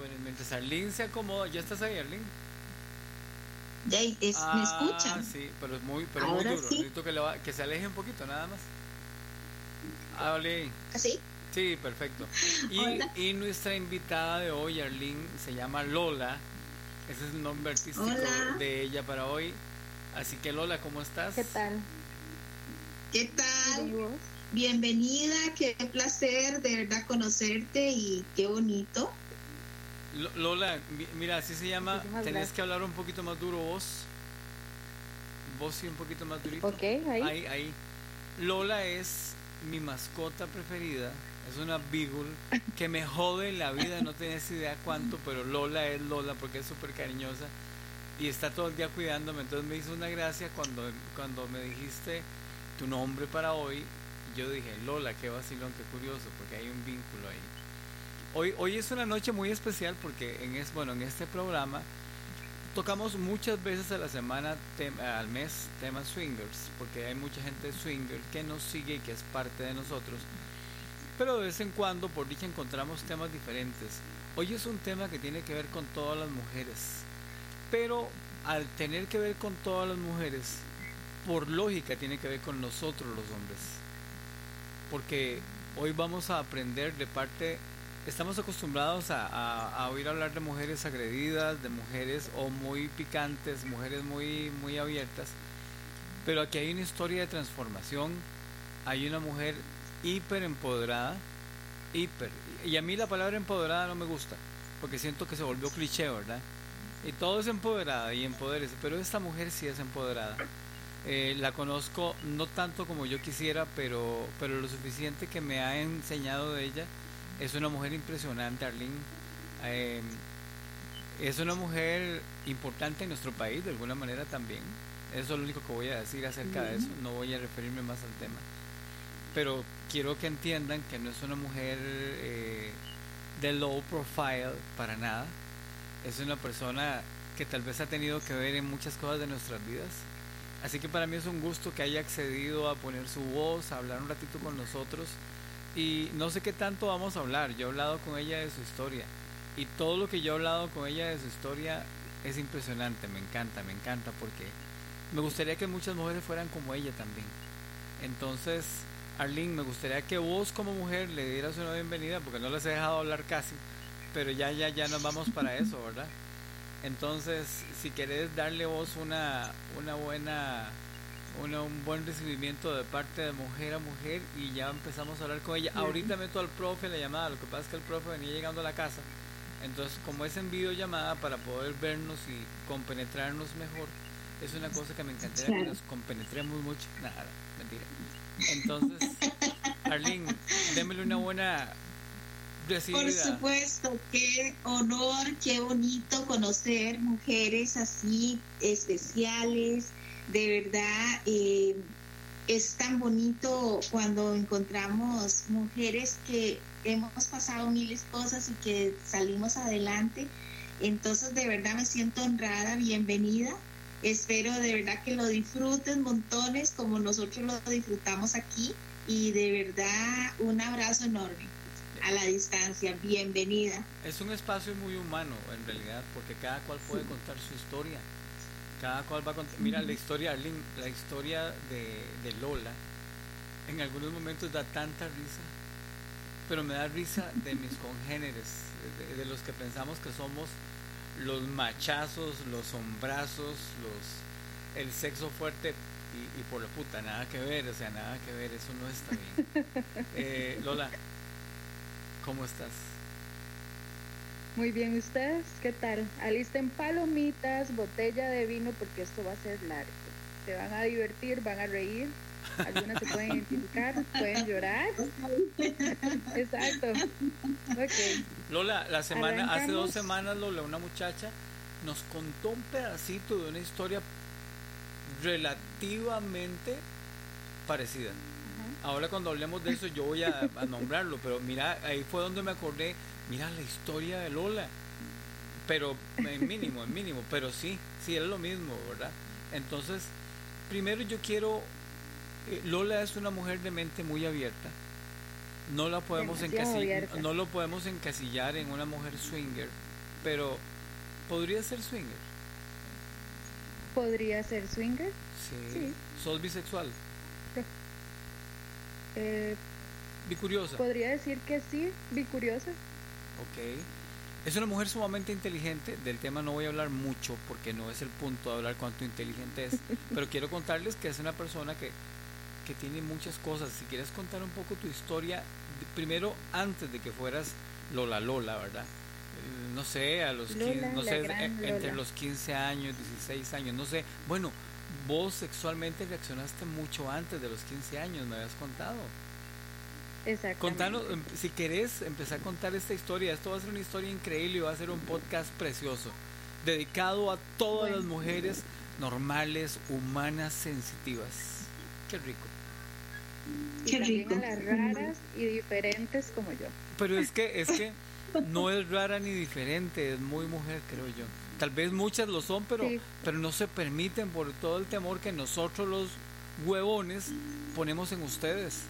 Bueno, mientras Arlene se acomoda, ¿ya estás ahí, Arlene? Ya, es, ¿Me Ah, escuchan? Sí, pero es muy, pero muy Ahora duro. sí. Necesito que, le va- que se aleje un poquito, nada más. Ah, Arlene. ¿Así? Sí, perfecto. Y, nuestra invitada de hoy, Arlene, se llama Lola. Ese es el nombre artístico Hola. de ella para hoy. Así que Lola, ¿cómo estás? ¿Qué tal? ¿Qué ¿Y tal? Bienvenida, qué placer de verdad conocerte y qué bonito. Lo- Lola, mi- mira, así se llama. Tenés que hablar un poquito más duro vos. Vos sí un poquito más durito. Ok, ahí. Ahí, ahí. Lola es mi mascota preferida. Es una beagle que me jode la vida, no tenés idea cuánto, pero Lola es Lola porque es súper cariñosa y está todo el día cuidándome. Entonces me hizo una gracia cuando, cuando me dijiste tu nombre para hoy. Yo dije, Lola, qué vacilón, qué curioso, porque hay un vínculo ahí. Hoy, hoy es una noche muy especial porque en, es, bueno, en este programa tocamos muchas veces a la semana, al mes, temas swingers, porque hay mucha gente swinger que nos sigue y que es parte de nosotros. Pero de vez en cuando, por dicha, encontramos temas diferentes. Hoy es un tema que tiene que ver con todas las mujeres. Pero al tener que ver con todas las mujeres, por lógica tiene que ver con nosotros los hombres. Porque hoy vamos a aprender de parte estamos acostumbrados a, a- oír hablar de mujeres agredidas, de mujeres o muy picantes, mujeres muy, muy abiertas, pero aquí hay una historia de transformación, hay una mujer hiper empoderada, hiper, y a mí la palabra empoderada no me gusta, porque siento que se volvió cliché, ¿verdad? Y todo es empoderada y empodérese, pero esta mujer sí es empoderada. Eh, la conozco no tanto como yo quisiera, pero, pero lo suficiente que me ha enseñado de ella. Es una mujer impresionante, Arlene. Eh, es una mujer importante en nuestro país, de alguna manera también. Eso es lo único que voy a decir acerca de eso. No voy a referirme más al tema. Pero quiero que entiendan que no es una mujer eh, de low profile para nada. Es una persona que tal vez ha tenido que ver en muchas cosas de nuestras vidas. Así que para mí es un gusto que haya accedido a poner su voz, a hablar un ratito con nosotros. Y no sé qué tanto vamos a hablar. Yo he hablado con ella de su historia. Y todo lo que yo he hablado con ella de su historia es impresionante. Me encanta, me encanta porque me gustaría que muchas mujeres fueran como ella también. Entonces, Arlene, me gustaría que vos como mujer le dieras una bienvenida porque no les he dejado hablar casi. Pero ya, ya, ya nos vamos para eso, ¿verdad? Entonces, si querés darle vos una, una buena, una- un buen recibimiento de parte de mujer a mujer y ya empezamos a hablar con ella. Ahorita meto al profe en la llamada, lo que pasa es que el profe venía llegando a la casa. Entonces, como es en videollamada para poder vernos y compenetrarnos mejor, es una cosa que me encantaría que nos compenetremos mucho. Nada, mentira. Entonces, Arlene, démele una buena recibida. Por supuesto, qué honor, qué bonito conocer mujeres así especiales. De verdad, eh, es tan bonito cuando encontramos mujeres que hemos pasado miles cosas y que salimos adelante. Entonces, de verdad me siento honrada, bienvenida. Espero de verdad que lo disfruten montones como nosotros lo disfrutamos aquí. Y de verdad, un abrazo enorme a la distancia. Bienvenida. Es un espacio muy humano en realidad, porque cada cual puede contar su historia. Cada cual va a contar. Mira, la historia, la historia de, de Lola, en algunos momentos da tanta risa, pero me da risa de mis congéneres, de, de los que pensamos que somos los machazos, los hombrazos, los el sexo fuerte y, y por la puta, nada que ver, o sea, nada que ver, eso no está bien. Eh, Lola, ¿cómo estás? Muy bien, ¿ustedes? ¿Qué tal? Alisten palomitas, botella de vino, porque esto va a ser largo. Se van a divertir, van a reír. Algunas se pueden identificar, pueden llorar. Exacto. Ok. Lola, la semana, hace dos semanas, Lola, una muchacha nos contó un pedacito de una historia relativamente parecida. Ahora cuando hablemos de eso yo voy a, a nombrarlo, pero mira, ahí fue donde me acordé, mira la historia de Lola. Pero en mínimo, en mínimo, pero sí, sí, es lo mismo, ¿verdad? Entonces, primero yo quiero, eh, Lola es una mujer de mente muy abierta, no la podemos encasillar, no lo podemos encasillar en una mujer swinger, pero podría ser swinger. Podría ser swinger. Sí. Sí. ¿Sos bisexual? Eh, Bicuriosa. podría decir que sí, bicuriosa. Ok. Es una mujer sumamente inteligente. Del tema no voy a hablar mucho porque no es el punto de hablar cuánto inteligente es. pero quiero contarles que es una persona que, que tiene muchas cosas. Si quieres contar un poco tu historia, primero antes de que fueras Lola Lola, ¿verdad? Eh, No sé, a los Lola, 15, no sé, entre Lola. los 15 años, 16 años, no sé. Bueno, vos sexualmente reaccionaste mucho antes de los 15 años, me habías contado. Contanos, em, si querés empezar a contar esta historia, esto va a ser una historia increíble y va a ser un podcast precioso, dedicado a todas las mujeres normales, humanas, sensitivas. Qué rico. Y Qué rico. a las raras y diferentes como yo. Pero es que, es que no es rara ni diferente, es muy mujer, creo yo. Tal vez muchas lo son, pero, Sí. pero no se permiten por todo el temor que nosotros los huevones ponemos en ustedes.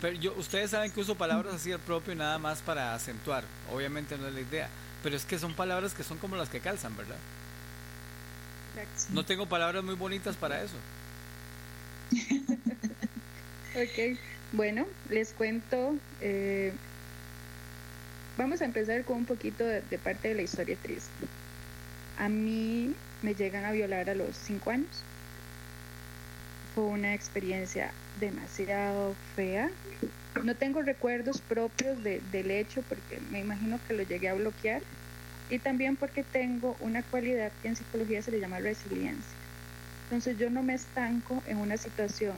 Pero yo, ustedes saben que uso palabras así al propio nada más para acentuar. Obviamente no es la idea. Pero es que son palabras que son como las que calzan, ¿verdad? No tengo palabras muy bonitas para eso. Ok, bueno, les cuento. eh, vamos a empezar con un poquito de, de parte de la historia triste. A mí me llegan a violar a los 5 años. Fue una experiencia demasiado fea. No tengo recuerdos propios de- del hecho porque me imagino que lo llegué a bloquear. Y también porque tengo una cualidad que en psicología se le llama resiliencia. Entonces yo no me estanco en una situación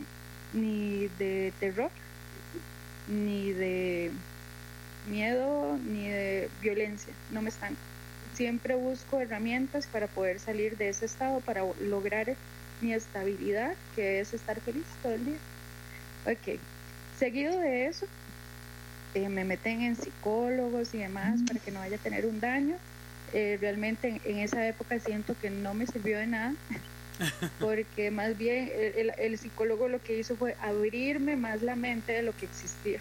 ni de terror, ni de miedo, ni de violencia. No me estanco. Siempre busco herramientas para poder salir de ese estado, para lograr mi estabilidad, que es estar feliz todo el día. Ok. Seguido de eso, eh, me meten en psicólogos y demás para que no vaya a tener un daño. Eh, realmente en, en esa época siento que no me sirvió de nada porque más bien el, el- el psicólogo lo que hizo fue abrirme más la mente de lo que existía.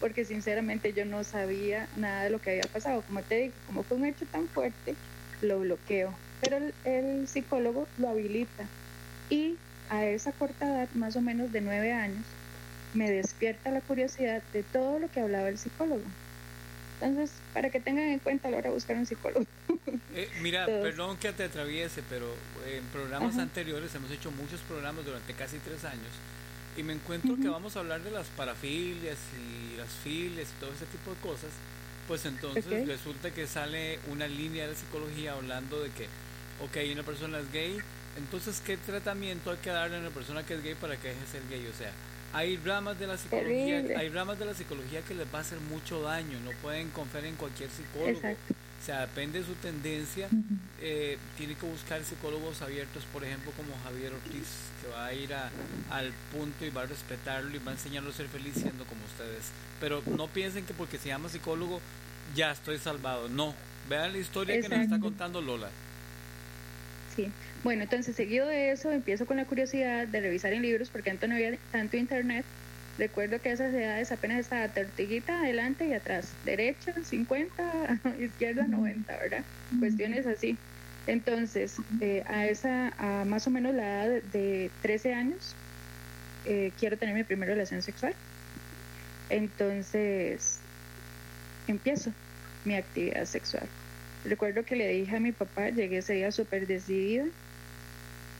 Porque sinceramente yo no sabía nada de lo que había pasado. Como te digo, como fue un hecho tan fuerte, lo bloqueo. Pero el, el psicólogo lo habilita. Y a esa corta edad, más o menos de nueve años, me despierta la curiosidad de todo lo que hablaba el psicólogo. Entonces, para que tengan en cuenta a la hora de buscar un psicólogo. Eh, mira, Todos. perdón que te atraviese, pero en programas Ajá. anteriores hemos hecho muchos programas durante casi tres años y me encuentro que Ujú. vamos a hablar de las parafilias y las filias y todo ese tipo de cosas. Pues entonces Ok. resulta que sale una línea de la psicología hablando de que, ok, una persona es gay, entonces ¿qué tratamiento hay que darle a una persona que es gay para que deje de ser gay? O sea, hay ramas de la psicología, Terrible. hay ramas de la psicología que les va a hacer mucho daño, no pueden confiar en cualquier psicólogo. Exacto. O sea, depende de su tendencia. eh, tiene que buscar psicólogos abiertos, por ejemplo, como Javier Ortiz, que va a ir a- al punto y va a respetarlo y va a enseñarlo a ser feliz siendo como ustedes. Pero no piensen que porque se llama psicólogo ya estoy salvado. No. Vean la historia que nos está contando Lola. Sí. Bueno, entonces seguido de eso empiezo con la curiosidad de revisar en libros porque antes no había tanto internet. Recuerdo que a esas edades apenas estaba tortiguita adelante y atrás, derecha 50, izquierda 90, ¿verdad? Cuestiones así. Entonces, eh, a esa, a más o menos la edad de 13 años, eh, quiero tener mi primera relación sexual. Entonces, empiezo mi actividad sexual. Recuerdo que le dije a mi papá, llegué ese día súper decidida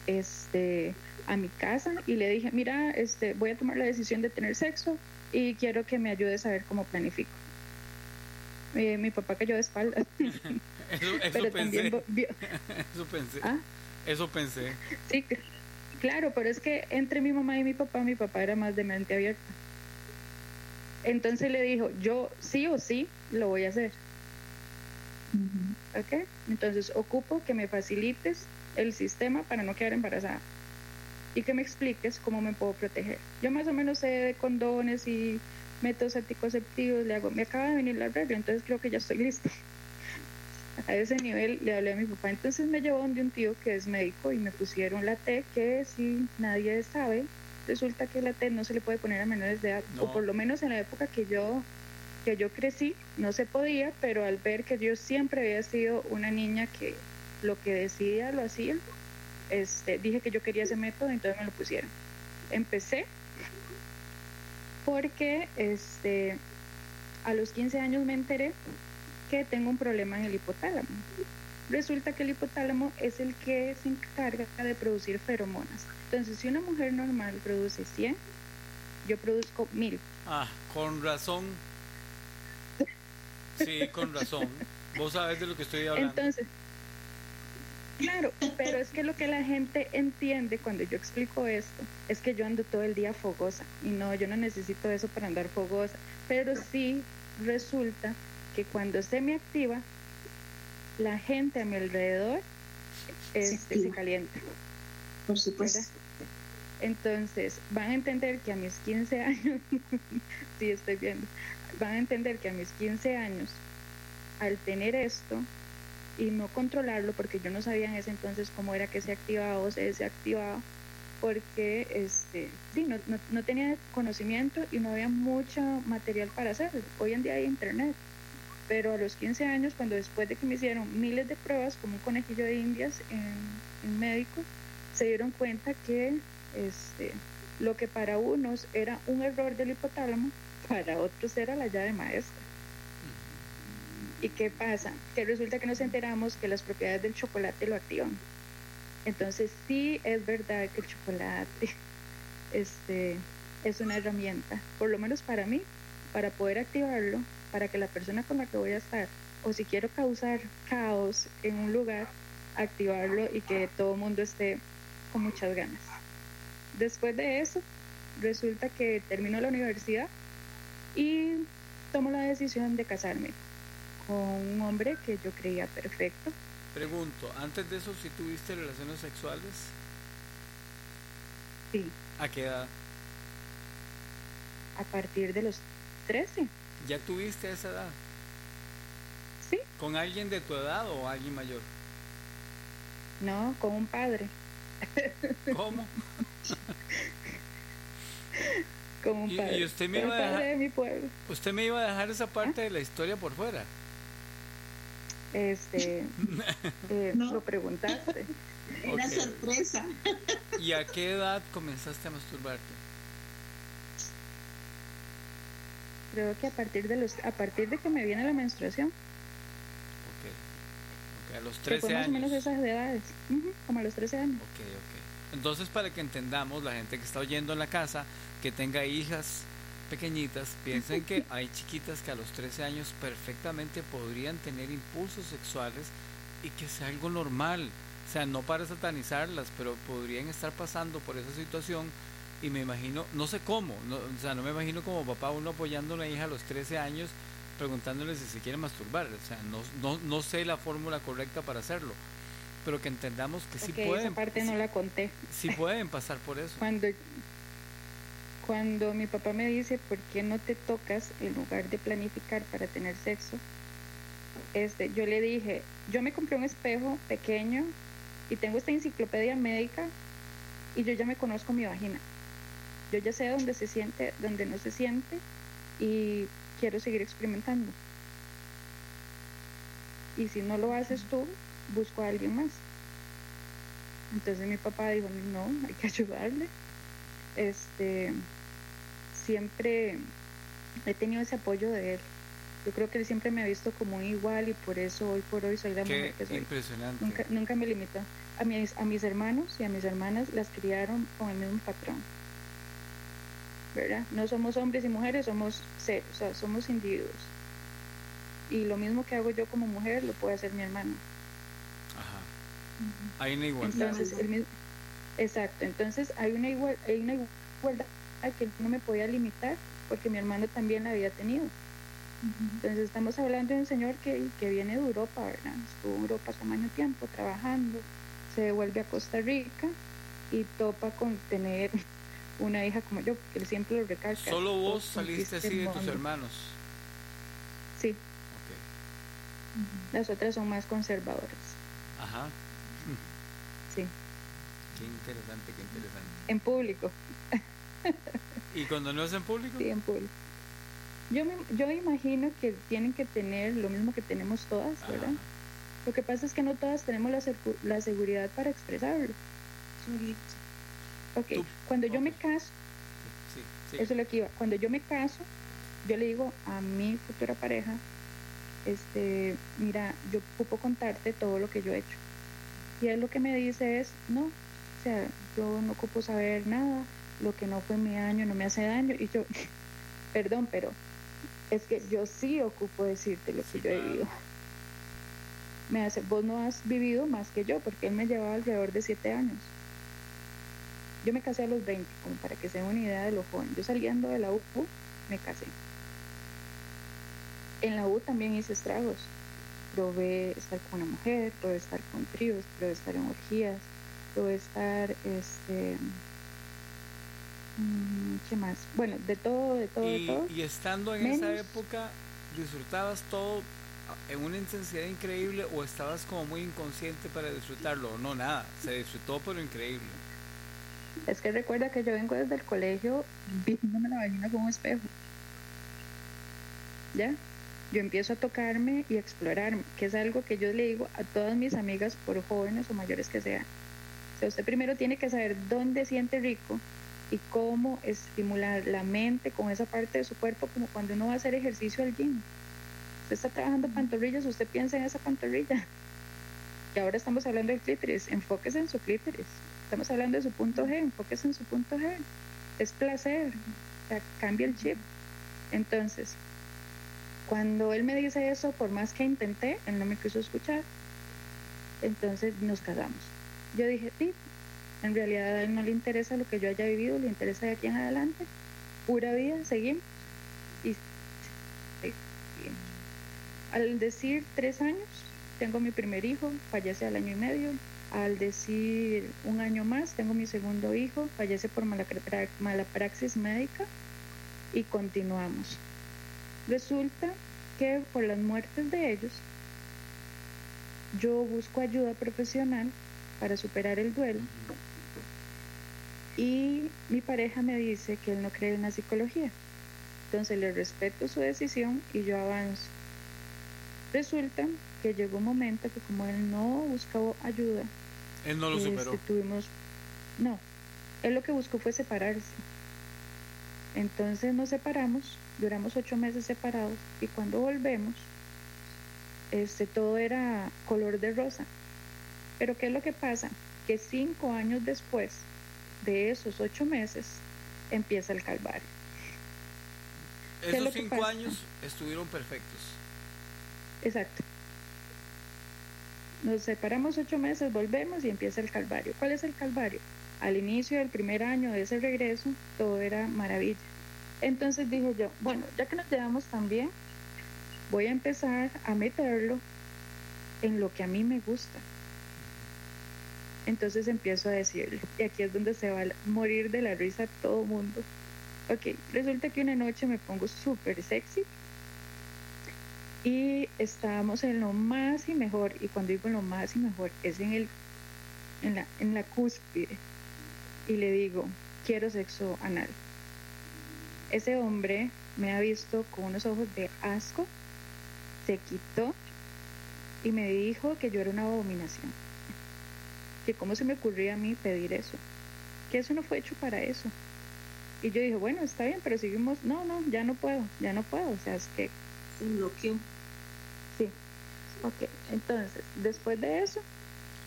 este, a mi casa y le dije, mira, este, voy a tomar la decisión de tener sexo y quiero que me ayudes a ver cómo planifico. Eh, mi papá cayó de espaldas, Eso, eso pero pensé. también Eso pensé. Ah, Eso pensé. sí, claro, pero es que entre mi mamá y mi papá, mi papá era más de mente abierta. Entonces le dijo, yo sí o sí lo voy a hacer. ¿ok? Entonces ocupo que me facilites el sistema para no quedar embarazada y que me expliques cómo me puedo proteger. Yo más o menos sé de condones y métodos anticonceptivos, le hago, me acaba de venir la regla, entonces creo que ya estoy lista. A ese nivel le hablé a mi papá, entonces me llevó donde un tío que es médico y me pusieron la T, que si nadie sabe, resulta que la TED no se le puede poner a menores de edad, No. o por lo menos en la época que yo que yo crecí no se podía, pero al ver que yo siempre había sido una niña que lo que decidía lo hacía, este, dije que yo quería ese método, entonces me lo pusieron. Empecé porque este, a los 15 años me enteré que tengo un problema en el hipotálamo. Resulta que el hipotálamo es el que se encarga de producir feromonas. Entonces, si una mujer normal produce 100, yo produzco 1000. Ah, con razón. Sí, con razón. Vos sabés de lo que estoy hablando. Entonces, claro, pero es que lo que la gente entiende cuando yo explico esto es que yo ando todo el día fogosa y no, yo no necesito eso para andar fogosa, pero sí resulta que cuando se me activa, la gente a mi alrededor este, se activa. calienta. Por supuesto. Entonces, van a entender que a mis 15 años, sí estoy viendo, van a entender que a mis 15 años, al tener esto y no controlarlo, porque yo no sabía en ese entonces cómo era que se activaba o se desactivaba, porque este, sí, no, no, no tenía conocimiento y no había mucho material para hacerlo. Hoy en día hay internet, pero a los 15 años, cuando después de que me hicieron miles de pruebas, como un conejillo de indias en, en médico, se dieron cuenta que este, lo que para unos era un error del hipotálamo, para otros era la llave maestra. ¿Y qué pasa? Que resulta que nos enteramos que las propiedades del chocolate lo activan. Entonces sí es verdad que el chocolate este, es una herramienta, por lo menos para mí, para poder activarlo, para que la persona con la que voy a estar, o si quiero causar caos en un lugar, activarlo y que todo el mundo esté con muchas ganas. Después de eso, resulta que termino la universidad y tomo la decisión de casarme con un hombre que yo creía perfecto. Pregunto, antes de eso, si tuviste relaciones sexuales, Sí, ¿a qué edad? a partir de los 13. ¿Ya tuviste esa edad? Sí, ¿Con alguien de tu edad o alguien mayor? no, con un padre. ¿Cómo? Con un Y- y padre. usted me iba a dejar- padre de mi pueblo. Usted me iba a dejar esa parte de la historia por fuera. Este, eh, No. lo preguntaste. Una Ok. sorpresa. ¿Y a qué edad comenzaste a masturbarte? Creo que a partir de los, a partir de que me viene la menstruación, Ok. Ok, a los que 13 fue más años. o menos esas edades, como a los 13 años. Ok, ok. Entonces, para que entendamos, la gente que está oyendo en la casa, que tenga hijas pequeñitas, piensen que hay chiquitas que a los 13 años perfectamente podrían tener impulsos sexuales y que sea algo normal. O sea, no para satanizarlas, pero podrían estar pasando por esa situación y me imagino, no sé cómo, no, o sea, no me imagino como papá uno apoyando a una hija a los 13 años preguntándole si se quiere masturbar. O sea, no, no, no sé la fórmula correcta para hacerlo, pero que entendamos que sí Ok, pueden. esa parte sí- no la conté. Sí pueden pasar por eso. Cuando, cuando mi papá me dice, ¿por qué no te tocas en lugar de planificar para tener sexo? Este, yo le dije, yo me compré un espejo pequeño y tengo esta enciclopedia médica y yo ya me conozco mi vagina. Yo ya sé dónde se siente, dónde no se siente y quiero seguir experimentando. Y si no lo haces tú, busco a alguien más. Entonces mi papá dijo, no, hay que ayudarle. Este, siempre he tenido ese apoyo de él. Yo creo que él siempre me ha visto como un igual y por eso hoy por hoy soy la Qué mujer que soy. impresionante. Nunca, nunca me limitó. A mis, a mis hermanos y a mis hermanas las criaron con el mismo patrón. ¿Verdad? No somos hombres y mujeres, somos seres, o sea, somos individuos. Y lo mismo que hago yo como mujer lo puede hacer mi hermano. Ajá. Hay una igualdad. Entonces, el mismo- exacto, entonces hay una, igual, hay una igualdad que no me podía limitar porque mi hermano también la había tenido. Entonces estamos hablando de un señor que, que viene de Europa, ¿verdad? Estuvo en Europa hace mucho tiempo trabajando, se devuelve a Costa Rica y topa con tener una hija como yo, que él siempre lo recalca. Solo vos "Vos saliste así de tus mundo". hermanos. Sí, Ok. las otras son más conservadoras. Ajá. Sí, Qué interesante, qué interesante. en público. ¿Y cuando no es en público? Sí, en público. Yo, me, yo imagino que tienen que tener lo mismo que tenemos todas, ¿verdad? Ajá. Lo que pasa es que no todas tenemos la, la seguridad para expresarlo. Ok, Tú- cuando yo me caso, Sí, sí. eso es lo que iba, cuando yo me caso, yo le digo a mi futura pareja, este, mira, yo ocupo contarte todo lo que yo he hecho. Y él lo que me dice es, no, o sea, yo no ocupo saber nada, lo que no fue mi año no me hace daño. Y yo, perdón, pero es que yo sí ocupo decirte lo que Sí, yo he vivido. Me hace, vos no has vivido más que yo, porque él me llevaba alrededor de siete años. Yo me casé a los 20, como para que se den una idea de lo joven. Yo saliendo de la U, me casé. En la U también hice estragos. Probé estar con una mujer, probé estar con tríos, probé estar en orgías, estar, este, mm, ¿qué más? Bueno, de todo, de todo, de Y, todo. y estando en esa época, ¿disfrutabas todo en una intensidad increíble o estabas como muy inconsciente para disfrutarlo? No, nada, se disfrutó pero increíble. Es que recuerda que yo vengo desde el colegio viéndome la vagina como un espejo. ¿Ya? Yo empiezo a tocarme y a explorarme, que es algo que yo le digo a todas mis amigas, por jóvenes o mayores que sean. O sea, usted primero tiene que saber dónde siente rico y cómo estimular la mente con esa parte de su cuerpo, como cuando uno va a hacer ejercicio al gym. Usted está trabajando pantorrillas, usted piensa en esa pantorrilla. Y ahora estamos hablando del clítoris, enfóquese en su clítoris. Estamos hablando de su punto G, enfóquese en su punto G. Es placer, o sea, cambia el chip. Entonces, cuando él me dice eso, por más que intenté, él no me quiso escuchar. Entonces nos casamos. Yo dije, sí, en realidad a él no le interesa lo que yo haya vivido, le interesa de aquí en adelante. Pura vida, seguimos. Y seguimos. Al decir tres años, tengo mi primer hijo, fallece al año y medio. Al decir un año más, tengo mi segundo hijo, fallece por mala praxis médica y continuamos. Resulta que por las muertes de ellos, yo busco ayuda profesional para superar el duelo y mi pareja me dice que él no cree en la psicología. Entonces le respeto su decisión y yo avanzo. Resulta que llegó un momento que como él no buscaba ayuda, Él no lo este, superó. tuvimos, no, él lo que buscó fue separarse. Entonces nos separamos, duramos ocho meses separados y cuando volvemos, este, todo era color de rosa. Pero ¿qué es lo que pasa? Que cinco años después de esos ocho meses empieza el calvario. ¿qué es Esos cinco pasa? años estuvieron perfectos. Exacto. Nos separamos ocho meses, volvemos y empieza el calvario. ¿Cuál es el calvario? Al inicio del primer año de ese regreso, todo era maravilla. Entonces dije yo, bueno, ya que nos llevamos tan bien, voy a empezar a meterlo en lo que a mí me gusta. Entonces empiezo a decirle, y aquí es donde se va a morir de la risa todo mundo. Ok, resulta que una noche me pongo súper sexy y estábamos en lo más y mejor, y cuando digo lo más y mejor, es en, el, en, la, en la cúspide, y le digo, quiero sexo anal. Ese hombre me ha visto con unos ojos de asco, se quitó y me dijo que yo era una abominación, que cómo se me ocurría a mí pedir eso, que eso no fue hecho para eso. Y yo dije, bueno, está bien, pero seguimos, no, no, ya no puedo, ya no puedo, o sea, es que Se bloqueó. Sí. Ok, entonces, después de eso,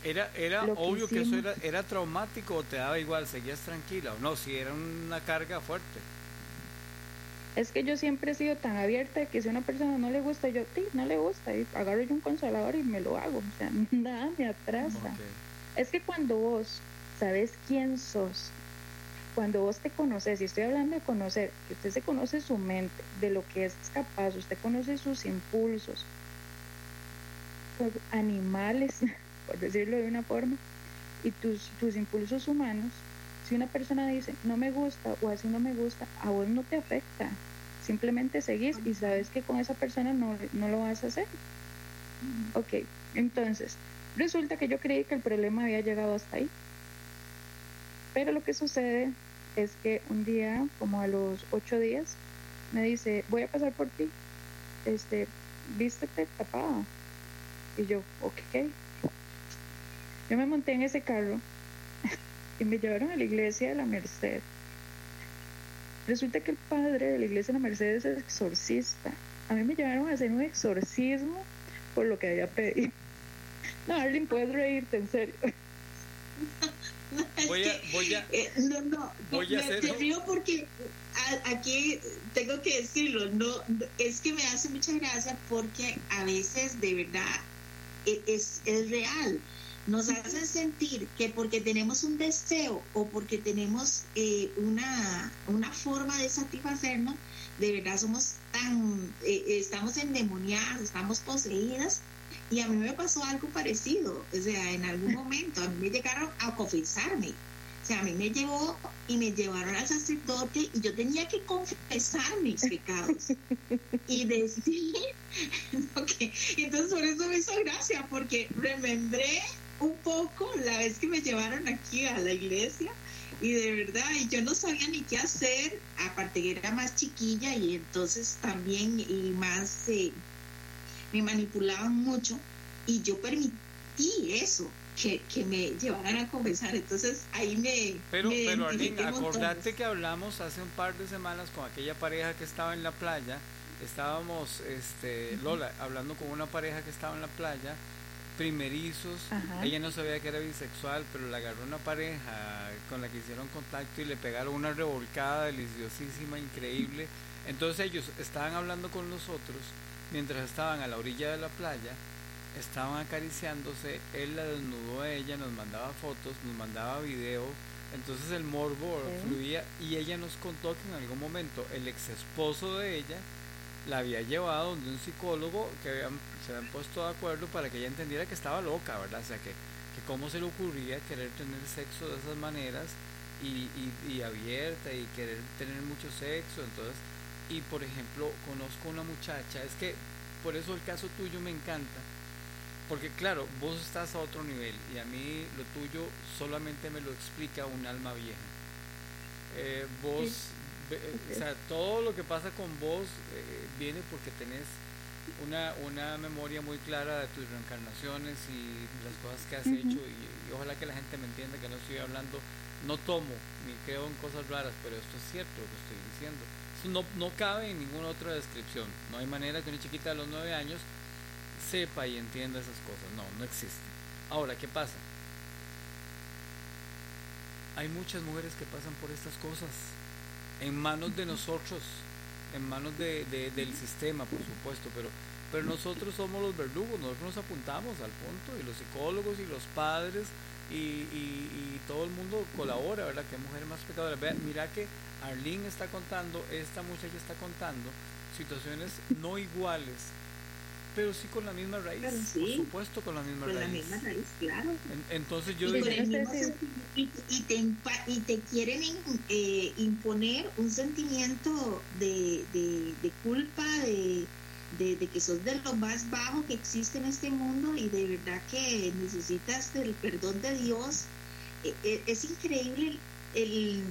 Era, era que obvio que eso era, era traumático o te daba igual, seguías tranquila o no, si era una carga fuerte. es que yo siempre he sido tan abierta de que si a una persona no le gusta, yo, sí, no le gusta, y agarro yo un consolador y me lo hago, o sea, nada me atrasa. Ok. Es que cuando vos sabes quién sos, cuando vos te conoces, y estoy hablando de conocer, que usted se conoce su mente, de lo que es capaz, usted conoce sus impulsos, sus animales, por decirlo de una forma, y tus, tus impulsos humanos, si una persona dice no me gusta o así no me gusta, a vos no te afecta. Simplemente seguís y sabes que con esa persona no, no lo vas a hacer. Ok, entonces, resulta que yo creí que el problema había llegado hasta ahí. Pero lo que sucede es que un día, como a los ocho días, me dice, voy a pasar por ti, este, vístete tapada. Y yo, ok. Yo me monté en ese carro y me llevaron a la iglesia de la Merced. Resulta que el padre de la iglesia de la Merced es exorcista. A mí me llevaron a hacer un exorcismo por lo que había pedido. No, Arlene, puedes reírte, en serio. Voy a, voy a, Eh, no, no, voy a me, hacer- te río porque a- aquí tengo que decirlo, no, no, es que me hace mucha gracia porque a veces de verdad e- es, es real. Nos hacen sentir que porque tenemos un deseo o porque tenemos eh, una, una forma de satisfacernos, de verdad somos tan, eh, estamos endemoniadas, estamos poseídas. Y a mí me pasó algo parecido, o sea, en algún momento a mí me llegaron a confesarme. O sea, a mí me llevó y me llevaron al sacerdote y yo tenía que confesar mis pecados y decir, ok, entonces por eso me hizo gracia, porque remembré un poco la vez que me llevaron aquí a la iglesia y de verdad, y yo no sabía ni qué hacer, aparte que era más chiquilla y entonces también y más eh, me manipulaban mucho y yo permití eso, que, que me llevaran a confesar, entonces ahí me... Pero, me pero Arlene, acordate que hablamos hace un par de semanas con aquella pareja que estaba en la playa. Estábamos, este, Lola, hablando con una pareja que estaba en la playa, primerizos. Ajá. Ella no sabía que era bisexual, pero la agarró una pareja con la que hicieron contacto y le pegaron una revolcada deliciosísima, increíble. Entonces ellos estaban hablando con nosotros mientras estaban a la orilla de la playa, estaban acariciándose, él la desnudó a ella, nos mandaba fotos, nos mandaba video, entonces el morbo fluía y ella nos contó que en algún momento el ex esposo de ella la había llevado donde un psicólogo que habían- se habían puesto de acuerdo para que ella entendiera que estaba loca, ¿verdad? O sea, que, que cómo se le ocurría querer tener sexo de esas maneras y, y, y abierta y querer tener mucho sexo, entonces, y por ejemplo, conozco una muchacha, es que por eso el caso tuyo me encanta, porque claro, vos estás a otro nivel y a mí lo tuyo solamente me lo explica un alma vieja. Eh, vos, ve- o sea, todo lo que pasa con vos eh, viene porque tenés una, una memoria muy clara de tus reencarnaciones y las cosas que has hecho y, y ojalá que la gente me entienda que no estoy hablando, no tomo ni creo en cosas raras, pero esto es cierto lo que estoy diciendo. Eso no, no cabe en ninguna otra descripción. No hay manera que una chiquita de los nueve años sepa y entienda esas cosas. No, no existe. Ahora, ¿qué pasa? Hay muchas mujeres que pasan por estas cosas en manos de nosotros, en manos de, de- del sistema, por supuesto, pero, pero nosotros somos los verdugos, nosotros nos apuntamos al punto, y los psicólogos y los padres y, y- y todo el mundo colabora, ¿verdad? Que mujer más pecadora. Vea, mira que Arlene está contando, esta muchacha está contando situaciones no iguales, pero sí con la misma raíz, Pero por supuesto con la misma Con la raíz. misma raíz, claro. En- entonces yo y, digo, y, y te, impa- y te quieren in- eh, imponer un sentimiento de, de- de culpa, de, de, de que sos de lo más bajo que existe en este mundo y de verdad que necesitas del perdón de Dios. Eh, eh, es increíble el-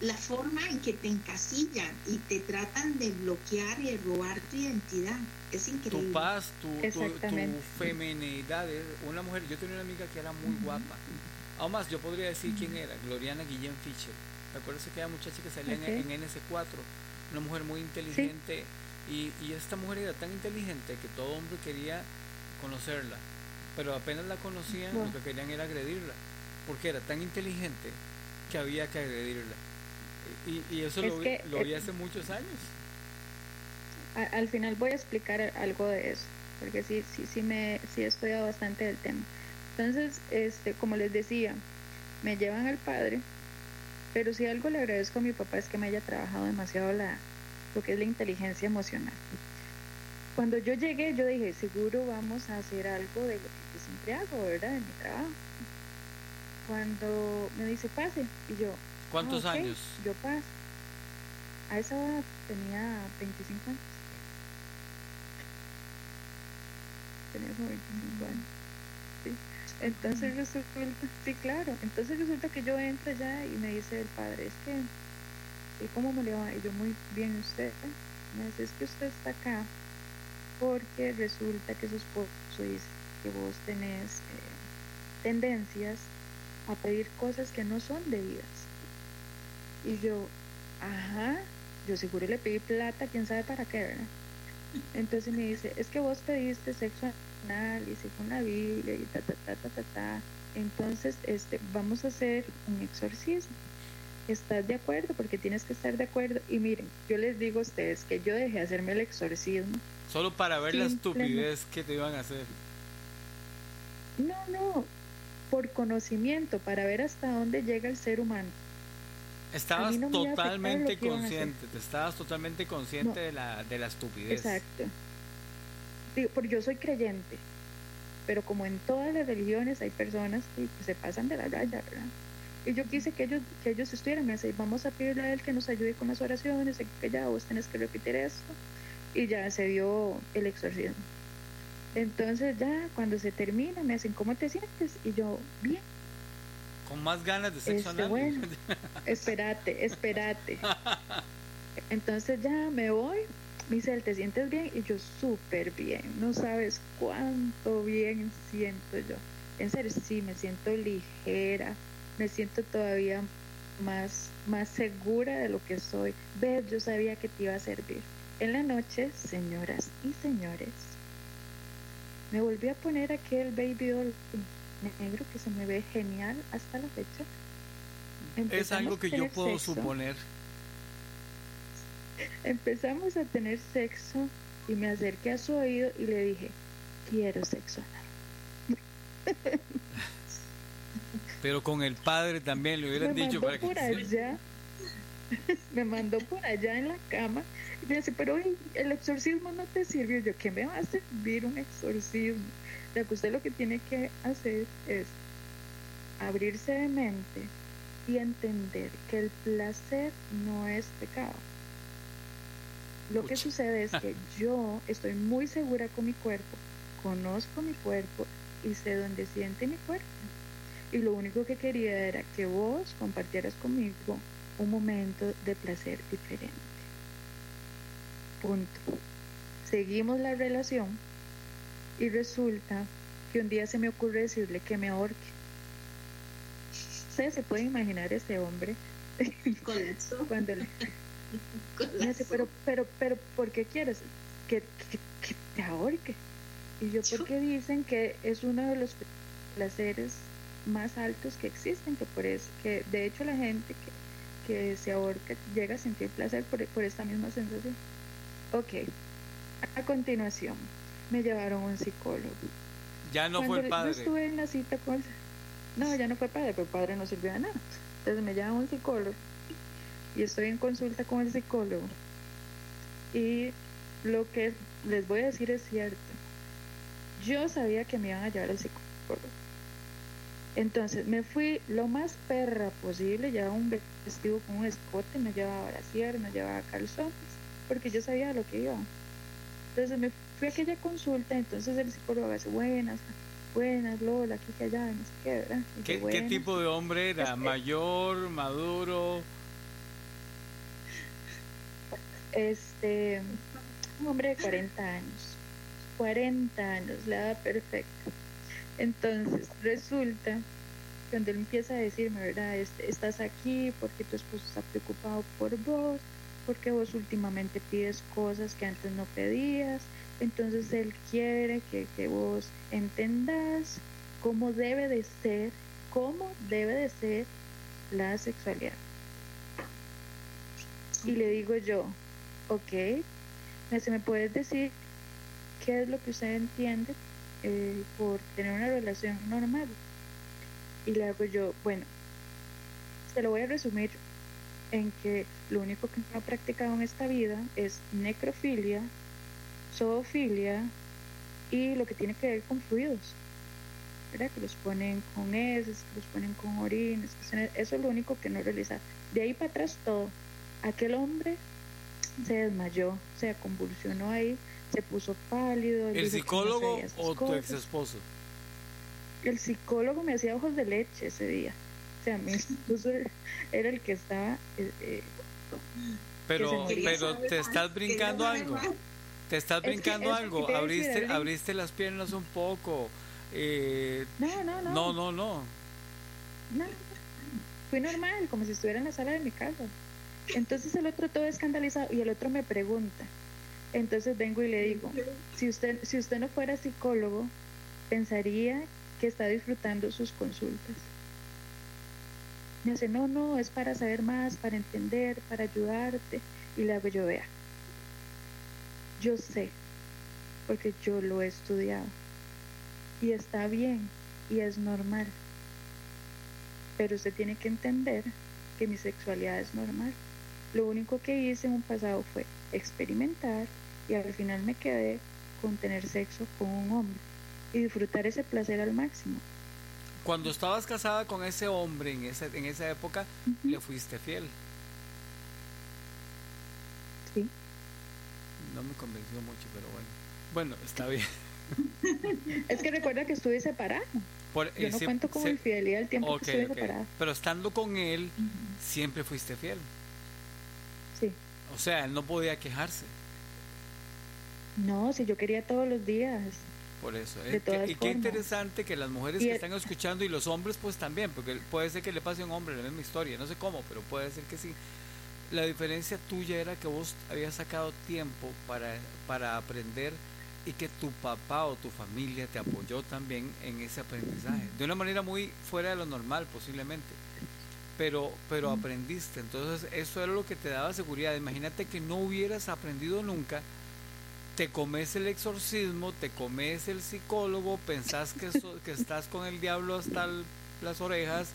la forma en que te encasillan y te tratan de bloquear y de robar tu identidad. Es increíble. tu paz, tu, tu, tu es Una mujer, yo tenía una amiga que era muy guapa. Aún más, yo podría decir quién era, Gloriana Guillén Fischer. ¿Te acuerdas de aquella muchacha que salía en- en, NS4? Una mujer muy inteligente. Y, y esta mujer era tan inteligente que todo hombre quería conocerla. Pero apenas la conocían, lo que querían era agredirla. Porque era tan inteligente que había que agredirla. Y, y eso Es lo, vi- que, lo vi hace muchos años. Al final voy a explicar algo de eso, porque sí, sí, sí me, sí he estudiado bastante del tema. Entonces, este, como les decía, me llevan al padre, pero si algo le agradezco a mi papá es que me haya trabajado demasiado la, lo que es la inteligencia emocional. Cuando yo llegué, yo dije, seguro vamos a hacer algo de lo que yo siempre hago, ¿verdad? De mi trabajo. Cuando me dice, pase, y yo, ¿Cuántos "Ah, ok". años? Yo paso. A esa edad tenía 25 años. Tenía como 25 años. Sí. Entonces resulta, sí, claro. Entonces resulta que yo entro allá y me dice el padre, es que, ¿y cómo me le va? Y yo, muy bien, usted. Me dice, es que usted está acá porque resulta que su esposo dice que vos tenés eh, tendencias a pedir cosas que no son debidas. Y yo, ajá, yo seguro le pedí plata, quién sabe para qué, ¿verdad? Entonces me dice, es que vos pediste sexo anal y según la Biblia y ta, ta, ta, ta, ta, ta. Entonces, este, vamos a hacer un exorcismo. ¿Estás de acuerdo? Porque tienes que estar de acuerdo. Y miren, yo les digo a ustedes que yo dejé de hacerme el exorcismo. Solo para ver la estupidez que te iban a hacer. No, no, por conocimiento, para ver hasta dónde llega el ser humano. Estabas totalmente consciente, te estabas totalmente consciente de, la, de la estupidez. Exacto. Digo, porque yo soy creyente, pero como en todas las religiones hay personas que, se pasan de la raya, ¿verdad? Y yo quise que ellos, que ellos estuvieran así, vamos a pedirle a él que nos ayude con las oraciones, que ya vos tenés que repetir esto, y ya se dio el exorcismo. Entonces ya cuando se termina me hacen, ¿cómo te sientes? Y yo, bien. Con más ganas de sexo este, Bueno, espérate, espérate. Entonces ya me voy, me dice, ¿te sientes bien? Y yo, súper bien, no sabes cuánto bien siento yo. En serio, sí, me siento ligera, me siento todavía más, más segura de lo que soy. Ves, yo sabía que te iba a servir. En la noche, señoras y señores, me volví a poner aquel baby doll negro que se me ve genial hasta la fecha. es algo que yo puedo suponer. Empezamos a tener sexo y me acerqué a su oído y le dije, quiero sexo Pero con el padre también le hubieran dicho para por allá, me mandó por allá en la cama y me dice, pero el exorcismo no te sirvió. Yo, ¿qué me va a servir un exorcismo? Ya que usted lo que tiene que hacer es abrirse de mente y entender que el placer no es pecado. Lo que sucede es que yo estoy muy segura con mi cuerpo, conozco mi cuerpo y sé dónde siente mi cuerpo. Y lo único que quería era que vos compartieras conmigo un momento de placer diferente. Punto. Seguimos la relación y resulta que un día se me ocurre decirle que me ahorque. Ustedes se pueden imaginar ese hombre cuando le dice, pero, pero, pero, ¿por qué quieres que, te ahorque? Y yo, porque dicen que es uno de los placeres más altos que existen, que por eso, que de hecho la gente que que se ahorca llega a sentir placer por, por esta misma sensación. Ok, a continuación me llevaron a un psicólogo. Ya no fue el padre. Yo estuve en la cita con No, ya no fue padre, pero padre no sirvió de nada. Entonces me llevan a un psicólogo y estoy en consulta con el psicólogo. Y lo que les voy a decir es cierto. Yo sabía que me iban a llevar al psicólogo entonces me fui lo más perra posible, llevaba un vestido con un escote, me llevaba brasier, me llevaba calzones, porque yo sabía lo que iba. Entonces me fui a aquella consulta, entonces el psicólogo dice, buenas, buenas, Lola, aquí que allá, no sé qué, ¿verdad? ¿Qué, tipo de hombre era? Este ¿Mayor, maduro? Este, un hombre de 40 años, 40 años, la edad perfecta entonces resulta, cuando él empieza a decirme, ¿verdad? Estás aquí porque tu esposo está preocupado por vos, porque vos últimamente pides cosas que antes no pedías, entonces él quiere que, vos entendás cómo debe de ser, cómo debe de ser la sexualidad. Y le digo yo, ok, ¿me puedes decir qué es lo que usted entiende eh, por tener una relación normal. Y le hago yo, bueno, se lo voy a resumir en que lo único que no ha practicado en esta vida es necrofilia, zoofilia y lo que tiene que ver con fluidos. ¿verdad? Que los ponen con heces, que los ponen con orines, eso es lo único que no realiza. De ahí para atrás todo. Aquel hombre se desmayó, se convulsionó ahí, se puso pálido. ¿El psicólogo o tu ex esposo? el psicólogo me hacía ojos de leche ese día. O sea, mi esposo era el que estaba... Eh, eh, pero, pero te estás brincando algo. Te estás brincando algo. Abriste, abriste las piernas un poco. Eh, no, no, no. No, no, no. No, fui normal, como si estuviera en la sala de mi casa. Entonces el otro todo escandalizado y el otro me pregunta. Entonces vengo y le digo, si usted, si usted no fuera psicólogo, pensaría que está disfrutando sus consultas. Me dice, no, no, es para saber más, para entender, para ayudarte. Y le hago yo, vea, yo sé, porque yo lo he estudiado. Y está bien, y es normal. Pero usted tiene que entender que mi sexualidad es normal. Lo único que hice en un pasado fue experimentar y al final me quedé con tener sexo con un hombre y disfrutar ese placer al máximo. Cuando estabas casada con ese hombre en esa, en esa época, le fuiste fiel. Sí. No me convenció mucho, pero bueno. Bueno, está bien. es que recuerda que estuve separada. Yo no cuento como infidelidad el tiempo que estuve separada. Pero estando con él, siempre fuiste fiel. Sí. O sea, él no podía quejarse. No, si yo quería todos los días. Por eso. Eh, y qué interesante que las mujeres que están escuchando y los hombres pues también, porque puede ser que le pase a un hombre la misma historia, no sé cómo, pero puede ser que sí. La diferencia tuya era que vos habías sacado tiempo para, para aprender y que tu papá o tu familia te apoyó también en ese aprendizaje, de una manera muy fuera de lo normal posiblemente, pero, pero aprendiste, entonces eso era lo que te daba seguridad, imagínate que no hubieras aprendido nunca, te comes el exorcismo, te comes el psicólogo, pensás que, que estás con el diablo hasta las orejas,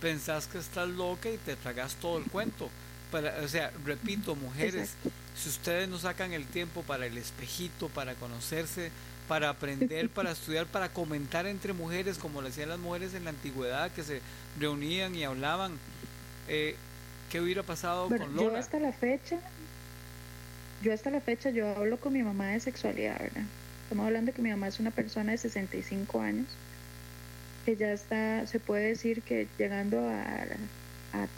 pensás que estás loca y te tragas todo el cuento. Para, o sea, repito, mujeres, si ustedes no sacan el tiempo para el espejito, para conocerse, para aprender, para estudiar, para comentar entre mujeres, como lo hacían las mujeres en la antigüedad, que se reunían y hablaban, eh, ¿qué hubiera pasado con Lola? Yo hasta la fecha yo hasta la fecha yo hablo con mi mamá de sexualidad, ¿verdad? Estamos hablando que mi mamá es una persona de 65 años, que ya está, se puede decir que llegando a,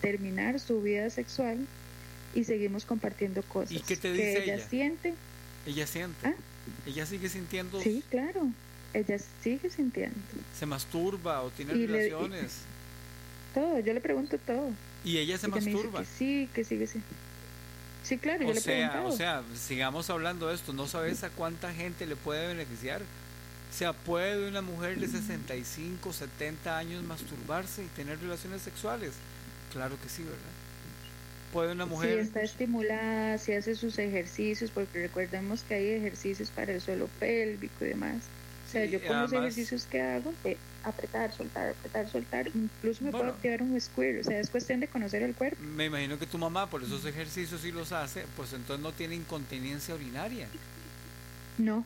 terminar su vida sexual y seguimos compartiendo cosas. ¿Y qué te dice que ella? siente. Ella siente. ¿Ah? Ella sigue sintiendo. Sí, claro. Ella sigue sintiendo. Se masturba o tiene relaciones. todo, yo le pregunto todo. ¿Y ella se masturba? que sí, que sigue sintiendo. Sí, claro, o sea, O sea, sigamos hablando de esto, no sabes a cuánta gente le puede beneficiar. O sea, ¿puede una mujer de 65, 70 años masturbarse y tener relaciones sexuales? Claro que sí, ¿verdad? ¿Puede una mujer...? Si está estimulada, si hace sus ejercicios, porque recordemos que hay ejercicios para el suelo pélvico y demás sea, yo con los ejercicios que hago, de apretar, soltar, apretar, soltar, incluso me puedo activar un square, o sea, es cuestión de conocer el cuerpo. Me imagino que tu mamá por esos ejercicios sí los hace, pues entonces no tiene incontinencia urinaria. No.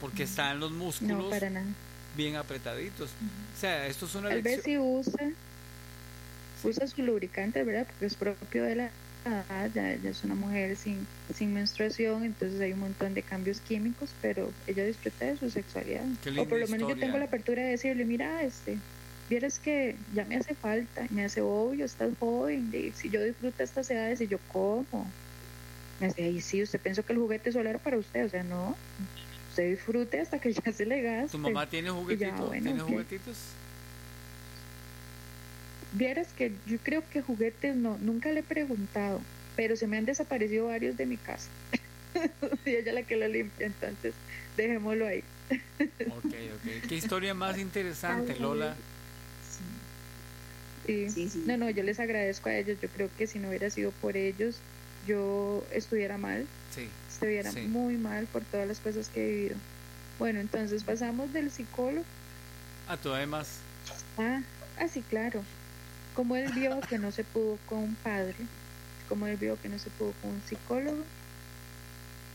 Porque están los músculos bien apretaditos. O sea, esto es una Tal vez si usa, usa su lubricante, ¿verdad? Porque es propio de la ya, es una mujer sin, sin menstruación, entonces hay un montón de cambios químicos, pero ella disfruta de su sexualidad. O por lo menos yo tengo la apertura de decirle, mira, este, vieras que ya me hace falta, me hace obvio, estás joven, si yo disfruto estas edades y yo como. Me dice, ay, sí, usted pensó que el juguete solo era para usted, o sea, no, usted disfrute hasta que ya se le gaste. ¿Tu mamá tiene juguetitos? ¿Tiene juguetitos? Vieras que yo creo que juguetes no, nunca le he preguntado, pero se me han desaparecido varios de mi casa. y ella la que lo limpia, entonces dejémoslo ahí. ok, ok. ¿Qué historia más interesante, Lola? Sí. Sí, sí. No, no, yo les agradezco a ellos. Yo creo que si no hubiera sido por ellos, yo estuviera mal. Sí. Estuviera muy mal por todas las cosas que he vivido. Bueno, entonces pasamos del psicólogo. A tu además. Ah, ah, sí, claro como él vio que no se pudo con un padre, como él vio que no se pudo con un psicólogo,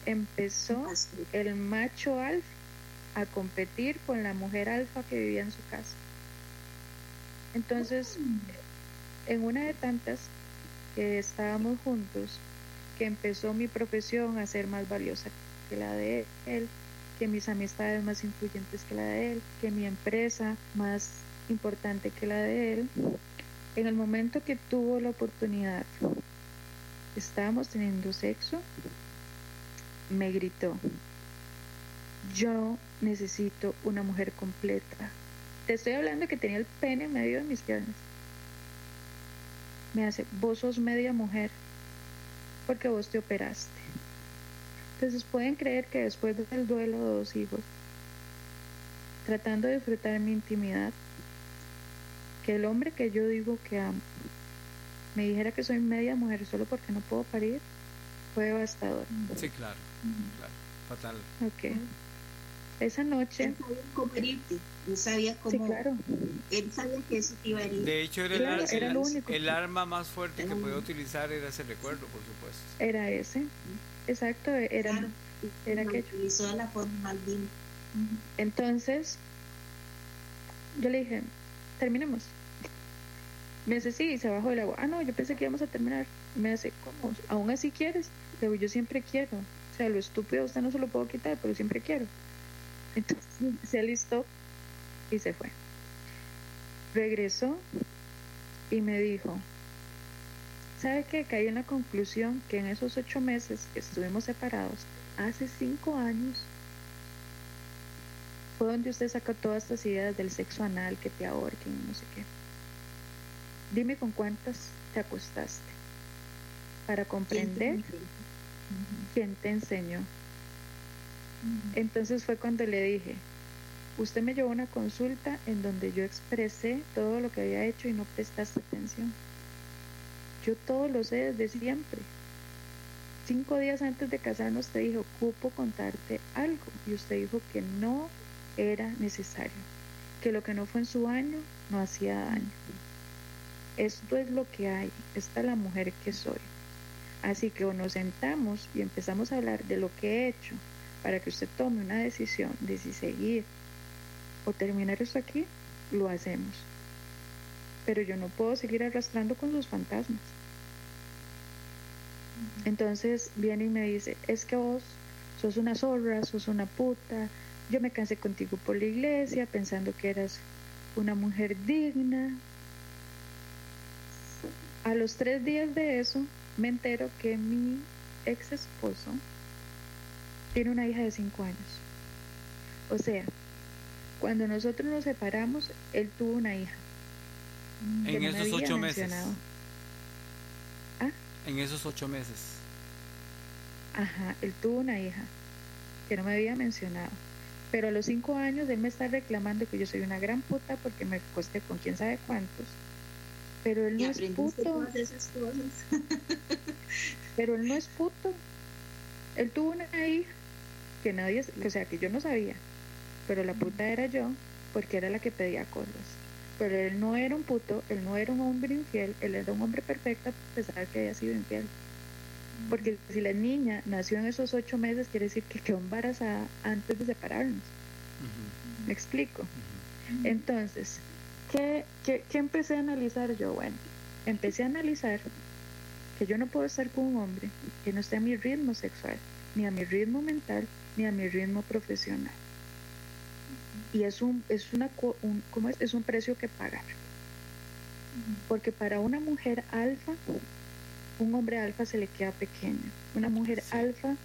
empezó el macho alfa a competir con la mujer alfa que vivía en su casa. Entonces, en una de tantas que estábamos juntos, que empezó mi profesión a ser más valiosa que la de él, que mis amistades más influyentes que la de él, que mi empresa más importante que la de él. En el momento que tuvo la oportunidad, estábamos teniendo sexo, me gritó, yo necesito una mujer completa. Te estoy hablando que tenía el pene en medio de mis piernas. Me hace, vos sos media mujer porque vos te operaste. Entonces pueden creer que después del duelo de dos hijos, tratando de disfrutar mi intimidad, que el hombre que yo digo que amo me dijera que soy media mujer solo porque no puedo parir, fue devastador. Sí, claro, claro, fatal. Ok. Esa noche... Él sabía cómo herirte, él sabía cómo... Sí, claro. Él sabía que eso te iba a herir. De hecho, era, Claro, el, era el- lo único. el arma más fuerte que podía utilizar era ese recuerdo, por supuesto. Era ese. Exacto, era, Claro, era lo aquello. utilizó de la forma más. Entonces, yo le dije, terminemos. Me dice, sí, se bajó del agua. Ah, no, yo pensé que íbamos a terminar. Me dice, ¿cómo? ¿Aún así quieres? Le digo, yo siempre quiero. O sea, lo estúpido usted no se lo puedo quitar, pero siempre quiero. Entonces se alistó y se fue. Regresó y me dijo, ¿sabe qué? Caí en la conclusión que en esos ocho meses que estuvimos separados, hace cinco años, fue donde usted sacó todas estas ideas del sexo anal, que te ahorquen, no sé qué. Dime con cuántas te acostaste para comprender quién te enseñó. Entonces fue cuando le dije, usted me llevó una consulta en donde yo expresé todo lo que había hecho y no prestaste atención. Yo todo lo sé desde siempre. Cinco días antes de casarnos te dije, ocupo contarte algo. Y usted dijo que no era necesario, que lo que no fue en su año no hacía daño. Esto es lo que hay, esta es la mujer que soy. Así que o nos sentamos y empezamos a hablar de lo que he hecho para que usted tome una decisión de si seguir o terminar esto aquí, lo hacemos. Pero yo no puedo seguir arrastrando con sus fantasmas. Entonces viene y me dice, es que vos sos una zorra, sos una puta, yo me cansé contigo por la iglesia pensando que eras una mujer digna. A los tres días de eso me entero que mi ex esposo tiene una hija de cinco años. O sea, cuando nosotros nos separamos, él tuvo una hija. En no esos ocho meses. mencionado. ¿Ah? En esos ocho meses. Ajá, él tuvo una hija que no me había mencionado. Pero a los cinco años él me está reclamando que yo soy una gran puta porque me acosté con quién sabe cuántos. Pero él no es puto. todas esas cosas. Pero él no es puto. Él tuvo una hija que nadie, o sea, que yo no sabía. Pero la puta era yo, porque era la que pedía cosas. Pero él no era un puto, él no era un hombre infiel, él era un hombre perfecto a pesar de que había sido infiel. Porque si la niña nació en esos ocho meses, quiere decir que quedó embarazada antes de separarnos. ¿Me explico? Entonces, ¿qué, qué, qué empecé a analizar yo? Bueno, empecé a analizar que yo no puedo estar con un hombre que no esté a mi ritmo sexual, ni a mi ritmo mental, ni a mi ritmo profesional. Y es un, es una, un, ¿cómo es? Es un precio que pagar. Porque para una mujer alfa, un hombre alfa se le queda pequeño. Una mujer Sí. alfa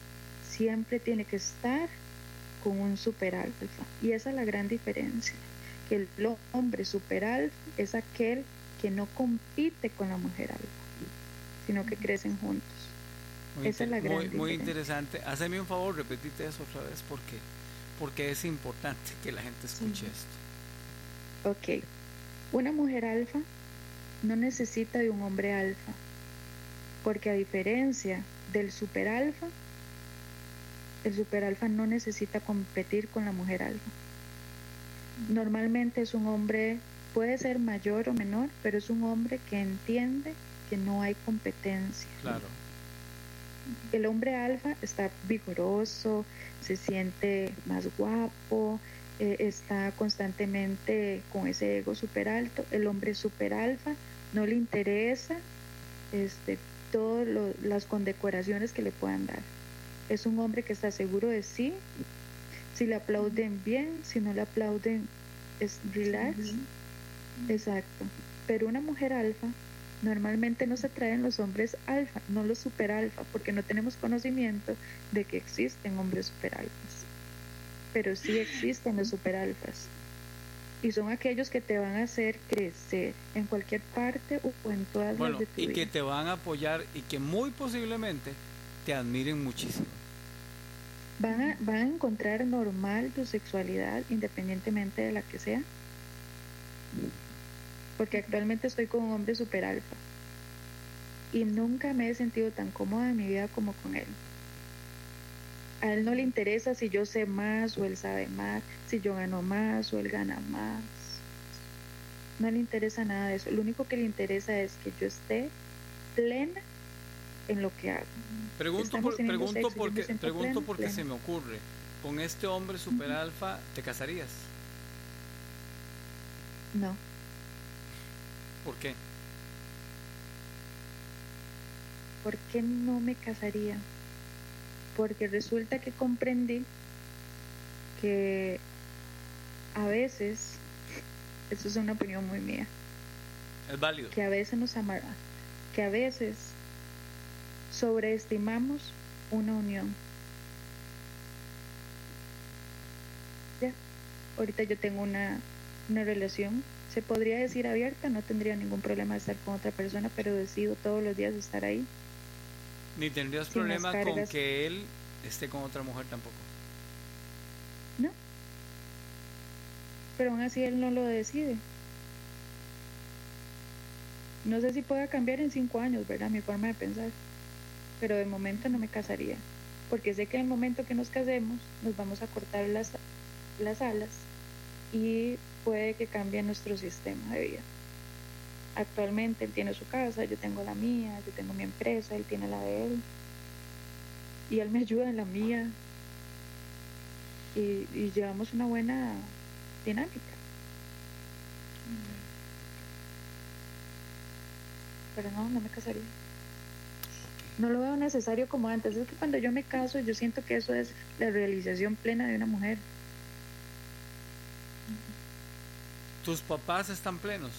siempre tiene que estar con un super alfa. Y esa es la gran diferencia. Que el hombre super alfa es aquel que no compite con la mujer alfa, sino que crecen juntos. Muy, Esa es la gran muy, muy interesante. Hazme un favor, repetite eso otra vez porque porque es importante que la gente escuche esto. Ok. Una mujer alfa no necesita de un hombre alfa. Porque a diferencia del super alfa, el super alfa no necesita competir con la mujer alfa. Normalmente es un hombre, puede ser mayor o menor, pero es un hombre que entiende que no hay competencia. Claro. El hombre alfa está vigoroso, se siente más guapo, eh, está constantemente con ese ego super alto. El hombre super alfa no le interesa este, todas las condecoraciones que le puedan dar. Es un hombre que está seguro de sí, Si le aplauden bien, si no le aplauden, es relax. Exacto. Pero una mujer alfa, normalmente no se traen los hombres alfa, no los super alfa, porque no tenemos conocimiento de que existen hombres super alfas. Pero sí existen los super alfas. Y son aquellos que te van a hacer crecer en cualquier parte o en todas las de tu y que te van a apoyar y que muy posiblemente te admiren muchísimo. Van a, a encontrar normal tu sexualidad independientemente de la que sea. Porque actualmente estoy con un hombre super alfa. Y nunca me he sentido tan cómoda en mi vida como con él. A él no le interesa si yo sé más o él sabe más, si yo gano más o él gana más. No le interesa nada de eso. Lo único que le interesa es que yo esté plena en lo que hago. Pregunto, pregunto porque, pregunto porque se me ocurre. ¿Con este hombre super alfa te casarías? No. ¿Por qué? ¿Por qué no me casaría? Porque resulta que comprendí que a veces, esto es una opinión muy mía, es válido. Que a veces nos amará, que a veces sobreestimamos una unión. Ya, ahorita yo tengo una, una relación, se podría decir abierta, no tendría ningún problema de estar con otra persona, pero decido todos los días estar ahí. Ni tendrías problema con que él esté con otra mujer tampoco. No. Pero aún así él no lo decide. No sé si pueda cambiar en cinco años, ¿verdad? Mi forma de pensar. Pero de momento no me casaría. Porque sé que en el momento que nos casemos nos vamos a cortar las, las alas y puede que cambie nuestro sistema de vida. Actualmente él tiene su casa, yo tengo la mía, yo tengo mi empresa, él tiene la de él. Y él me ayuda en la mía. Y, y llevamos una buena dinámica. Pero no, no me casaría. No lo veo necesario como antes. Es que cuando yo me caso, yo siento que eso es la realización plena de una mujer. ¿Tus papás están plenos?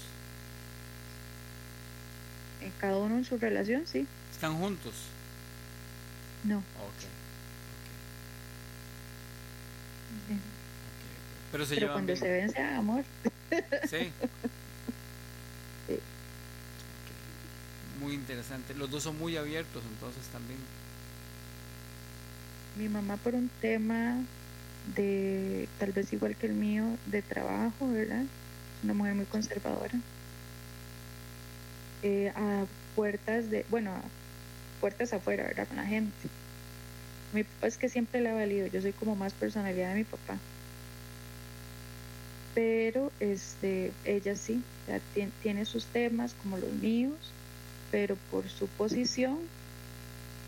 En cada uno en su relación, sí. ¿Están juntos? No. Ok. Pero se Pero cuando se ven, se amor. Sí. Muy interesante. Los dos son muy abiertos, entonces también. Mi mamá por un tema de, tal vez igual que el mío, de trabajo, ¿verdad? Una mujer muy conservadora. Eh, a puertas de, bueno, a puertas afuera, ¿verdad? Con la gente. Mi papá es que siempre le ha valido, yo soy como más personalidad de mi papá. Pero este, ella sí, ya tiene sus temas como los míos, pero por su posición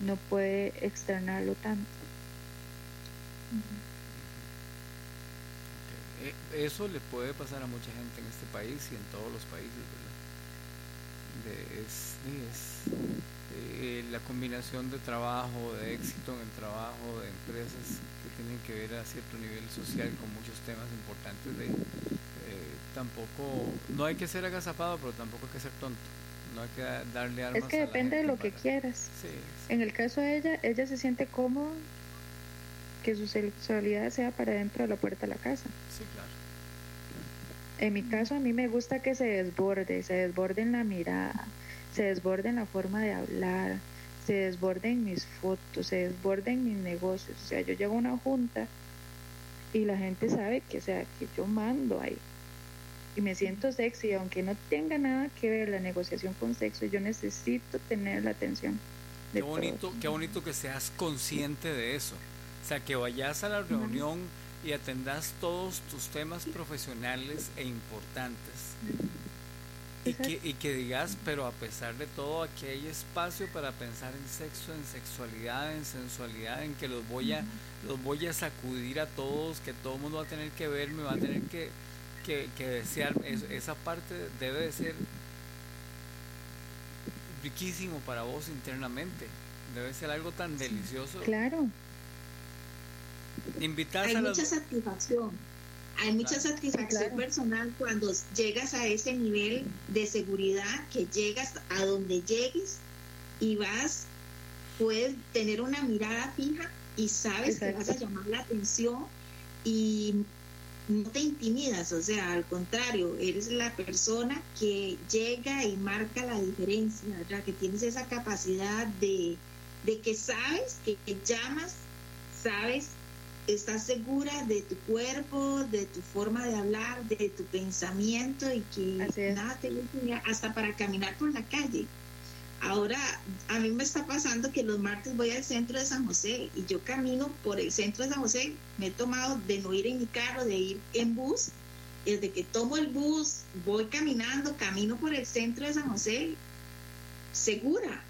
no puede externarlo tanto. E, eso le puede pasar a mucha gente en este país y en todos los países, ¿verdad? es, eh, la combinación de trabajo, de éxito en el trabajo, de empresas que tienen que ver a cierto nivel social con muchos temas importantes de eh, tampoco, no hay que ser agazapado, pero tampoco hay que ser tonto. No hay que darle armas Es que depende de lo que quieras. En el caso de ella, ella se siente cómoda que su sexualidad sea para dentro de la puerta de la casa. Sí, claro. En mi caso, a mí me gusta que se desborde, se desborde en la mirada, se desborde en la forma de hablar, se desborde en mis fotos, se desborde en mis negocios. O sea, yo llego a una junta y la gente sabe que, sea, que yo mando ahí y me siento sexy, aunque no tenga nada que ver la negociación con sexo, yo necesito tener la atención. qué bonito, qué bonito que seas consciente de eso. O sea, que vayas a la reunión y atendas todos tus temas profesionales e importantes. Y que, y que digas, pero a pesar de todo, aquí hay espacio para pensar en sexo, en sexualidad, en sensualidad, en que los voy a, los voy a sacudir a todos, que todo el mundo va a tener que verme, va a tener que que, desear, esa parte debe de ser riquísimo para vos internamente. Debe ser algo tan delicioso. Claro. Invitar hay a mucha satisfacción. Hay mucha satisfacción Claro. personal cuando llegas a ese nivel de seguridad, que llegas a donde llegues y vas, puedes tener una mirada fija y sabes que vas a llamar la atención y no te intimidas, o sea, al contrario, eres la persona que llega y marca la diferencia, ¿verdad? Que tienes esa capacidad de, de que sabes, que, que llamas, sabes, estás segura de tu cuerpo, de tu forma de hablar, de tu pensamiento y que nada te hasta para caminar por la calle. Ahora, a mí me está pasando que los martes voy al centro de San José y yo camino por el centro de San José. Me he tomado de no ir en mi carro, de ir en bus. Desde que tomo el bus, voy caminando, camino por el centro de San José, segura,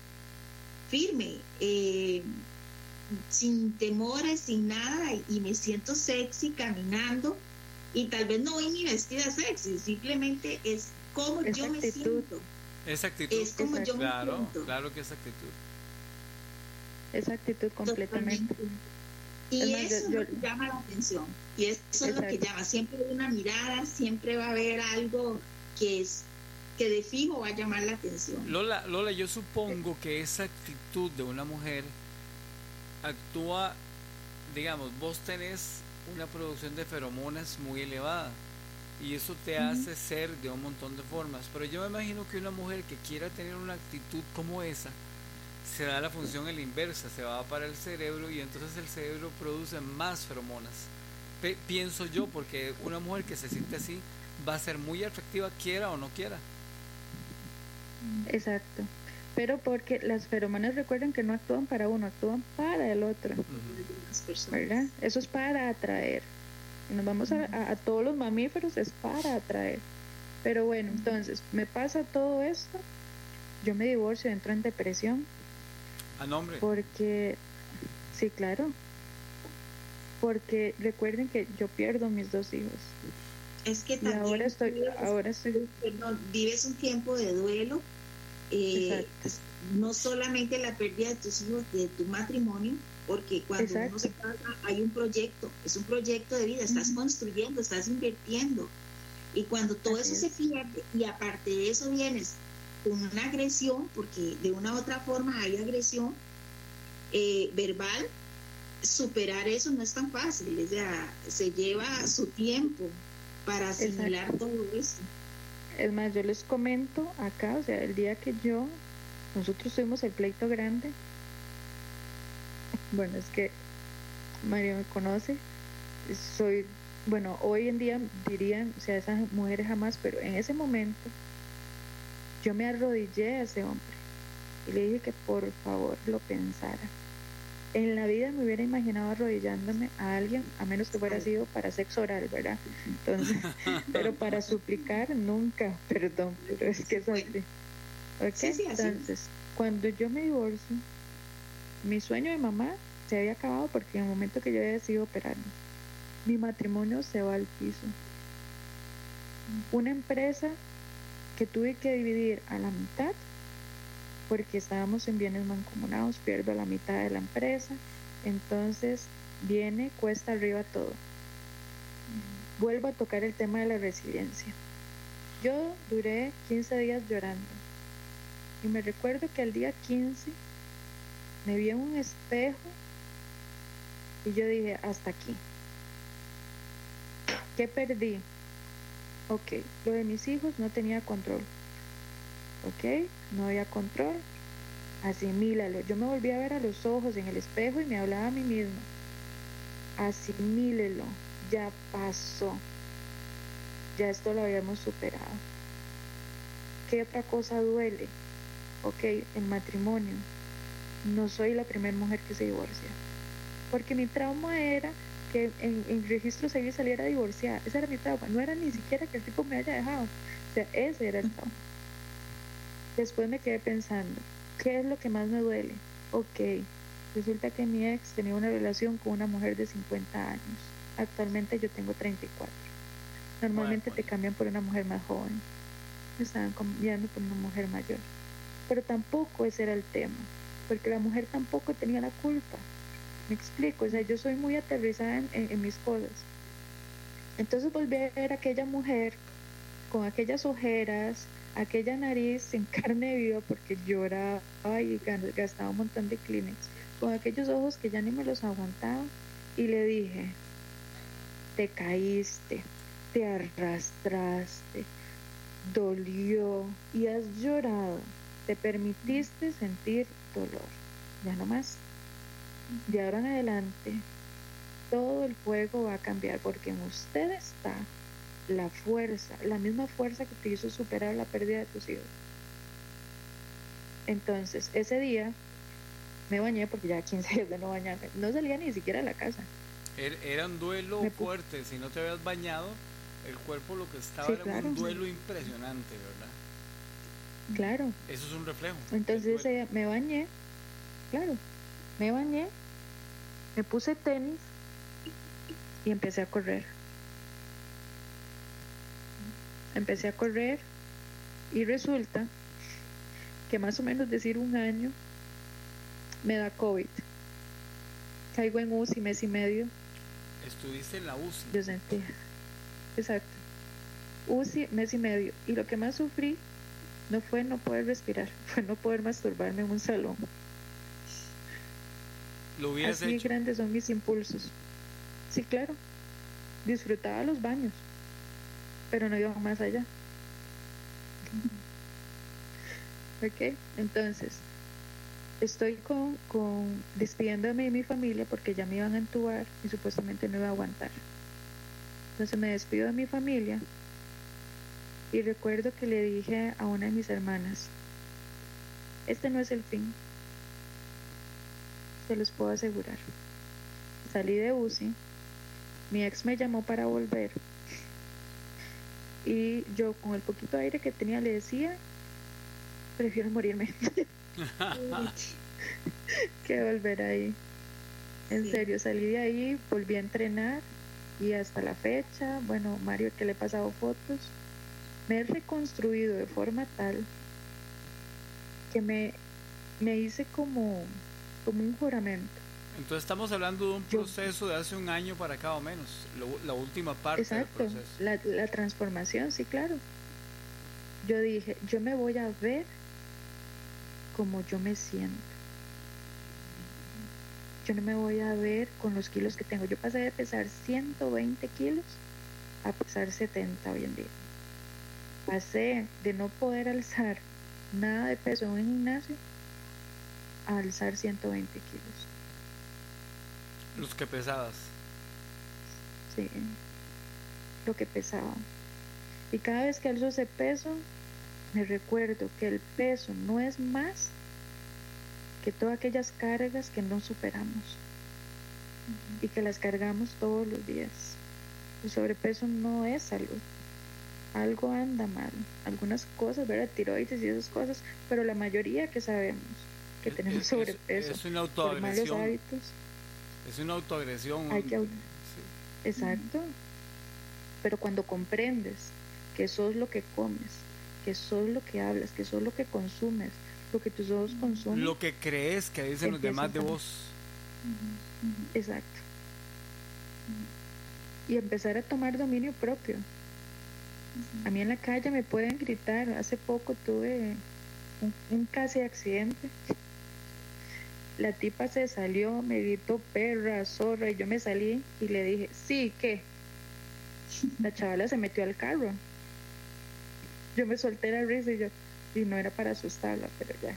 firme, eh, sin temores, sin nada, y me siento sexy caminando. Y tal vez no voy ni vestida sexy, simplemente es como yo me siento. Esa actitud. Es como yo me Claro, siento. claro que es actitud. Esa actitud completamente. Y eso yo- es lo que llama la atención. Y eso es lo que llama. Siempre hay una mirada, siempre va a haber algo que es que de fijo va a llamar la atención. Lola, Lola, yo supongo que esa actitud de una mujer actúa, digamos, vos tenés una producción de feromonas muy elevada y eso te hace ser de un montón de formas, pero yo me imagino que una mujer que quiera tener una actitud como esa, se da la función en la inversa, se va para el cerebro y entonces el cerebro produce más feromonas. Pe- pienso yo, porque una mujer que se siente así va a ser muy atractiva, quiera o no quiera. Exacto. Pero porque las feromonas recuerden que no actúan para uno, actúan para el otro. Eso es para atraer. Nos vamos a, a- a todos los mamíferos, es para atraer. Pero bueno, entonces, me pasa todo esto, yo me divorcio, entro en depresión, A nombre. porque, sí, claro, porque recuerden que yo pierdo mis dos hijos. Es que Y también ahora estoy, vives- ahora estoy, perdón, vives un tiempo de duelo. eh, Exacto. no solamente la pérdida de tus hijos, de tu matrimonio, porque cuando uno se casa hay un proyecto, es un proyecto de vida, estás construyendo, estás invirtiendo. Y cuando todo Así eso es. se pierde y aparte de eso vienes con una agresión, porque de una u otra forma hay agresión eh, verbal, superar eso no es tan fácil, o sea, se lleva su tiempo para asimilar Exacto. todo eso. Es más, yo les comento acá, o sea, el día que yo, nosotros tuvimos el pleito grande, bueno, es que Mario me conoce, soy, bueno, hoy en día dirían, o sea, esas mujeres jamás, pero en ese momento yo me arrodillé a ese hombre y le dije que por favor lo pensara. En la vida me hubiera imaginado arrodillándome a alguien, a menos que fuera sido para sexo oral, ¿verdad? Entonces, pero para suplicar nunca, perdón, pero es que es así. ¿Ok? Entonces, cuando yo me divorcio, mi sueño de mamá se había acabado porque en el momento que yo había decidido operarme, mi matrimonio se va al piso. Una empresa que tuve que dividir a la mitad porque estábamos en bienes mancomunados, pierdo la mitad de la empresa, entonces viene cuesta arriba todo. Vuelvo a tocar el tema de la resiliencia. Yo duré 15 días llorando y me recuerdo que al día 15 me vi en un espejo y yo dije, hasta aquí. ¿Qué perdí? Ok, lo de mis hijos no tenía control. Ok, no había control. Asimílalo. Yo me volví a ver a los ojos en el espejo y me hablaba a mí misma. Asimílelo. Ya pasó. Ya esto lo habíamos superado. ¿Qué otra cosa duele? Ok, el matrimonio. No soy la primera mujer que se divorcia. Porque mi trauma era que en, en registro civil saliera divorciada. Ese era mi trauma. No era ni siquiera que el tipo me haya dejado. O sea, ese era el trauma. Después me quedé pensando, ¿qué es lo que más me duele? Ok, resulta que mi ex tenía una relación con una mujer de 50 años. Actualmente yo tengo 34. Normalmente te cambian por una mujer más joven. Me estaban cambiando por una mujer mayor. Pero tampoco ese era el tema, porque la mujer tampoco tenía la culpa. Me explico, o sea, yo soy muy aterrizada en, mis cosas. Entonces volví a ver a aquella mujer con aquellas ojeras, aquella nariz en carne viva porque lloraba y gastaba un montón de Kleenex, con aquellos ojos que ya ni me los aguantaba y le dije, te caíste, te arrastraste, dolió y has llorado, te permitiste sentir dolor, ya no más. De ahora en adelante, todo el juego va a cambiar porque en usted está la fuerza, la misma fuerza que te hizo superar la pérdida de tus hijos. Entonces, ese día me bañé porque ya 15 días de no bañarme. No salía ni siquiera a la casa. Er, era un duelo fuerte. Si no te habías bañado, el cuerpo lo que estaba era un duelo impresionante, ¿verdad? Claro. Eso es un reflejo. Entonces día me bañé, claro, me bañé, me puse tenis y empecé a correr. Empecé a correr y resulta que más o menos decir un año me da COVID. Caigo en UCI mes y medio. Estuviste en la UCI. Yo sentí. Exacto. UCI mes y medio. Y lo que más sufrí no fue no poder respirar, fue no poder masturbarme en un salón. Lo hubieras Así grandes son mis impulsos. Sí, claro. Disfrutaba los baños, pero no iba más allá. ok, entonces estoy con, con despidiéndome de mi familia porque ya me iban a entubar y supuestamente no iba a aguantar. Entonces me despido de mi familia y recuerdo que le dije a una de mis hermanas, este no es el fin, se los puedo asegurar. Salí de UCI, mi ex me llamó para volver y yo con el poquito aire que tenía le decía, prefiero morirme. que volver ahí. En serio, salí de ahí, volví a entrenar y hasta la fecha, bueno, Mario que le he pasado fotos, me he reconstruido de forma tal que me, me hice como, como un juramento. Entonces estamos hablando de un proceso de hace un año para acá o menos, la última parte del proceso. La, la transformación, sí, claro. Yo dije, yo me voy a ver como yo me siento. Yo no me voy a ver con los kilos que tengo. Yo pasé de pesar 120 kilos a pesar 70 hoy en día. Pasé de no poder alzar nada de peso en un gimnasio a alzar 120 kilos. Los que pesabas. Sí, lo que pesaba. Y cada vez que alzo ese peso, me recuerdo que el peso no es más que todas aquellas cargas que no superamos y que las cargamos todos los días. El sobrepeso no es salud. Algo anda mal. Algunas cosas, ¿verdad? Tiroides y esas cosas, pero la mayoría que sabemos que tenemos sobrepeso. Es, una autoagresión. hábitos. Es una autoagresión. Hay que, Exacto. Pero cuando comprendes que eso es lo que comes, que sos lo que hablas, que sos lo que consumes, lo que tus ojos consumen. Lo que crees que dicen los demás de vos. Exacto. Y empezar a tomar dominio propio. A mí en la calle me pueden gritar. Hace poco tuve un, casi accidente. La tipa se salió, me gritó perra, zorra, y yo me salí y le dije, sí, ¿qué? La chavala se metió al carro yo me solté la risa y yo, y no era para asustarla, pero ya,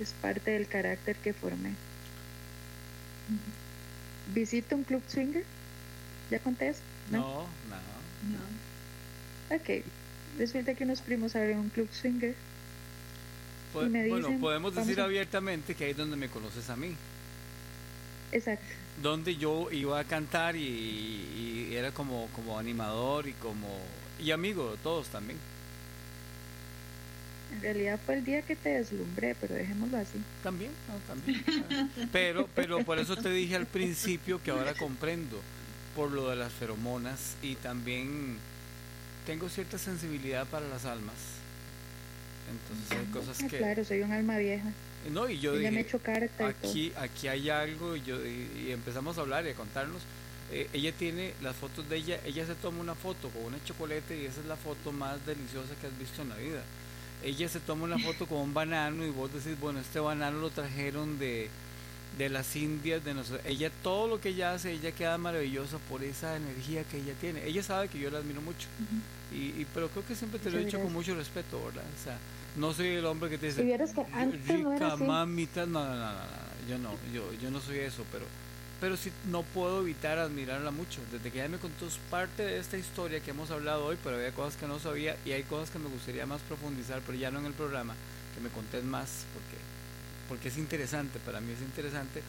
es parte del carácter que formé. ¿Visito un club swinger? ¿Ya conté eso? No, no. no. Ok, resulta que unos primos abren un club swinger. y me dicen, bueno, podemos decir abiertamente que ahí es donde me conoces a mí. Exacto. Donde yo iba a cantar y, y era como, como animador y como y amigo de todos también. En realidad fue el día que te deslumbré, pero dejémoslo así. También, también. pero, pero por eso te dije al principio que ahora comprendo por lo de las feromonas y también tengo cierta sensibilidad para las almas. Entonces hay cosas ah, que... Claro, soy un alma vieja. No, y yo me dije, y todo. aquí, aquí hay algo y, yo, y, y empezamos a hablar y a contarnos. Eh, ella tiene las fotos de ella, ella se toma una foto con una chocolate y esa es la foto más deliciosa que has visto en la vida. Ella se toma una foto con un banano y vos decís, bueno, este banano lo trajeron de, de las Indias, de nosotros. Ella, todo lo que ella hace, ella queda maravillosa por esa energía que ella tiene. Ella sabe que yo la admiro mucho. y, y- pero creo que siempre te lo he dicho con mucho respeto, ¿verdad? O sea, no soy el hombre que te dice, que antes no era rica así. mamita, no, no, no, no, no, yo no, yo, yo no soy eso, pero, pero sí no puedo evitar admirarla mucho. Desde que ella me contó parte de esta historia que hemos hablado hoy, pero había cosas que no sabía y hay cosas que me gustaría más profundizar, pero ya no en el programa, que me contés más, porque, porque es interesante, para mí es interesante.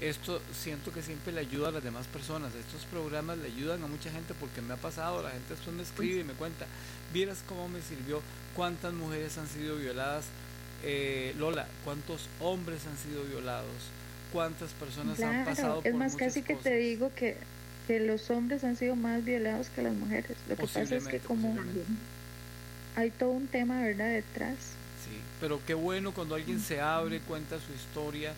Esto siento que siempre le ayuda a las demás personas. Estos programas le ayudan a mucha gente porque me ha pasado. La gente después me escribe y me cuenta. Vieras cómo me sirvió, cuántas mujeres han sido violadas. Eh, Lola, cuántos hombres han sido violados, cuántas personas han pasado Claro, es por más, casi que te digo que, que los hombres han sido más violados que las mujeres. Lo que pasa es que como hay todo un tema, ¿verdad?, detrás. Sí, pero qué bueno cuando alguien se abre, cuenta su historia.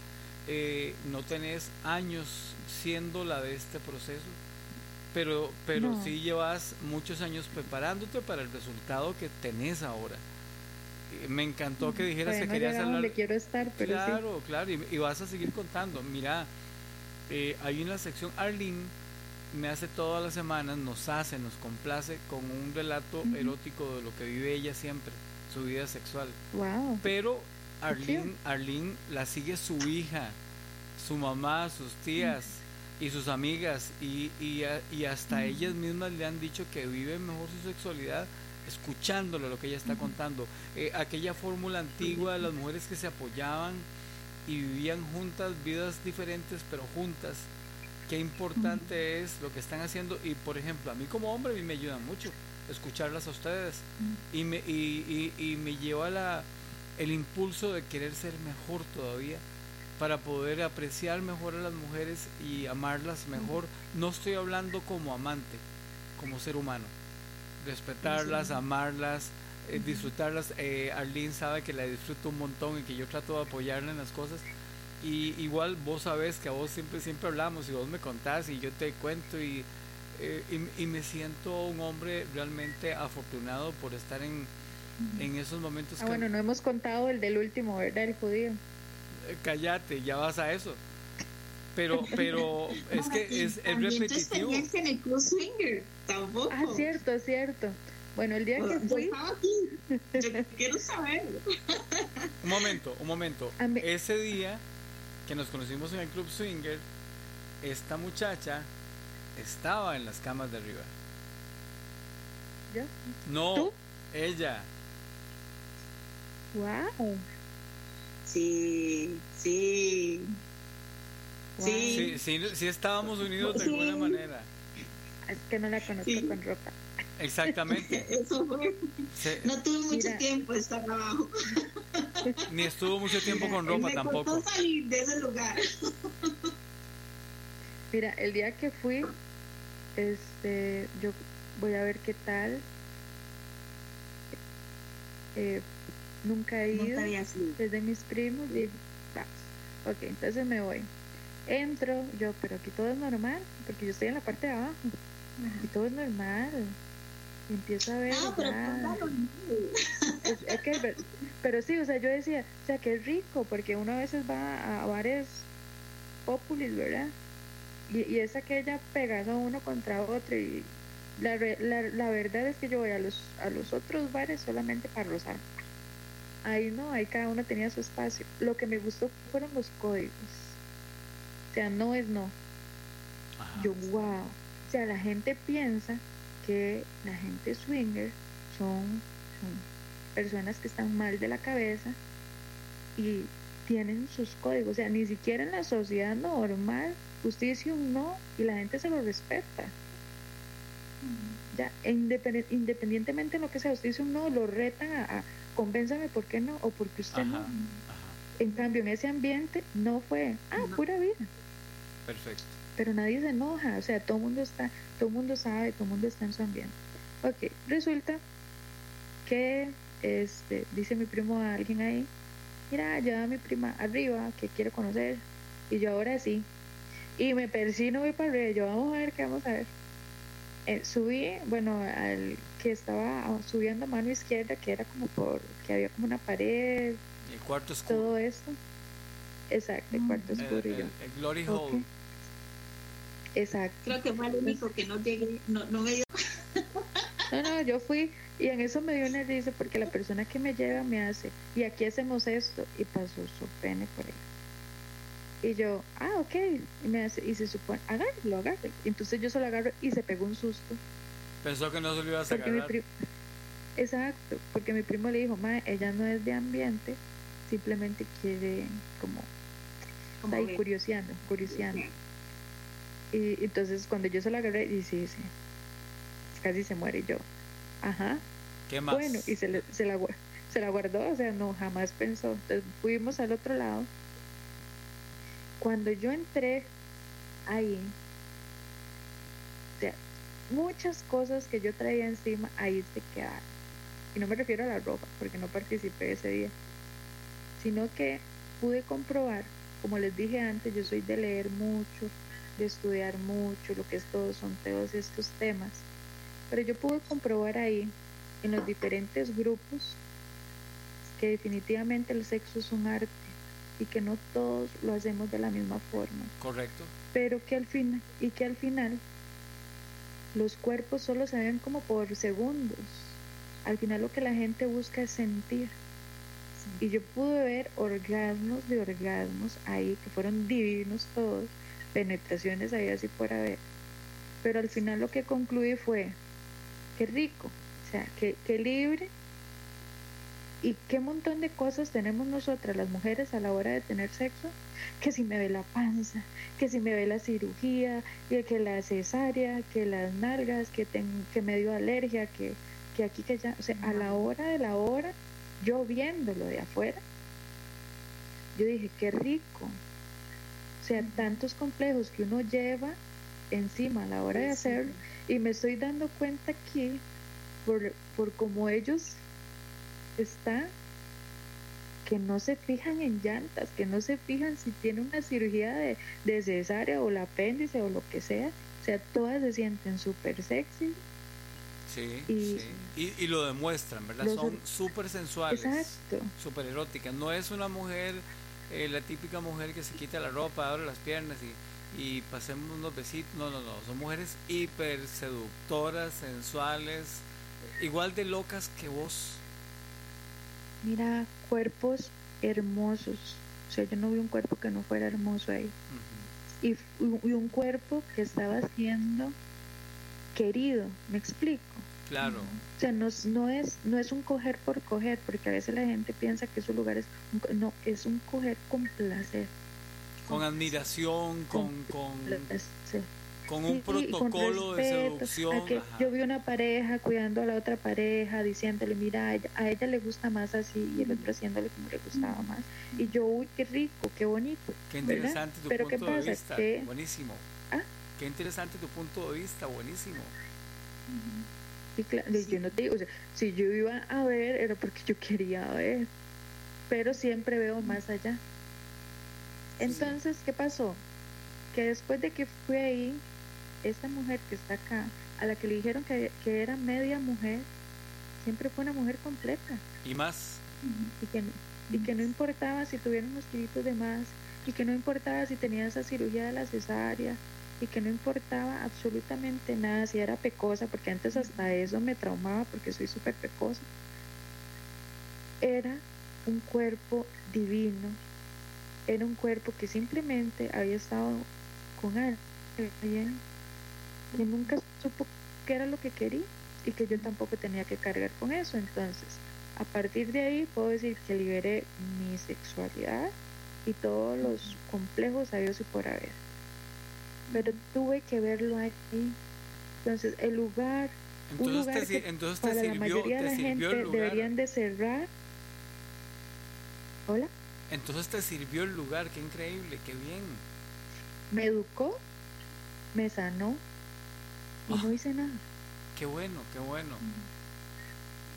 eh, no tenés años siendo la de este proceso, pero, pero No. sí llevas muchos años preparándote para el resultado que tenés ahora. Eh, Me encantó que dijeras que querías hablar. donde quiero estar, pero sí. Claro, claro, y, y vas a seguir contando. Mira, eh, hay una sección, Arlene me hace todas las semanas, nos hace, nos complace con un relato erótico de lo que vive ella siempre, su vida sexual. Wow. Pero Arlene. Arlene la sigue su hija, su mamá, sus tías y sus amigas y, y, y hasta ellas mismas le han dicho que viven mejor su sexualidad escuchándolo lo que ella está contando. Eh, aquella fórmula antigua de las mujeres que se apoyaban y vivían juntas, vidas diferentes pero juntas. Qué importante es lo que están haciendo y por ejemplo a mí como hombre a mí me ayuda mucho escucharlas a ustedes y me, y, y- y me lleva la, el impulso de querer ser mejor todavía para poder apreciar mejor a las mujeres y amarlas mejor. No estoy hablando como amante, como ser humano. Respetarlas, amarlas, eh, disfrutarlas. Eh, Arlene sabe que la disfruto un montón y que yo trato de apoyarla en las cosas. Y igual vos sabes que a vos siempre, siempre hablamos y vos me contás y yo te cuento y, eh, y, y me siento un hombre realmente afortunado por estar en, en esos momentos Ah, que- bueno, no hemos contado el del último, ¿verdad? El judío. Eh, cállate, ya vas a eso. Pero, pero es que es, es repetitivo. en el club swinger, tampoco. Ah, cierto, cierto. Bueno, el día que Yo fui, estaba aquí. Yo quiero saber. Un momento, un momento. Ese día que nos conocimos en el Club Swinger, esta muchacha estaba en las camas de arriba. ¿yo? No, ¿Tú? ella. Wow. Sí, sí. Wow. Sí. Sí, sí, sí estábamos unidos de Sí. alguna manera. Es que no la conozco Sí. con ropa. Exactamente. Eso fue. Se- No tuve mucho Mira. tiempo de estar abajo. ni estuvo mucho tiempo con ropa me tampoco. costó salir de ese lugar. Mira, el día que fui, este, yo voy a ver qué tal. Eh, nunca he ido. Sido. desde mis primos y vamos. Ok, entonces me voy. Entro, yo, pero aquí todo es normal, porque yo estoy en la parte de abajo y todo es normal. Y empiezo a ver. Ah, pero. Es- es que, pero sí, o sea, yo decía, o sea, que es rico, porque uno a veces va a bares populis, ¿verdad? Y, y es aquella pegada uno contra otro y la, la, la verdad es que yo voy a los, a los otros bares solamente para rozar. Ahí no, ahí cada uno tenía su espacio. Lo que me gustó fueron los códigos. O sea, no es no. Ajá. Yo, wow. O sea, la gente piensa que la gente swinger son, son personas que están mal de la cabeza y tienen sus códigos. O sea, ni siquiera en la sociedad normal usted dice un no y la gente se lo respeta. Ya, independe- independientemente de lo que sea, usted dice un no, lo retan a, a convénzame por qué no o porque usted Ajá, no. ajá. En cambio, en ese ambiente no fue, ah, No. pura vida Perfecto. pero nadie se enoja, o sea, todo el mundo está, todo el mundo sabe, todo el mundo está en su ambiente. Ok, resulta que, este, dice mi primo a alguien ahí, mira, lleva a mi prima arriba que quiero conocer. Y yo ahora sí. Y me persino, voy para arriba. Yo, vamos a ver qué vamos a ver. Eh, subí, bueno, al que estaba subiendo a mano izquierda, que era como por, que había como una pared. El cuarto oscuro. Todo esto. Exacto, el cuarto El, oscuro. el- el Glory. Exacto. Creo que fue el único que no llegué, no, no me dio. No, no, yo fui y en eso me dio una risa porque la persona que me lleva me hace, y aquí hacemos esto, y pasó su pene por ahí. Y yo, ah, ok, y me hace, y se supone, agárralo, agárralo. Entonces yo solo agarro y se pegó un susto. Pensó que no se lo ibas a Porque mi agarrar. primo, exacto, porque mi primo le dijo, ma, ella no es de ambiente, simplemente quiere como, está ahí curioseando, curioseando. Y entonces cuando yo se la agarré, y sí, sí, casi se muere y yo, ajá, ¿Qué más? bueno, y se, le- se, la, se la guardó, o sea, no, jamás pensó. Entonces fuimos al otro lado. Cuando yo entré ahí, o sea, muchas cosas que yo traía encima ahí se quedaron. Y no me refiero a la ropa, porque no participé ese día, sino que pude comprobar, como les dije antes, yo soy de leer mucho, de estudiar mucho, lo que es todo, son todos estos temas. Pero yo pude comprobar ahí, en los diferentes grupos, que definitivamente el sexo es un arte y que no todos lo hacemos de la misma forma, Correcto. pero que al final y que al final los cuerpos solo se ven como por segundos. Al final lo que la gente busca es sentir. Y yo pude ver orgasmos de orgasmos ahí, que fueron divinos todos, penetraciones ahí así por haber. Pero al final lo que concluí fue, qué rico, o sea, qué, qué libre y qué montón de cosas tenemos nosotras las mujeres a la hora de tener sexo, que si me ve la panza, que si me ve la cirugía, que, que la cesárea, que las nalgas, que, ten- que me dio alergia, que, que aquí, que allá, o sea, a la hora de la hora, yo viéndolo de afuera, yo dije, qué rico. O sea, tantos complejos que uno lleva encima a la hora de hacerlo y me estoy dando cuenta aquí por, por cómo ellos están que no se fijan en llantas, que no se fijan si tiene una cirugía de, de cesárea o el apéndice o lo que sea. O sea, todas se sienten súper sexy. Sí, Y- sí. Y, y lo demuestran, ¿verdad? Los- Son súper sensuales. Exacto. súper erótica. No es una mujer, eh, la típica mujer que se quita la ropa, abre las piernas y, y pasemos unos besitos. No, no, no. Son mujeres hiper seductoras, sensuales, igual de locas que vos. Mira, cuerpos hermosos. O sea, yo no vi un cuerpo que no fuera hermoso ahí. Y, un cuerpo que estaba siendo querido, me explico. Claro, O sea, no, es- no, es, no es un coger por coger, porque a veces la gente piensa que esos lugares, no, es un coger con placer. con admiración, con, con, placer. Con Sí, un y con protocolo de seducción. a que yo vi una pareja cuidando a la otra pareja, diciéndole, mira, a ella, a ella le gusta más así, y el otro haciéndole como le gustaba más. Y yo, uy, qué rico, qué bonito. Qué ¿verdad? interesante tu Pero ¿qué punto de pasa? vista. Que- Buenísimo. ¿Ah? Qué interesante tu punto de vista, buenísimo. Sí, claro, y yo no te digo, o sea, si yo iba a ver, era porque yo quería ver, pero siempre veo más allá. Entonces, ¿qué pasó? Que después de que fui ahí, esta mujer que está acá, a la que le dijeron que, que era media mujer, siempre fue una mujer completa. Y más, y que, no- y que no importaba si tuviera unos kilitos de más, y que no importaba si tenía esa cirugía de la cesárea, y que no importaba absolutamente nada si era pecosa, porque antes hasta eso me traumaba porque soy súper pecosa. Era un cuerpo divino, era un cuerpo que simplemente había estado con alguien que nunca supo qué era lo que quería y que yo tampoco tenía que cargar con eso. Entonces, a partir de ahí puedo decir que liberé mi sexualidad y todos los complejos habidos y por haber. Pero tuve que verlo ahí. Entonces, el lugar, un entonces lugar te, que entonces para la sirvió, mayoría de la gente deberían de cerrar. Hola, Entonces te sirvió el lugar, qué increíble, qué bien. me educó, me sanó y Ah. no hice nada. Qué bueno, qué bueno.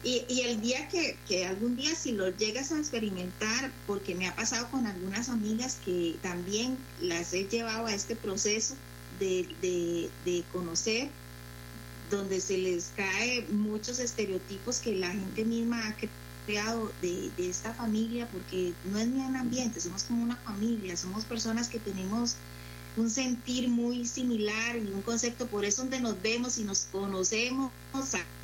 Y, y el día que, que algún día si lo llegas a experimentar, porque me ha pasado con algunas amigas que también las he llevado a este proceso de, de, de conocer, donde se les cae muchos estereotipos que la gente misma ha creado de, de esta familia, porque no es ni un ambiente, somos como una familia, somos personas que tenemos un sentir muy similar y un concepto, por eso donde nos vemos y nos conocemos,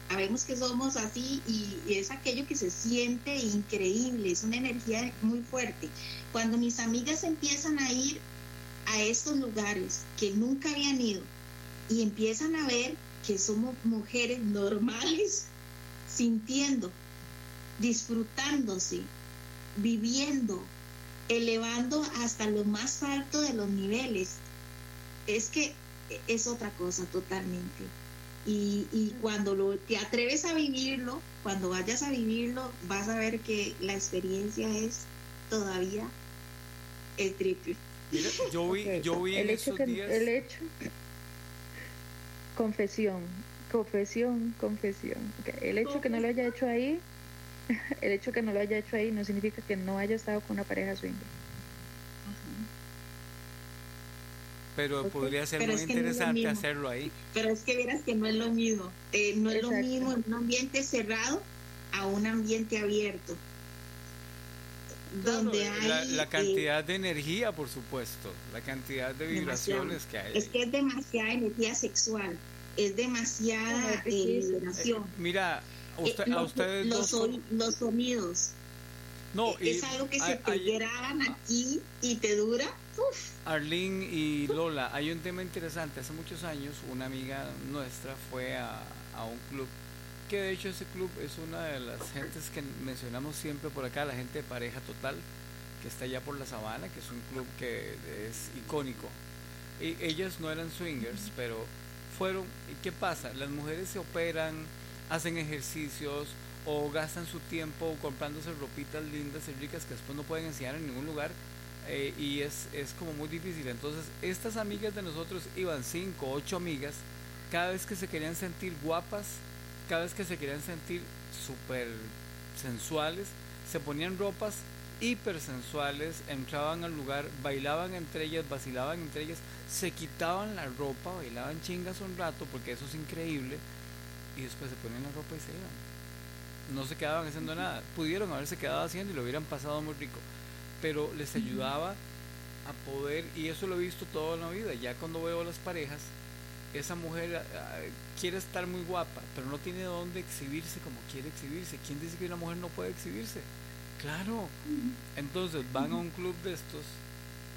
sabemos que somos así y, es aquello que se siente increíble, es una energía muy fuerte. Cuando mis amigas empiezan a ir a estos lugares que nunca habían ido y empiezan a ver que somos mujeres normales, sintiendo, disfrutándose, viviendo, elevando hasta lo más alto de los niveles. Es que es otra cosa totalmente. Y, y cuando lo, te atreves a vivirlo, cuando vayas a vivirlo, vas a ver que la experiencia es todavía el triple. Mira, yo vi, yo vi el en hecho esos que, días. el hecho confesión confesión confesión Ok, el hecho que no lo haya hecho ahí el hecho que no lo haya hecho ahí no significa que no haya estado con una pareja swinger Pero podría ser pero muy no interesante hacerlo ahí. Pero es que verás que no es lo mismo. Eh, no es lo mismo en un ambiente cerrado a un ambiente abierto. Donde Claro, hay. la, la eh, cantidad de energía, por supuesto, la cantidad de Demasiado. vibraciones que hay. es que es demasiada energía sexual. Es demasiada eh, liberación. Mira, usted- Eh, a los, ustedes los, dos- soni- los sonidos. No, y es algo que hay- se te graban aquí y te dura. Uf, Arlene y Lola, hay un tema interesante. Hace muchos años, una amiga nuestra fue a, a un club, que de hecho ese club es una de las gentes que mencionamos siempre por acá, la gente de pareja total, que está allá por la sabana, que es un club que es icónico. Y ellas no eran swingers, pero fueron. ¿Y qué pasa? Las mujeres se operan, hacen ejercicios o gastan su tiempo comprándose ropitas lindas y ricas que después no pueden enseñar en ningún lugar eh, y es, es como muy difícil. Entonces, estas amigas de nosotros iban cinco, ocho amigas, cada vez que se querían sentir guapas, cada vez que se querían sentir súper sensuales, se ponían ropas hipersensuales, entraban al lugar, bailaban entre ellas, vacilaban entre ellas, se quitaban la ropa, bailaban chingas un rato, porque eso es increíble, y después se ponían la ropa y se iban. No se quedaban haciendo nada. Pudieron haberse quedado haciendo y lo hubieran pasado muy rico pero les ayudaba a poder, y eso lo he visto toda la vida, ya cuando veo las parejas, esa mujer ah, quiere estar muy guapa, pero no tiene dónde exhibirse como quiere exhibirse. ¿Quién dice que una mujer no puede exhibirse? Claro. Entonces van a un club de estos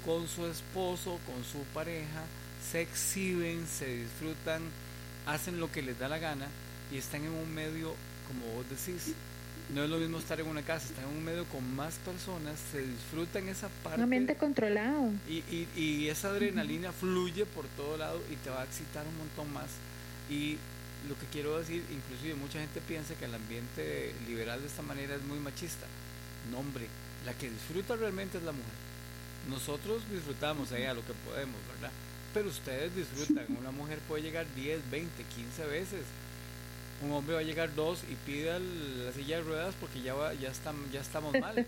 con su esposo, con su pareja, se exhiben, se disfrutan, hacen lo que les da la gana y están en un medio, como vos decís, no es lo mismo estar en una casa, están en un medio con más personas, se disfrutan esa parte. un ambiente controlado Y, y, y esa adrenalina fluye por todo lado y te va a excitar un montón más. Y lo que quiero decir, inclusive mucha gente piensa que el ambiente liberal de esta manera es muy machista. No, hombre, la que disfruta realmente es la mujer. Nosotros disfrutamos allá lo que podemos, ¿verdad? Pero ustedes disfrutan. Una mujer puede llegar 10, 20, 15 veces. Un hombre va a llegar dos y pide el- la silla de ruedas porque ya va, ya está, ya estamos mal.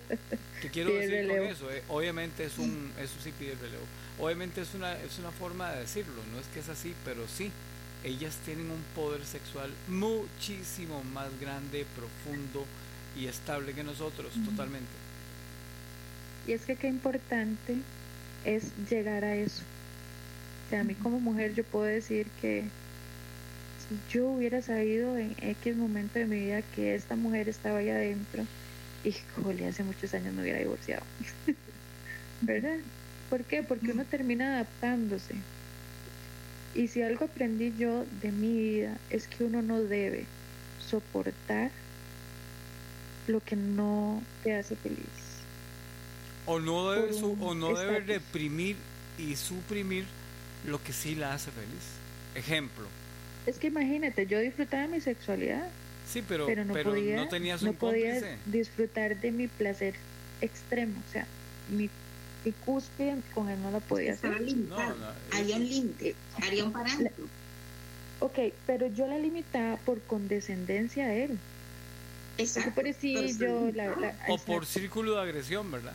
¿Qué quiero decir con eso? Eh, obviamente es un, eso sí pide relevo. Obviamente es una, es una forma de decirlo, no es que es así, pero sí, ellas tienen un poder sexual muchísimo más grande, profundo y estable que nosotros, totalmente. Y es que qué importante es llegar a eso. Sea, a mí como mujer yo puedo decir que si yo hubiera sabido en X momento de mi vida que esta mujer estaba ahí adentro, híjole, hace muchos años me hubiera divorciado. ¿Verdad? ¿Por qué? Porque uno termina adaptándose. Y si algo aprendí yo de mi vida es que uno no debe soportar lo que no te hace feliz. O no debe, su- o no debe reprimir y suprimir lo que sí la hace feliz. Ejemplo. Es que imagínate, yo disfrutaba de mi sexualidad, Sí, pero, pero no pero podía, no tenías no un podía cómplice. disfrutar de mi placer extremo, o sea, mi, mi cúspide con él no la podía estaba hacer. limitado. No, no, Había un límite, había un parámetro. Ok, pero yo la limitaba por condescendencia a él. Exacto. Por parecillo, la, la, o por círculo de agresión, ¿verdad?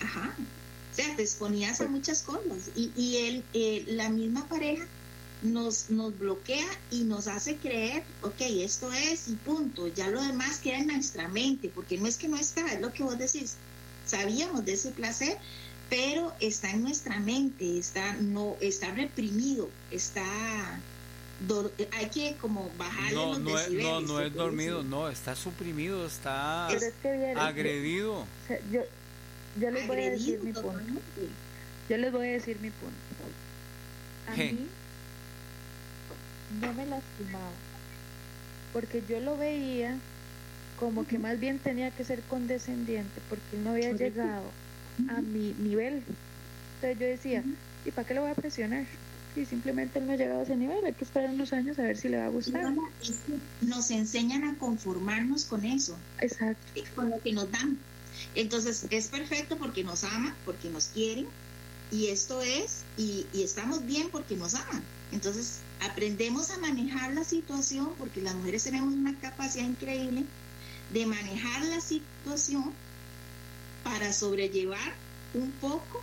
Ajá. O sea, te exponías a muchas cosas. Y, y él, eh, la misma pareja nos, nos bloquea y nos hace creer, ok, esto es y punto, ya lo demás queda en nuestra mente, porque no es que no está, es lo que vos decís, sabíamos de ese placer, pero está en nuestra mente, está, no, está reprimido, está hay que como bajarle no, los no decibeles, no, no es dormido, no, está suprimido, está agredido. yo, yo les voy a decir mi punto. Yo les voy a decir mi punto. A mí no me lastimaba, porque yo lo veía como que más bien tenía que ser condescendiente, porque él no había llegado a mi nivel. Entonces yo decía, ¿y para qué lo voy a presionar? Y simplemente él no ha llegado a ese nivel, hay que esperar unos años a ver si le va a gustar. nos enseñan a conformarnos con eso. Exacto. Con lo que nos dan. Entonces es perfecto porque nos ama, porque nos quieren, y esto es, y, y estamos bien porque nos aman. Entonces aprendemos a manejar la situación, porque las mujeres tenemos una capacidad increíble de manejar la situación para sobrellevar un poco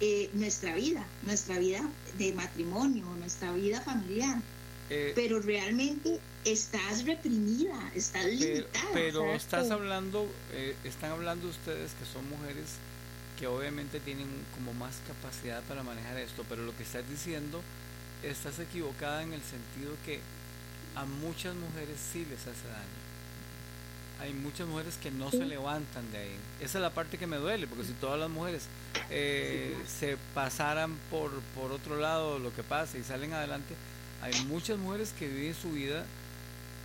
eh, nuestra vida, nuestra vida de matrimonio, nuestra vida familiar. Eh, pero realmente estás reprimida, estás limitada. Pero, estás hablando, eh, están hablando ustedes que son mujeres que obviamente tienen como más capacidad para manejar esto, pero lo que estás diciendo, estás equivocada en el sentido que a muchas mujeres sí les hace daño hay muchas mujeres que no se levantan de ahí. Esa es la parte que me duele, porque si todas las mujeres eh, se pasaran por, por otro lado lo que pasa y salen adelante, hay muchas mujeres que viven su vida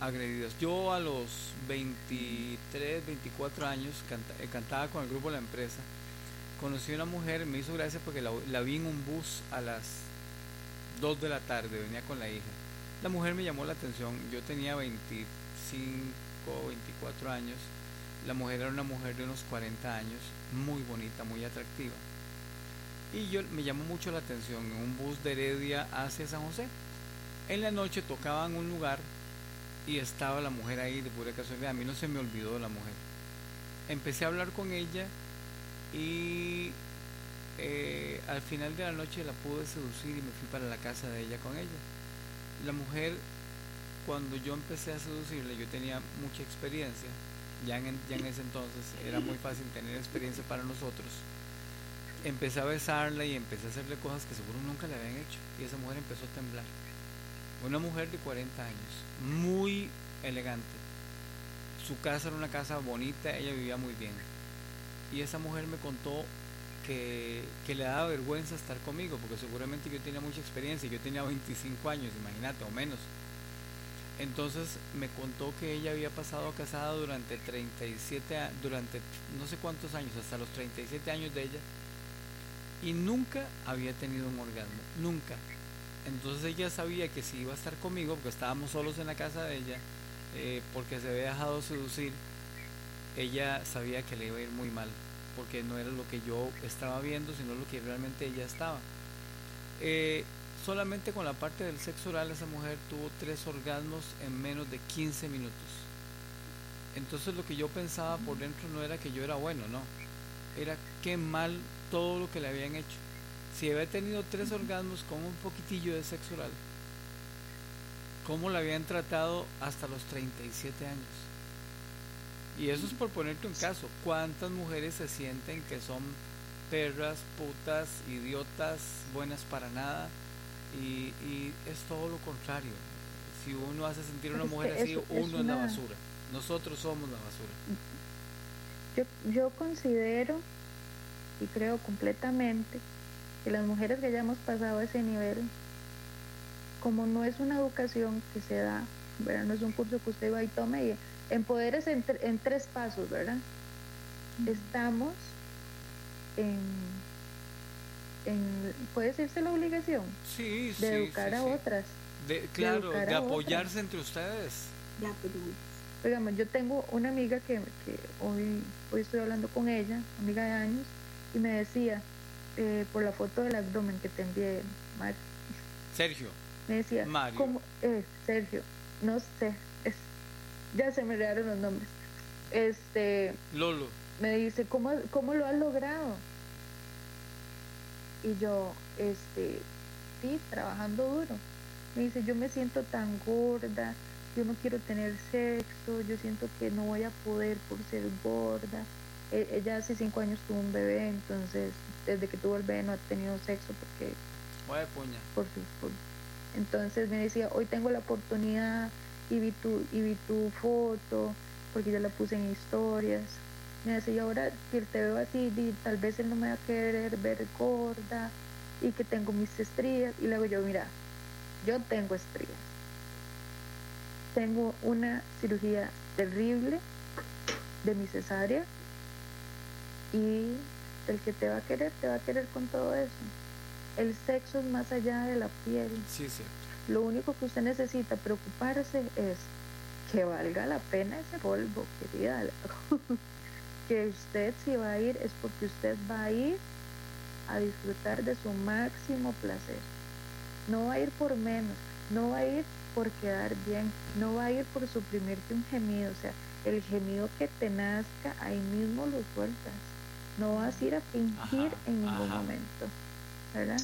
agredidas. Yo a los 23, 24 años eh, cantaba con el grupo La Empresa. Conocí a una mujer, me hizo gracia porque la, la vi en un bus a las 2 de la tarde, venía con la hija. La mujer me llamó la atención, yo tenía 25 24 años. La mujer era una mujer de unos 40 años, muy bonita, muy atractiva. Y yo me llamó mucho la atención en un bus de Heredia hacia San José. En la noche tocaba en un lugar y estaba la mujer ahí de pura casualidad. A mí no se me olvidó la mujer. Empecé a hablar con ella y eh, al final de la noche la pude seducir y me fui para la casa de ella con ella. La mujer cuando yo empecé a seducirle, yo tenía mucha experiencia, ya en, ya en ese entonces era muy fácil tener experiencia para nosotros. Empecé a besarla y empecé a hacerle cosas que seguro nunca le habían hecho. Y esa mujer empezó a temblar. Una mujer de 40 años, muy elegante. Su casa era una casa bonita, ella vivía muy bien. Y esa mujer me contó que, que, le daba vergüenza estar conmigo, porque seguramente yo tenía mucha experiencia, yo tenía 25 años, imagínate, o menos. Entonces me contó que ella había pasado casada durante 37, durante no sé cuántos años, hasta los 37 años de ella, y nunca había tenido un orgasmo, nunca. Entonces ella sabía que si iba a estar conmigo, porque estábamos solos en la casa de ella, eh, porque se había dejado seducir, ella sabía que le iba a ir muy mal, porque no era lo que yo estaba viendo, sino lo que realmente ella estaba. Eh, solamente con la parte del sexo oral esa mujer tuvo tres orgasmos en menos de 15 minutos. Entonces lo que yo pensaba por dentro no era que yo era bueno, no. Era qué mal todo lo que le habían hecho. Si había tenido tres orgasmos con un poquitillo de sexo oral, ¿cómo la habían tratado hasta los 37 años? Y eso es por ponerte un caso. ¿Cuántas mujeres se sienten que son perras, putas, idiotas, buenas para nada? Y, y es todo lo contrario. Si uno hace sentir a una mujer así, uno es, la basura. Nosotros somos la basura. Yo, yo considero y creo completamente que las mujeres que ya hemos pasado ese nivel, como no es una educación que se da, ¿verdad? no es un curso que usted va y tome y empoderes en, en tres pasos, ¿verdad? Estamos en puede decirse la obligación sí, de educar a otras. De, claro, de, apoyarse entre ustedes. Digamos, yo tengo una amiga que, hoy, hoy estoy hablando con ella, amiga de años, y me decía, eh, por la foto del abdomen que te envié, Sergio. Me decía, Mario. Eh, Sergio, no sé, es ya se me rearon los nombres. Este. Lolo. Me dice, ¿cómo, cómo lo has logrado? Y yo, este, sí, trabajando duro. Me dice, yo me siento tan gorda, yo no quiero tener sexo, yo siento que no voy a poder por ser gorda. E, ella hace cinco años tuvo un bebé, entonces desde que tuvo el bebé no ha tenido sexo porque... puña. Por su, entonces me decía, hoy tengo la oportunidad y vi tu, y vi tu foto, porque yo la puse en historias. Me decía, y ahora que te veo así, tal vez él no me va a querer ver gorda y que tengo mis estrías. Y luego yo, mira, yo tengo estrías. Tengo una cirugía terrible de mi cesárea y el que te va a querer, te va a querer con todo eso. El sexo es más allá de la piel. Sí, sí. Lo único que usted necesita preocuparse es que valga la pena ese polvo, querida. que usted si va a ir es porque usted va a ir a disfrutar de su máximo placer. No va a ir por menos, no va a ir por quedar bien, no va a ir por suprimirte un gemido, o sea, el gemido que te nazca, ahí mismo lo sueltas. No vas a ir a fingir en ningún momento. ¿verdad?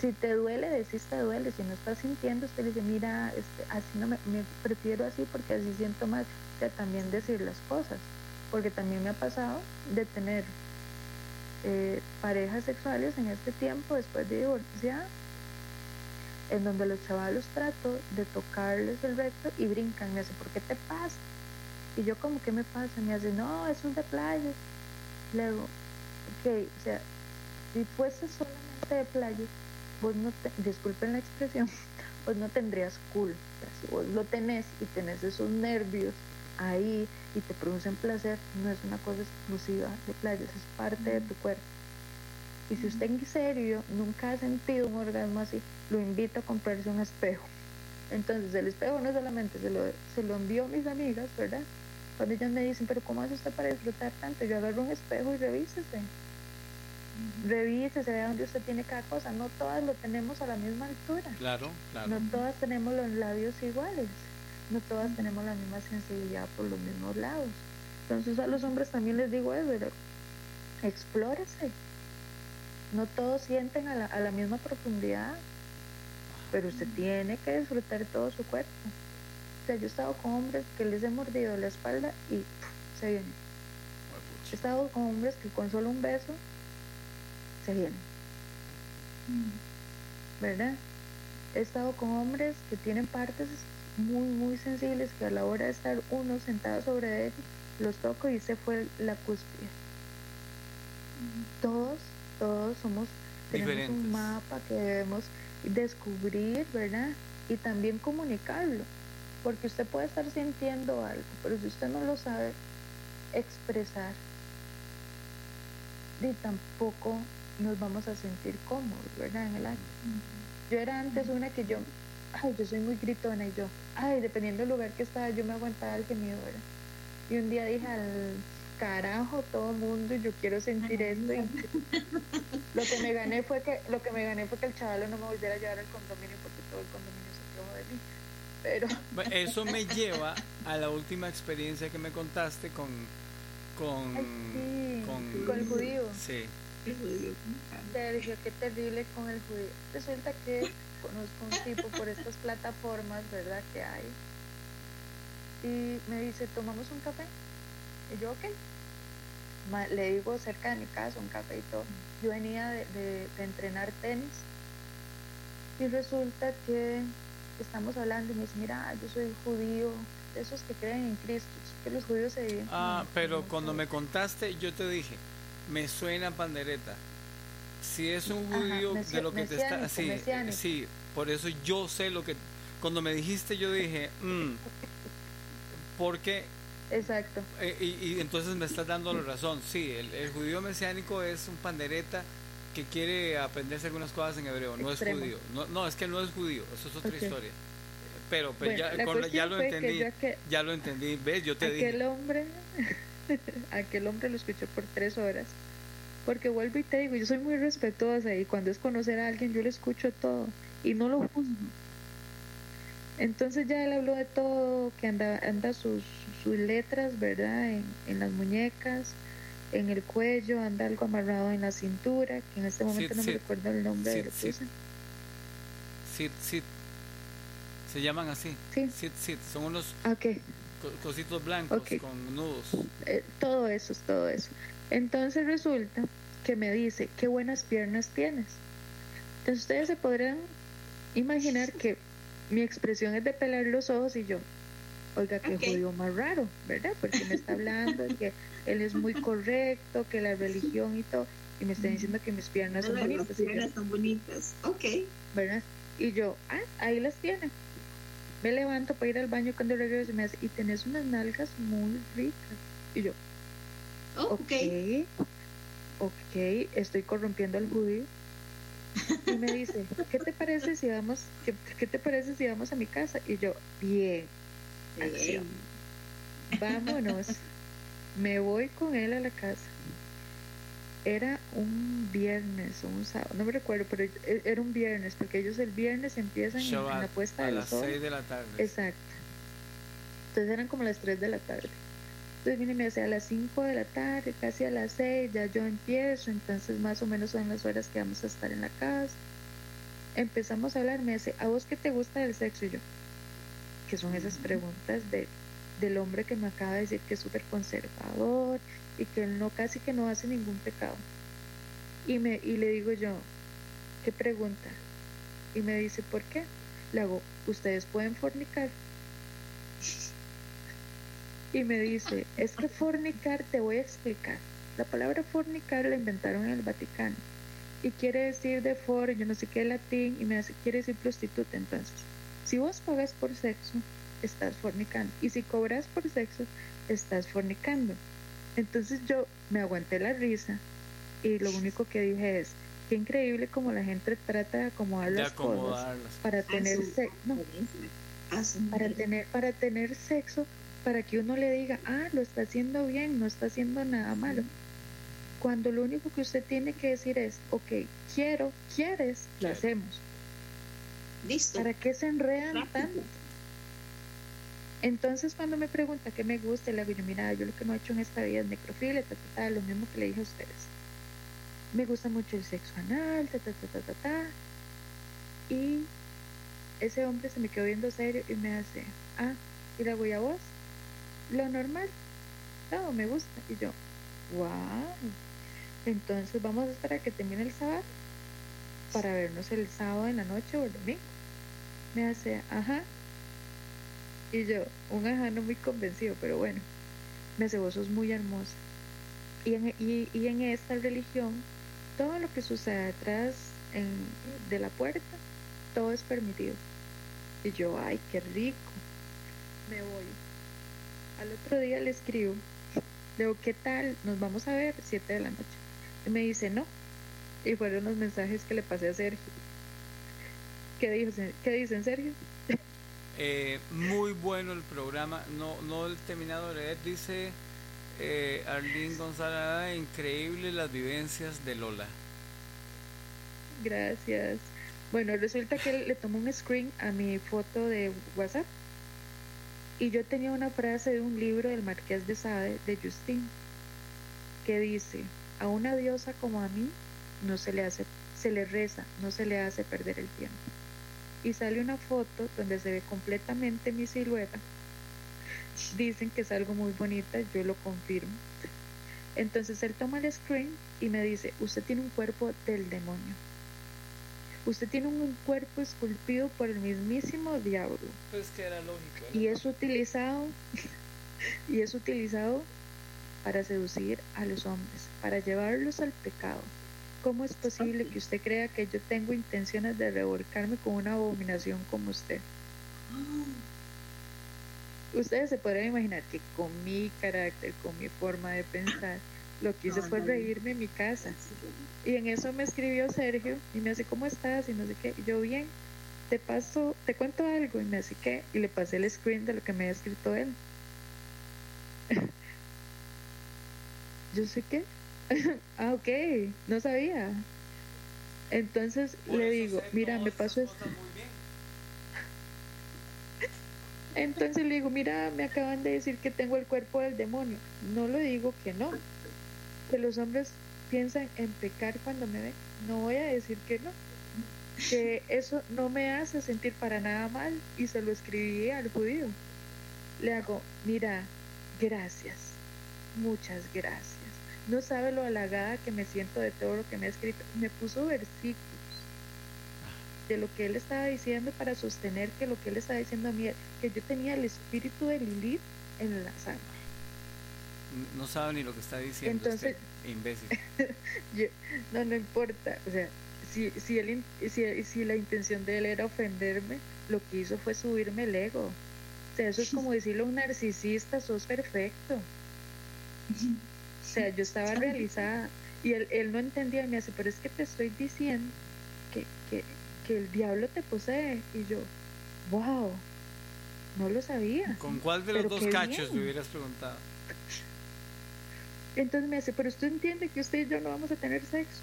Si te duele, decís te duele. Si no estás sintiendo, usted dice, mira, este, así no me, prefiero así porque así siento más. que también decir las cosas. Porque también me ha pasado de tener eh, parejas sexuales en este tiempo, después de divorciar, en donde los chavalos trato de tocarles el recto y brincan. Me hace, ¿por qué te pasa? Y yo como, ¿qué me pasa? Me hace, no, es un de playa. Luego, ok, o sea, si fuese solamente de playa, vos no te, disculpen la expresión, vos no tendrías cool. si vos lo tenés y tenés esos nervios ahí y te producen placer, no es una cosa exclusiva de playa, es parte de tu cuerpo. Y si usted en serio nunca ha sentido un orgasmo así, lo invito a comprarse un espejo. Entonces el espejo no solamente se lo, se lo envió a mis amigas, ¿verdad? Cuando ellas me dicen, pero ¿cómo hace usted para disfrutar tanto? Yo agarro un espejo y revísese. Revísese, vea dónde usted tiene cada cosa. No todas lo tenemos a la misma altura. Claro, claro. No todas tenemos los labios iguales. No todas tenemos la misma sensibilidad por los mismos lados. Entonces a los hombres también les digo eso, explórese. No todos sienten a la, a la misma profundidad, pero usted tiene que disfrutar todo su cuerpo. Yo he estado con hombres que les he mordido la espalda y se vienen. He estado con hombres que con solo un beso se vienen. ¿Verdad? He estado con hombres que tienen partes muy, muy sensibles que a la hora de estar uno sentado sobre él, los toco y se fue la cúspide. Todos, todos somos, tenemos un mapa que debemos descubrir, ¿verdad? Y también comunicarlo porque usted puede estar sintiendo algo, pero si usted no lo sabe expresar, ni tampoco nos vamos a sentir cómodos, ¿verdad? En el acto. Yo era antes una que yo, ay, yo soy muy gritona y yo, ay, dependiendo del lugar que estaba, yo me aguantaba el gemido, ¿verdad? Y un día dije al carajo todo mundo y yo quiero sentir esto y lo que me gané fue que lo que me gané fue que el chaval no me volviera a llevar al condominio porque todo el condominio se quedó de mí eso me lleva a la última experiencia que me contaste con con, con, el judío. Sí. Sergio, qué terrible con el judío. Resulta que conozco un tipo por estas plataformas, ¿verdad? Que hay. Y me dice, ¿tomamos un café? Y yo, ok. Le digo cerca de mi casa, un café y todo. Yo venía de, de entrenar tenis. Y resulta que estamos hablando y me dice, mira, yo soy judío, de esos que creen en Cristo, que los judíos se viven. Ah, pero cuando me contaste, yo te dije, me suena pandereta. Si es un judío de lo que te está... Sí, sí, por eso yo sé lo que... Cuando me dijiste, yo dije, mm, porque... Exacto. Eh, y, entonces me estás dando la razón. Sí, el, el judío mesiánico es un pandereta que quiere aprenderse algunas cosas en hebreo, no es judío. No, no, es que no es judío, eso es otra historia. Pero, pues ya, ya, lo entendí, ya lo entendí, ves, yo te aquel Hombre, aquel hombre lo escuchó por tres horas. Porque vuelvo y te digo, yo soy muy respetuosa y cuando es conocer a alguien yo le escucho todo y no lo juzgo. Entonces ya él habló de todo, que anda, anda sus, sus letras, ¿verdad? En, en las muñecas, en el cuello, anda algo amarrado en la cintura, que en este momento no me recuerdo el nombre de lo que Sid. usa. Sit, sit. Se llaman así. Sí. Sit, sit. Son unos Ah, Ok, co- cositos blancos con nudos. eh, todo eso es todo eso. Entonces resulta que me dice, qué buenas piernas tienes. Entonces ustedes se podrán imaginar que mi expresión es de pelar los ojos y yo, oiga, qué Ok. jodido más raro, ¿verdad? Porque me está hablando de que él es muy correcto, que la religión y todo, y me está diciendo que mis piernas son bonitas, yo, piernas son bonitas. Ok. ¿verdad? Y yo, ah, ahí las tiene. Me levanto para ir al baño cuando regreso y me hace, y tenés unas nalgas muy ricas. Y yo, Ok. ok, estoy corrompiendo al judío. Y me dice, ¿qué te parece si vamos, qué, qué te parece si vamos a mi casa? Y yo, bien, acción. vámonos. Me voy con él a la casa. Era un viernes o un sábado, no me recuerdo, pero e- era un viernes, porque ellos el viernes empiezan en, en la puesta a del las sol. 6 de la tarde. Exacto. Entonces eran como las 3 de la tarde. Entonces viene y me dice a las 5 de la tarde, casi a las 6, ya yo empiezo, entonces más o menos son las horas que vamos a estar en la casa. Empezamos a hablar, me dice, ¿a vos qué te gusta del sexo? Y yo, que son esas preguntas de, del hombre que me acaba de decir que es súper conservador y que él no, casi que no hace ningún pecado. Y, me, y le digo yo, ¿qué pregunta? Y me dice, ¿por qué? Le hago, ¿ustedes pueden fornicar? Y me dice, es que fornicar, te voy a explicar. La palabra fornicar la inventaron en el Vaticano. Y quiere decir de for, yo no sé qué latín, y me hace, quiere decir prostituta. Entonces, si vos pagas por sexo, estás fornicando. Y si cobras por sexo, estás fornicando. Entonces yo me aguanté la risa y lo único que dije es, qué increíble como la gente trata de acomodar De las cosas para tener sexo. No, para tener para tener sexo para que uno le diga ah lo está haciendo bien no está haciendo nada malo cuando lo único que usted tiene que decir es ok quiero quieres lo hacemos Listo. para qué se enredan tanto entonces cuando me pregunta qué me gusta le digo yo mira yo lo que no he hecho en esta vida es necrofilia ta, ta, ta, lo mismo que le dije a ustedes. Me gusta mucho el sexo anal ta ta ta ta ta, ta. y ese hombre se me quedó viendo serio y me hace ah y la voy a vos lo normal no me gusta. Y yo wow entonces vamos a esperar a que termine el sábado para vernos el sábado en la noche o el domingo me hace ajá. Y yo un ajá no muy convencido pero bueno me hace vos sos muy hermosa y en, y, y en esta religión todo lo que sucede atrás en- de la puerta todo es permitido. Y yo ay qué rico me voy. Al otro día le escribo le digo qué tal nos vamos a ver 7 de la noche y me dice no y fueron los mensajes que le pasé a Sergio ¿qué, dijo, ¿qué dicen Sergio? Eh, muy bueno el programa. No, no he terminado de leer. Dice eh, Arlene González, "Ah, increíble las vivencias de Lola. Gracias. Bueno, resulta que él le tomó un screen a mi foto de WhatsApp y yo tenía una frase de un libro del Marqués de Sade de Justin que dice, a una diosa como a mí no se le hace, se le reza, no se le hace perder el tiempo. Y sale una foto donde se ve completamente mi silueta. Dicen que es algo muy bonita, yo lo confirmo. Entonces él toma el screen y me dice, usted tiene un cuerpo del demonio. Usted tiene un cuerpo esculpido por el mismísimo diablo Pues que era lógico. y es utilizado y es utilizado para seducir a los hombres, para llevarlos al pecado. ¿Cómo es posible que usted crea que yo tengo intenciones de revolcarme con una abominación como usted? Ustedes se podrán imaginar que con mi carácter, con mi forma de pensar, lo que hice No, fue no. reírme en mi casa. Y en eso me escribió Sergio y me hace, ¿cómo estás? Y no sé qué. Y yo, bien, te paso, te cuento algo. Y me hace, ¿qué? Y le pasé el screen de lo que me había escrito él. yo sé qué. ah, ok, no sabía. Entonces Por le digo, mira, me pasó esto. Entonces le digo, mira, me acaban de decir que tengo el cuerpo del demonio. No lo digo que no. Que los hombres piensan en pecar cuando me ven. No voy a decir que no. Que eso no me hace sentir para nada mal. Y se lo escribí al judío. Le hago, mira, gracias. Muchas gracias. No sabe lo halagada que me siento de todo lo que me ha escrito. Me puso versículos de lo que él estaba diciendo para sostener que lo que él estaba diciendo a mí, que yo tenía el espíritu de Lilith en la sangre. No sabe ni lo que está diciendo Entonces, este imbécil. yo- no, no importa. O sea, si, si, él, si, si la intención de él era ofenderme, lo que hizo fue subirme el ego. O sea, eso es como decirle a un narcisista, sos perfecto. O sea, yo estaba realizada y él, él no entendía, me hace, pero es que te estoy diciendo que, que, que el diablo te posee. Y yo, wow, no lo sabía. ¿Con cuál de los Pero dos cachos bien. me hubieras preguntado? Entonces me dice, pero usted entiende que usted y yo no vamos a tener sexo.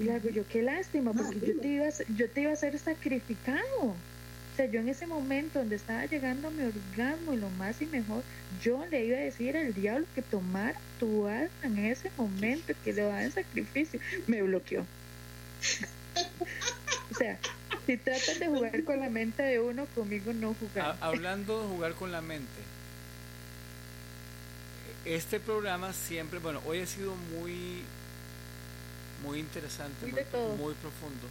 Y le hago yo, qué lástima, No, porque yo te, iba a, ser- yo te iba a ser sacrificado. O sea, yo en ese momento donde estaba llegando a mi orgasmo y lo más y mejor, yo le iba a decir al diablo que tomara tu alma en ese momento, que le va a dar sacrificio. Me bloqueó. o sea, si tratan de jugar con la mente de uno, conmigo no jugar. hablando de jugar con la mente. Este programa siempre, bueno, hoy ha sido muy muy interesante, muy profundo,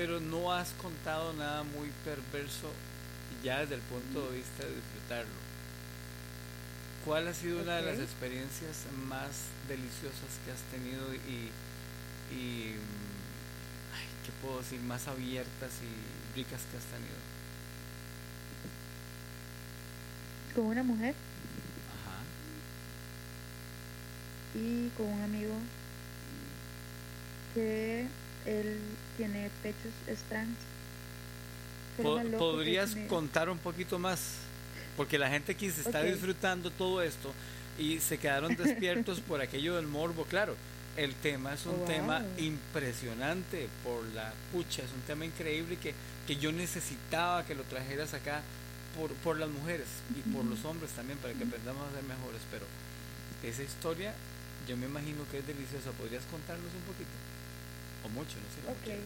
pero no has contado nada muy perverso ya desde el punto de vista de disfrutarlo. ¿Cuál ha sido una de las experiencias más deliciosas que has tenido y, y mm, ay, qué puedo decir, más abiertas y ricas que has tenido? Con una mujer Ajá. y con un amigo que él tiene pechos trans. Que ¿Podrías contar un poquito más? Porque la gente aquí se está disfrutando todo esto y se quedaron despiertos por aquello del morbo. Claro, el tema es un Oh, tema impresionante por la pucha, es un tema increíble que, que yo necesitaba que lo trajeras acá por, por las mujeres y por los hombres también para que aprendamos a ser mejores. Pero esa historia yo me imagino que es deliciosa. ¿Podrías contarnos un poquito? O mucho, no sé. lo que Ok. quieras.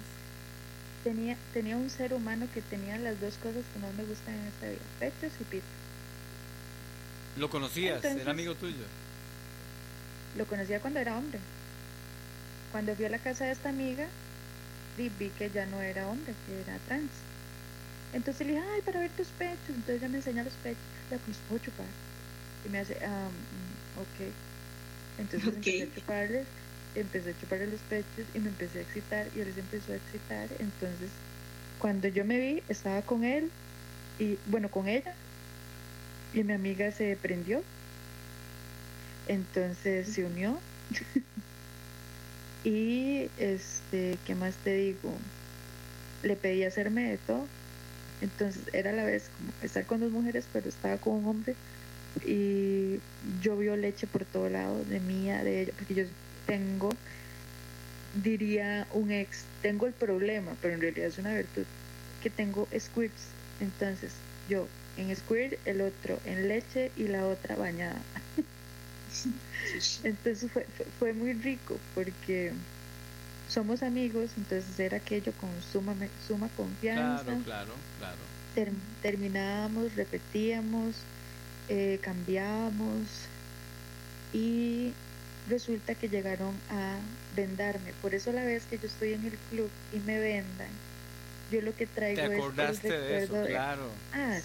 Tenía, tenía un ser humano que tenía las dos cosas que más me gustan en esta vida, pechos y pito. ¿Lo conocías? Entonces- ¿Era amigo tuyo? Lo conocía cuando era hombre. Cuando fui a la casa de esta amiga, vi, vi que ya no era hombre, que era trans. Entonces le dije, ay, para ver tus pechos. Entonces ella me enseña los pechos. Ya, pues puedo chupar. Y me hace, mm, ok. Entonces Ok. empecé a chuparles, empecé a chuparle los pechos y me empecé a excitar y él se empezó a excitar. Entonces, cuando yo me vi, estaba con él y, bueno, con ella. Y mi amiga se prendió. Entonces se unió. y este, ¿qué más te digo? Le pedí hacerme de todo. Entonces era a la vez como estar con dos mujeres, pero estaba con un hombre. Y yo vio leche por todo lado, de mía, de ella, porque yo tengo, diría un ex, tengo el problema, pero en realidad es una virtud, que tengo squirts. Entonces yo en squirt, el otro en leche y la otra bañada. Entonces fue, fue, muy rico porque somos amigos, entonces era aquello con suma, suma confianza. Claro, claro, claro. Ter- terminábamos, repetíamos, eh, cambiábamos y resulta que llegaron a vendarme. Por eso la vez que yo estoy en el club y me vendan, yo lo que traigo ¿Te es el acordaste de eso? recuerdo de- Claro. Ah, sí.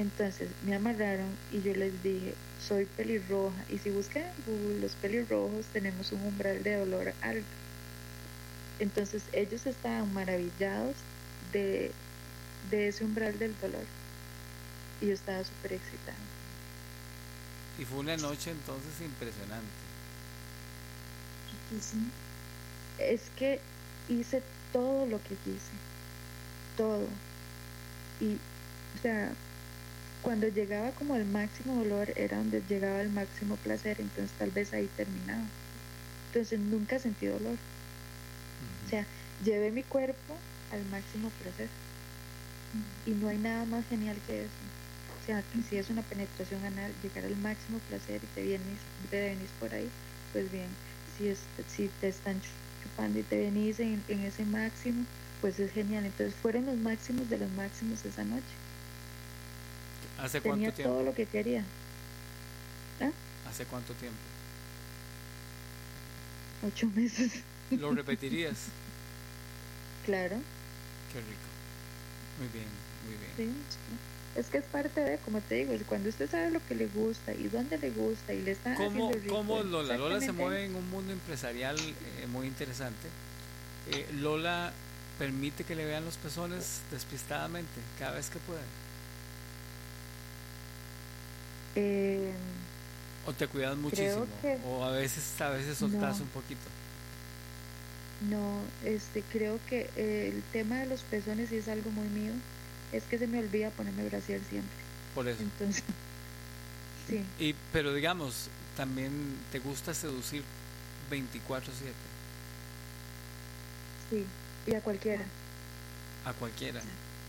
Entonces me amarraron y yo les dije, soy pelirroja. Y si buscan en Google los pelirrojos, tenemos un umbral de dolor alto. Entonces ellos estaban maravillados de, de ese umbral del dolor. Y yo estaba súper excitada. Y fue una noche entonces impresionante. Es que hice todo lo que quise. Todo. Y, o sea, cuando llegaba como el máximo dolor era donde llegaba el máximo placer, entonces tal vez ahí terminaba. Entonces nunca sentí dolor. O sea, llevé mi cuerpo al máximo placer. Y no hay nada más genial que eso. O sea, si es una penetración anal, llegar al máximo placer y te vienes, te venís por ahí, pues bien. Si, es, si te están chupando y te venís en, en ese máximo, pues es genial. Entonces fueron los máximos de los máximos esa noche. ¿Hace Tenía cuánto tiempo? todo lo que quería. ¿Ah? ¿Hace cuánto tiempo? Ocho meses. ¿Lo repetirías? claro, Qué rico. Muy bien, muy bien. sí. sí. Es que es parte de, como te digo, cuando usted sabe lo que le gusta y dónde le gusta y le está ¿Cómo, haciendo rico, cómo Lola? Lola se mueve en un mundo empresarial eh, muy interesante. Eh, Lola permite que le vean los pezones despistadamente cada vez que puede. Eh, O te cuidas muchísimo. que- O a veces, a veces soltás No. un poquito. No, este, creo que el tema de los pezones sí es algo muy mío. Es que se me olvida ponerme brasier siempre. Por eso. Entonces, sí, Y, pero digamos, también te gusta seducir 24/7 sí. Y a cualquiera. a cualquiera.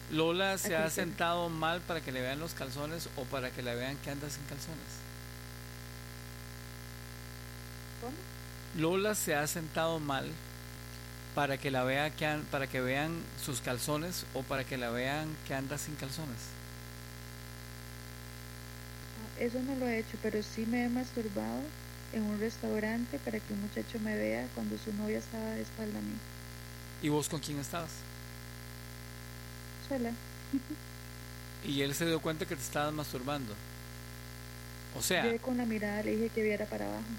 Lola se ha sentado mal para que le vean los calzones o para que la vean que anda sin calzones. ¿Cómo? Lola se ha sentado mal para que la vea que an- para que vean sus calzones o para que la vean que anda sin calzones. Ah, Eso no lo he hecho, pero sí me he masturbado en un restaurante para que un muchacho me vea cuando su novia estaba de espalda a mí. ¿Y vos con quién estabas? Sola. Y él se dio cuenta que te estabas masturbando. O sea, Yo con la mirada le dije que viera para abajo.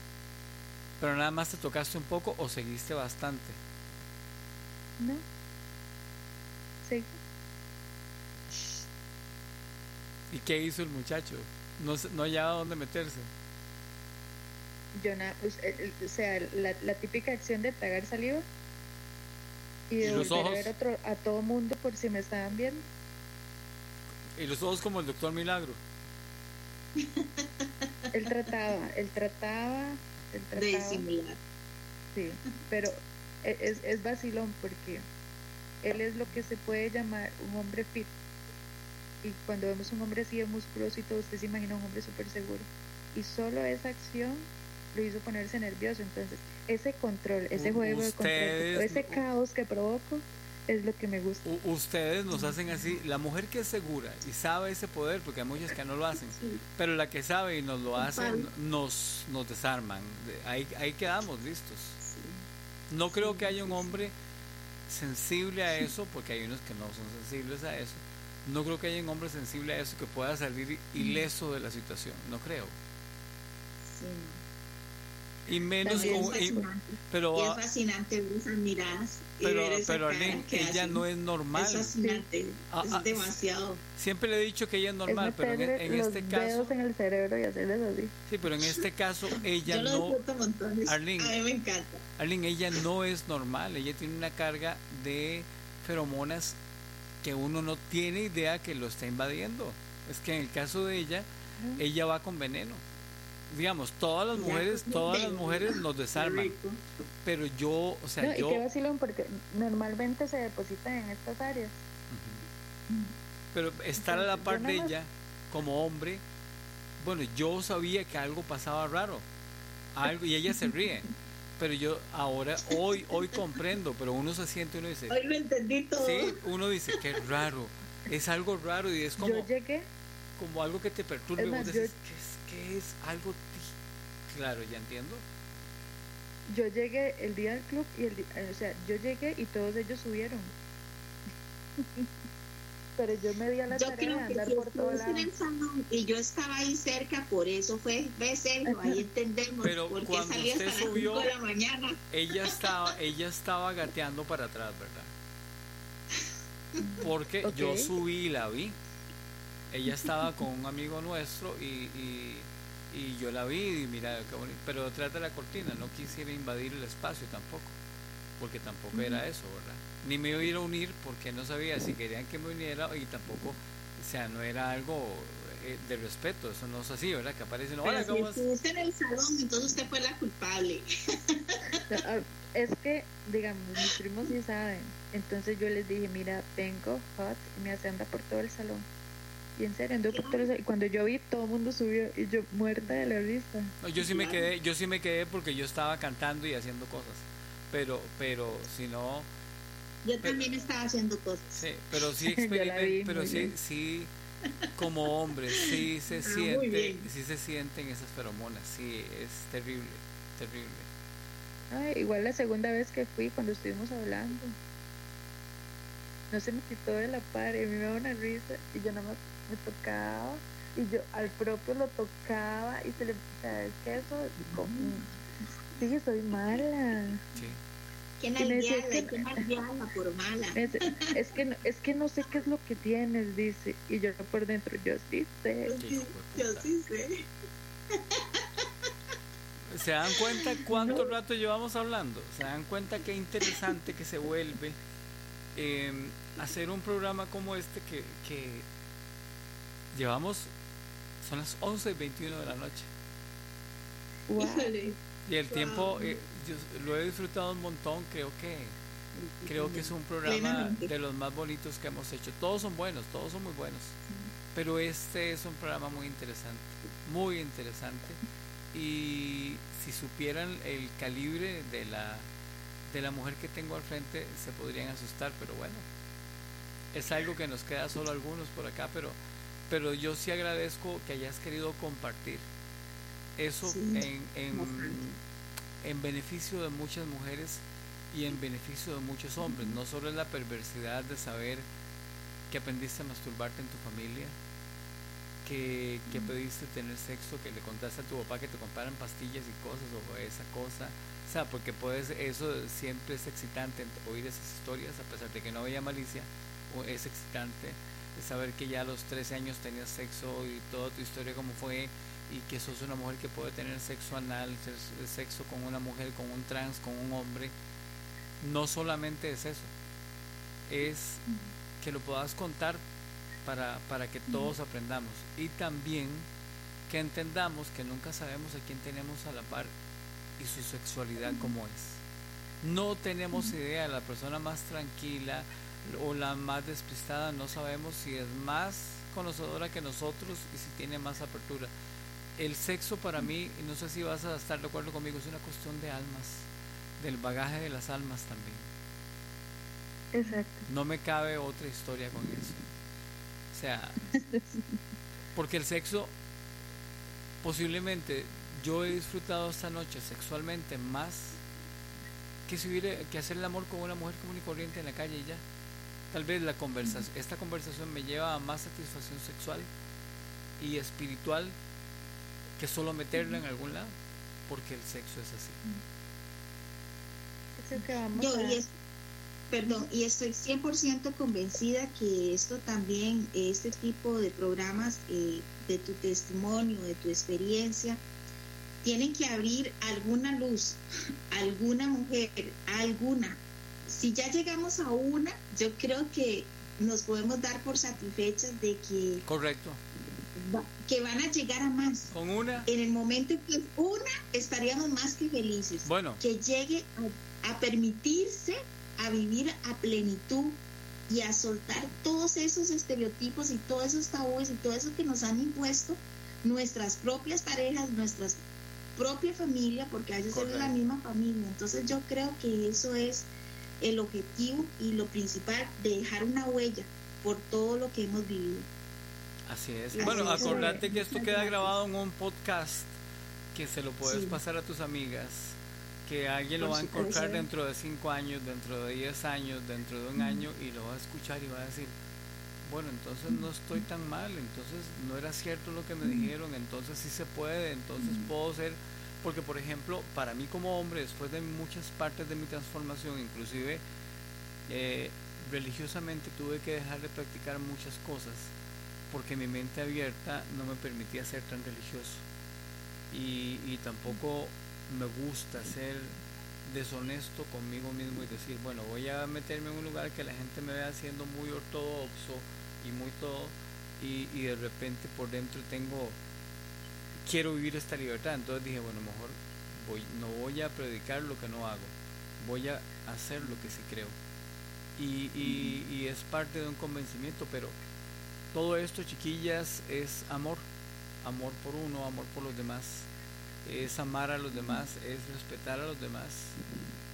pero nada más te tocaste un poco o seguiste bastante. No. Sí. ¿Y qué hizo el muchacho? No, se- no hallaba dónde meterse. Yo na- pues, o sea, la, la típica acción de tragar saliva y de ¿Y los volver a ojos? ver otro, a todo mundo por si me estaban viendo. Y los ojos como el doctor Milagro. Él trataba, él trataba, él de trataba. disimular. Sí, pero es, es vacilón porque él es lo que se puede llamar un hombre fit. Y cuando vemos un hombre así de musculoso y todo, usted se imagina un hombre súper seguro. Y solo esa acción lo hizo ponerse nervioso. Entonces, ese control, ese juego de control, ese caos que provoco, es lo que me gusta. Ustedes nos hacen así. La mujer que es segura y sabe ese poder, porque hay muchas que no lo hacen, Sí. pero la que sabe y nos lo hace, nos, nos desarman. De- Ahí, ahí quedamos listos. No creo que haya un hombre sensible a eso, porque hay unos que no son sensibles a eso. No creo que haya un hombre sensible a eso que pueda salir ileso de la situación. No creo. Sí. Y menos es y- fascinante. pero, Y es fascinante ver esas miradas. y pero, ver esa pero Arlene, que ella hacen. no es normal. Es fascinante. Ah, es ah, demasiado. Siempre le he dicho que ella es normal, es pero en, meterle en los este caso. dedos en el cerebro y hacerles así. Sí, pero en este caso ella Yo lo no. montones. Arlene. A mí me encanta. Arlene, ella no es normal. Ella tiene una carga de feromonas que uno no tiene idea que lo está invadiendo. Es que en el caso de ella, ella va con veneno. Digamos, todas las mujeres, pues, todas las mujeres nos desarman. Pero yo, o sea, No, yo. y porque normalmente se depositan en estas áreas. Ujú. Pero estar a la par de ella como hombre, bueno, yo sabía que algo pasaba raro. Algo, y ella se ríe. Pero yo ahora, hoy, hoy comprendo, pero uno se siente y uno dice, Hoy lo entendí todo. sí, uno dice, qué raro. Es algo raro y es como, Yo llegué, como algo que te perturba. Es y vos decís, yo- ¿qué es? Algo. ti-". Claro, ya entiendo. yo llegué el día del club y el di- eh, o sea, yo llegué y todos ellos subieron. Pero yo me di a la Yo tarea creo de que andar si por todo estuviese en lado. el salón y yo estaba ahí cerca, por eso fue, ve Sergio, ahí entendemos Pero por qué cuando salí hasta usted las subió- 5 de la mañana. Ella estaba, ella estaba gateando para atrás, ¿verdad? Porque yo subí y la vi. Ella estaba con un amigo nuestro y, y, y yo la vi y mira qué bonito. Pero detrás de la cortina no quisiera invadir el espacio tampoco. Porque tampoco era eso, ¿verdad? Ni me iba a ir a unir porque no sabía si querían que me uniera y tampoco, o sea, no era algo eh, de respeto, eso no es así, ¿verdad? Que aparecen, hola, ¿cómo es? estuviste en el salón, entonces usted fue la culpable. Ah, Es que, digamos, mis primos sí saben. Entonces yo les dije, mira, vengo hot y me hace anda por todo el salón. Y en serio. Y cuando yo vi, todo el mundo subió y yo muerta de la risa. No, yo sí me quedé, yo sí me quedé porque yo estaba cantando y haciendo cosas. Pero, pero si no, Yo también estaba haciendo cosas. sí, pero sí vi, pero sí, bien. sí, como hombres, sí se Ah, siente, sí se sienten esas feromonas, sí, es terrible, terrible. Ay, igual la segunda vez que fui, cuando estuvimos hablando. No se me quitó de la par y a mí me daba una risa y yo nada más me tocaba y yo al propio lo tocaba y se le... O sea, es que eso... como- Sí, soy mala. Sí. ¿Quién me decía malviada? que- ¿Quién malviada por mala? Es, es que no, es que no sé qué es lo que tienes, dice. Y yo por dentro, yo sí sé. Qué Yo sí sé. ¿Se dan cuenta cuánto rato llevamos hablando? ¿Se dan cuenta qué interesante que se vuelve eh, hacer un programa como este que, que llevamos, son las 11 y 21 de la noche? Híjole. Y el Wow. tiempo eh, yo lo he disfrutado un montón, creo que creo que es un programa de los más bonitos que hemos hecho. Todos son buenos, todos son muy buenos. Pero este es un programa muy interesante, muy interesante. Y si supieran el calibre de la de la mujer que tengo al frente, se podrían asustar, pero bueno. Es algo que nos queda solo algunos por acá, pero pero yo sí agradezco que hayas querido compartir eso Sí, en, en, en beneficio de muchas mujeres y en beneficio de muchos hombres. No solo es la perversidad de saber que aprendiste a masturbarte en tu familia, que, que pediste tener sexo, que le contaste a tu papá que te compraran pastillas y cosas o esa cosa. O sea, porque puedes, eso siempre es excitante oír esas historias, a pesar de que no había malicia, o es excitante saber que ya a los 13 años tenías sexo y toda tu historia como fue y que sos una mujer que puede tener sexo anal, sexo con una mujer, con un trans, con un hombre. No solamente es eso, es que lo puedas contar para, para que todos aprendamos. Y también que entendamos que nunca sabemos a quién tenemos a la par y su sexualidad como es. No tenemos idea, de la persona más tranquila o la más despistada no sabemos si es más conocedora que nosotros y si tiene más apertura. El sexo para mí, no sé si vas a estar de acuerdo conmigo, es una cuestión de almas, del bagaje de las almas también. Exacto. No me cabe otra historia con eso. O sea, porque el sexo, posiblemente yo he disfrutado esta noche sexualmente más que si hubiera que hacer el amor con una mujer común y corriente en la calle y ya. Tal vez la conversación, esta conversación me lleva a más satisfacción sexual y espiritual que solo meterla en algún lado, porque el sexo es así. Eso que vamos Yo, a... y es- perdón, y estoy 100% convencida que esto también, este tipo de programas eh, de tu testimonio, de tu experiencia, tienen que abrir alguna luz, alguna mujer, alguna. Si ya llegamos a una, yo creo que nos podemos dar por satisfechas de que, Correcto. va- que van a llegar a más. Con una, En el momento que una, estaríamos más que felices bueno, que llegue a, a permitirse a vivir a plenitud y a soltar todos esos estereotipos y todos esos tabúes y todo eso que nos han impuesto nuestras propias parejas, nuestra propia familia, porque a veces es la misma familia. Entonces yo creo que eso es el objetivo y lo principal de dejar una huella por todo lo que hemos vivido. Así es. Así Bueno, acordate que esto queda grabado en un podcast que se lo puedes Sí. pasar a tus amigas, que alguien lo va a encontrar dentro de 5 años, dentro de 10 años, dentro de un año y lo va a escuchar y va a decir, bueno, entonces no estoy tan mal, entonces no era cierto lo que me dijeron, entonces sí se puede, entonces puedo ser, porque por ejemplo, para mí como hombre, después de muchas partes de mi transformación, inclusive eh, religiosamente tuve que dejar de practicar muchas cosas porque mi mente abierta no me permitía ser tan religioso. Y, y tampoco me gusta ser deshonesto conmigo mismo y decir, bueno, voy a meterme en un lugar que la gente me vea siendo muy ortodoxo y muy todo y, y de repente por dentro tengo, quiero vivir esta libertad. Entonces dije, bueno, mejor voy, no voy a predicar lo que no hago, voy a hacer lo que sí creo. Y, y, y es parte de un convencimiento, pero todo esto, chiquillas, es amor. Amor por uno, amor por los demás. Es amar a los demás, es respetar a los demás.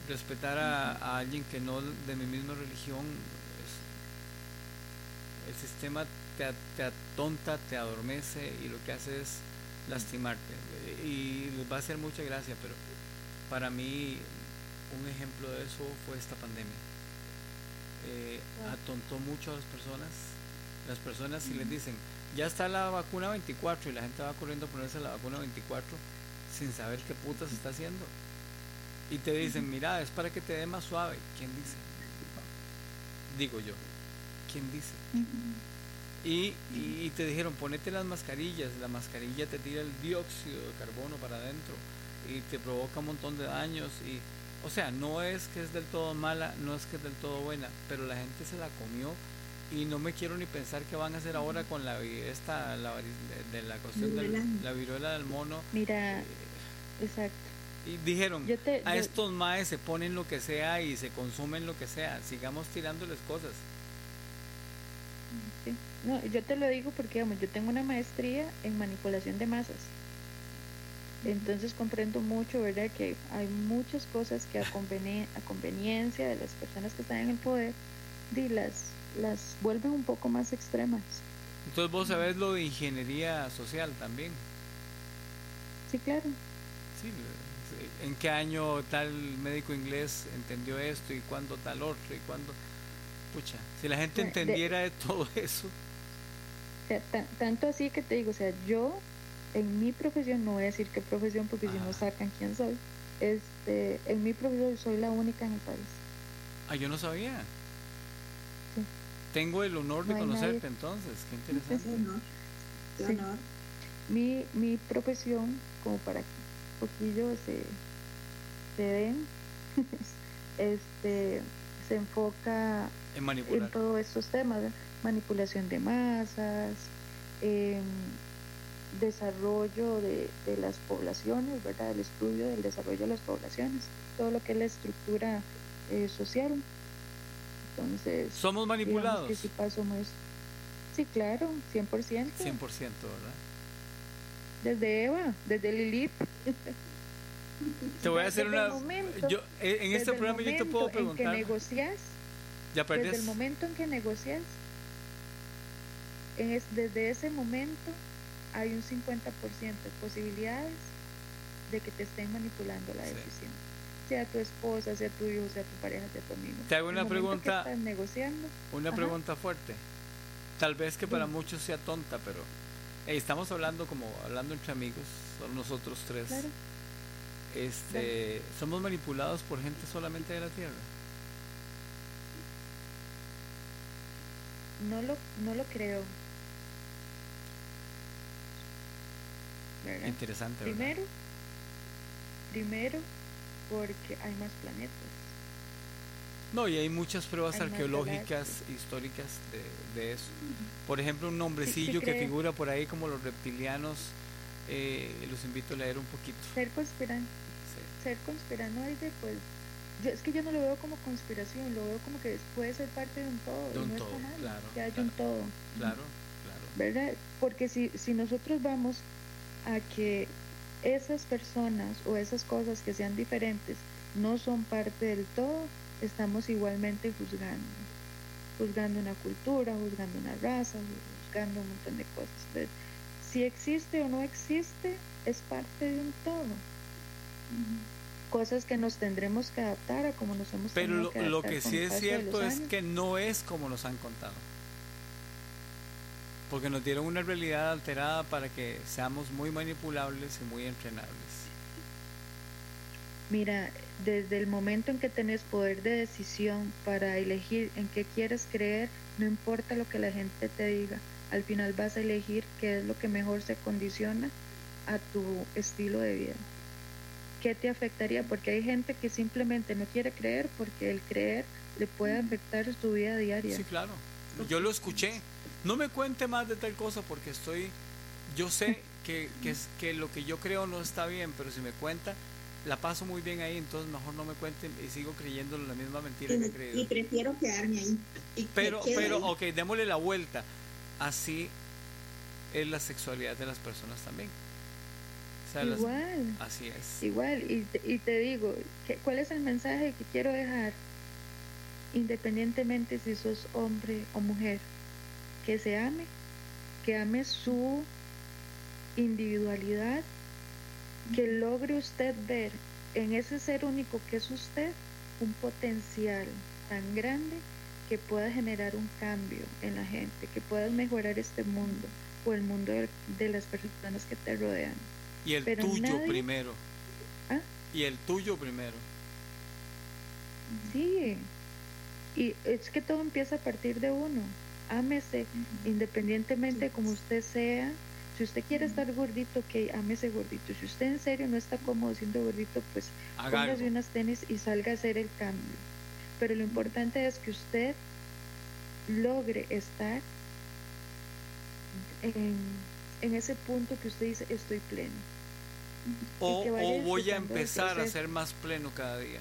Respetar a, alguien que no de mi misma religión. es- el sistema te, te atonta, te adormece y lo que hace es lastimarte. Y les va a hacer mucha gracia, pero para mí un ejemplo de eso fue esta pandemia. Eh, atontó mucho a las personas. Las personas si les dicen, ya está la vacuna 24 y la gente va corriendo a ponerse la vacuna 24 sin saber qué puta se está haciendo. Y te dicen, mira, es para que te dé más suave. ¿Quién dice? Digo yo. ¿Quién dice? Y, y, y te dijeron, ponete las mascarillas, la mascarilla te tira el dióxido de carbono para adentro y te provoca un montón de daños. y O sea, no es que es del todo mala, no es que es del todo buena, pero la gente se la comió y no me quiero ni pensar qué van a hacer ahora con la esta la de, de la cuestión de la viruela del mono. Mira, Eh, exacto. y dijeron, Yo te, a yo- estos maes se ponen lo que sea y se consumen lo que sea, sigamos tirándoles cosas. Sí. No, yo te lo digo porque, digamos, yo tengo una maestría en manipulación de masas. Entonces comprendo mucho, ¿verdad? Que hay muchas cosas que a, conveni- a conveniencia de las personas que están en el poder, di, las, las vuelven un poco más extremas. Entonces vos sabés lo de ingeniería social también. Sí, claro. Sí, sí. ¿En qué año tal médico inglés entendió esto y cuándo tal otro y cuándo... Pucha, si la gente entendiera de todo eso, O sea, ta- tanto así que te digo, o sea, yo en mi profesión, no voy a decir qué profesión porque si no sacan quién soy, este, en mi profesión soy la única en el país. ah, yo no sabía. Sí. Tengo el honor de No conocerte nadie. entonces, qué Qué interesante. honor. Qué Sí. honor. Mi, mi profesión, como para que un poquillo se, se den, este, se enfoca En en manipular. todos estos temas, manipulación de masas, em, desarrollo de, de las poblaciones, ¿verdad? El estudio del desarrollo de las poblaciones, todo lo que es la estructura eh, social. Entonces, Somos manipulados. que sí paso. Sí, claro, 100%. 100%, ¿verdad? Desde Eva, desde Lilith. Te voy a hacer una... momento- Yo, eh, en este programa yo te puedo en que preguntar... negocias, Ya desde el momento en que negocias, en es- desde ese momento hay un 50% de posibilidades de que te estén manipulando la Sí. decisión. Sea tu esposa, sea tu hijo, sea tu pareja, sea tu amigo. Te hago una pregunta- estás negociando, Una Ajá. pregunta fuerte. Tal vez que para muchos sea tonta, pero hey, estamos hablando como hablando entre amigos, solo nosotros tres. claro, Este, somos manipulados por gente solamente de la tierra. No lo, no lo creo. ¿Verdad? Interesante, ¿verdad? Primero, primero, porque hay más planetas. No, y hay muchas pruebas Hay arqueológicas históricas de, de eso. Por ejemplo, un nombrecillo que figura por ahí como los reptilianos. eh, los invito a leer un poquito. Ser conspirante. Sí. ser conspiranoide, pues yo es que yo no lo veo como conspiración, lo veo como que puede ser parte de un todo. De y un no todo, está mal claro, que haya claro. un todo, Claro, claro. ¿verdad? Porque si, si nosotros vamos a que esas personas o esas cosas que sean diferentes no son parte del todo, estamos igualmente juzgando. Juzgando una cultura, juzgando una raza, juzgando un montón de cosas. Entonces, si existe o no existe, es parte de un todo cosas que nos tendremos que adaptar a como nos hemos Pero lo, que lo sí es cierto es que no es como nos han contado. Porque nos dieron una realidad alterada para que seamos muy manipulables y muy entrenables. Mira, desde el momento en que tenés poder de decisión para elegir en qué quieres creer, no importa lo que la gente te diga, al final vas a elegir qué es lo que mejor se condiciona a tu estilo de vida. ¿Qué te afectaría? Porque hay gente que simplemente no quiere creer porque el creer le puede afectar su vida diaria. Sí, claro. Yo lo escuché. no me cuente más de tal cosa porque estoy, yo sé que, que, es, que lo que yo creo no está bien, pero si me cuenta, la paso muy bien ahí, entonces mejor no me cuenten y sigo creyendo la misma mentira que he creído. Y prefiero quedarme ahí. Y pero, pero, ahí. ok, démosle la vuelta. Así es la sexualidad de las personas también. O sea, las- Igual. así es. Igual, y te, y te digo, que- ¿cuál es el mensaje que quiero dejar? Independientemente si sos hombre o mujer, que se ame, que ame su individualidad, que logre usted ver en ese ser único que es usted un potencial tan grande que pueda generar un cambio en la gente, que puedas mejorar este mundo o el mundo de, de las personas que te rodean. Y el pero tuyo nadie- primero. ¿Ah? Y el tuyo primero. Sí, y es que todo empieza a partir de uno. Ámese, independientemente de como usted sea. Si usted quiere estar gordito, ok, ámese gordito. Si usted en serio no está cómodo siendo gordito, pues Haga póngase algo. unas tenis y salga a hacer el cambio. Pero lo importante es que usted logre estar en, en ese punto que usted dice, estoy pleno. O, o voy a empezar a ser más pleno cada día.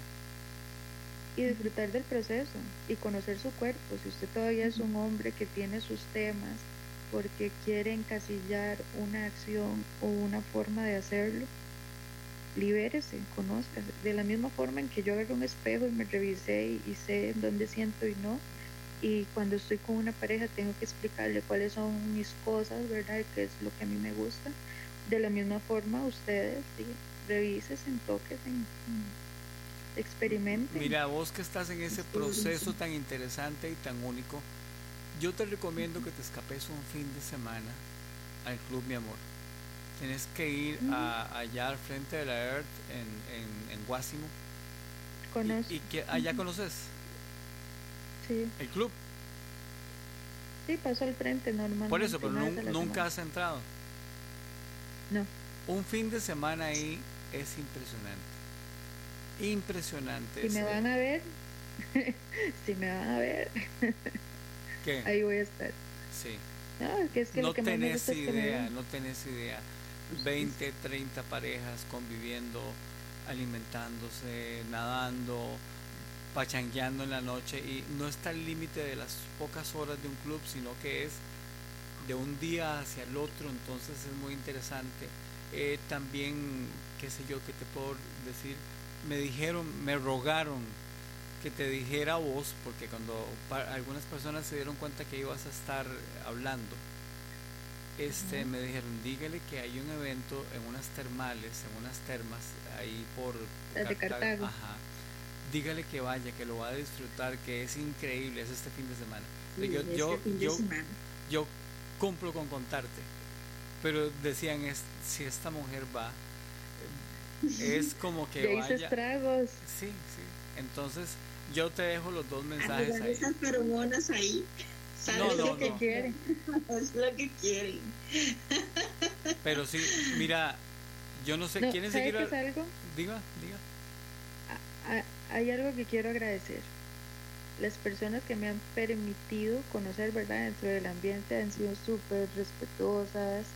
y disfrutar del proceso y conocer su cuerpo. Si usted todavía es un hombre que tiene sus temas porque quiere encasillar una acción o una forma de hacerlo, libérese, conózcase. De la misma forma en que yo agarré un espejo y me revisé y, y sé dónde siento y no. Y cuando estoy con una pareja tengo que explicarle cuáles son mis cosas, ¿verdad? Y qué es lo que a mí me gusta. De la misma forma, ustedes, sí, revísesen, toquen, experimenten. Mira, vos que estás en ese proceso tan interesante y tan único, yo te recomiendo que te escapes un fin de semana al Club Mi Amor. Tienes que ir a- allá al frente de la Earth en, en, en Guásimo. Y- Y, que allá conoces sí. el club. Sí, paso al frente normalmente. Por eso, pero nunca semana. has entrado. No. Un fin de semana ahí es impresionante. Impresionante. Si me van a ver, si me van a ver, ¿Qué? ahí voy a estar. Sí. No, que es que no lo que más me tenés es que idea, no tenés idea. 20, 30 parejas conviviendo, alimentándose, nadando, pachangueando en la noche y no está el límite de las pocas horas de un club, sino que es de un día hacia el otro, entonces es muy interesante. Eh, también, qué sé yo, qué te puedo decir, me dijeron, me rogaron que te dijera vos, porque cuando algunas personas se dieron cuenta que ibas a estar hablando, este, me dijeron, dígale que hay un evento en unas termales, en unas termas, ahí por Las de Cartago. Ajá. Dígale que vaya, que lo va a disfrutar, que es increíble, es este fin de semana. Sí, yo, este yo, fin de yo, semana. yo cumplo con contarte. Pero decían, es, si esta mujer va, eh, es como que vaya. estragos. Sí, sí. Entonces, yo te dejo los dos mensajes ahí. esas feromonas ahí. ¿Sabes No, no, lo que no. quieren. Es lo que quieren. Pero sí, mira, yo no sé, ¿quieren ¿sabe seguir? qué es a- algo? Diga, diga. Hay algo que quiero agradecer. Las personas que me han permitido conocer, ¿verdad? Dentro del ambiente han sido súper respetuosas.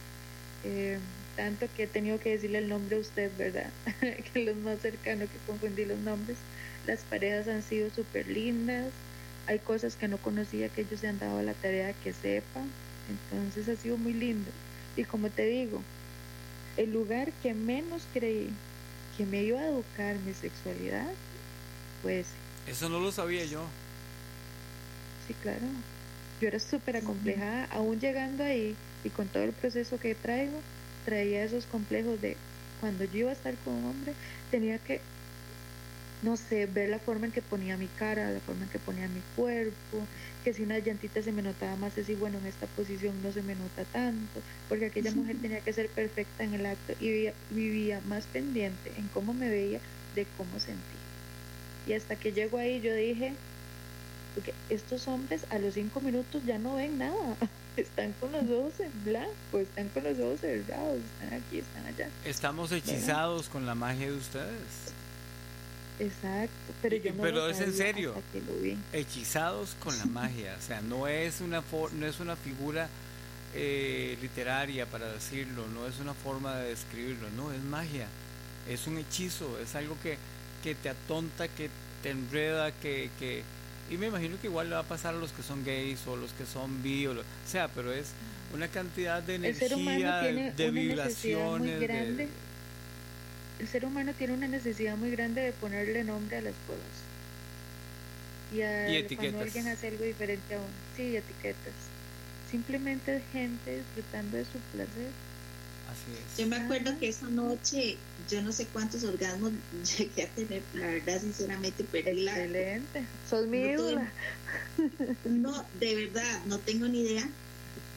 eh, tanto que he tenido que decirle el nombre a usted, ¿verdad? que los más cercanos que confundí los nombres. Las parejas han sido súper lindas. Hay cosas que no conocía que ellos se han dado la tarea que sepa. Entonces ha sido muy lindo. Y como te digo, el lugar que menos creí que me iba a educar mi sexualidad, pues Eso no lo sabía yo. sí, claro. Yo era súper acomplejada, aún llegando ahí y con todo el proceso que traigo, traía esos complejos de cuando yo iba a estar con un hombre, tenía que, no sé, ver la forma en que ponía mi cara, la forma en que ponía mi cuerpo, que si una llantita se me notaba más, así, bueno, en esta posición no se me nota tanto, porque aquella mujer tenía que ser perfecta en el acto y vivía, vivía más pendiente en cómo me veía de cómo sentía. Y hasta que llego ahí yo dije, porque estos hombres a los cinco minutos ya no ven nada, están con los ojos en blanco, están con los ojos cerrados, están aquí, están allá. Estamos hechizados con la magia de ustedes. Exacto, pero, yo no pero es en serio. hechizados con la magia, o sea, no es una for- no es una figura eh, literaria para decirlo, no es una forma de describirlo, no, es magia, es un hechizo, es algo que, que te atonta, que te enreda, que, que y me imagino que igual le va a pasar a los que son gays o los que son bi o lo o sea, pero es una cantidad de energía, de muy vibraciones, de-. El ser humano tiene una necesidad muy grande de ponerle nombre a las cosas. Y, a, etiquetas. cuando alguien hace algo diferente a uno. Sí, etiquetas. Simplemente es gente disfrutando de su placer. así es. Yo me acuerdo que esa noche, yo no sé cuántos orgasmos llegué a tener, la verdad, sinceramente, perdí la... Excelente. Sos mi No. No, de verdad, no tengo ni idea.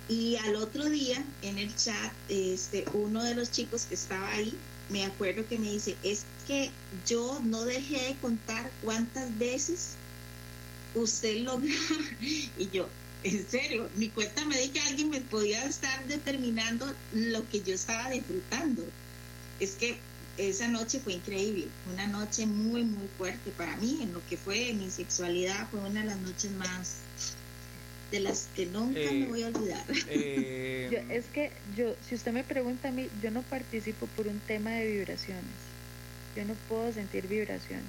Y al otro día, en el chat, este, uno de los chicos que estaba ahí, me acuerdo que me dice, es que yo no dejé de contar cuántas veces usted logra. Y yo, en serio, mi cuenta me di que alguien me podía estar determinando lo que yo estaba disfrutando. Es que esa noche fue increíble, una noche muy, muy fuerte para mí, en lo que fue mi sexualidad, fue una de las noches más de las que nunca Eh, me voy a olvidar. Eh, Yo- es que yo, si usted me pregunta a mí, yo no participo por un tema de vibraciones. Yo no puedo sentir vibraciones.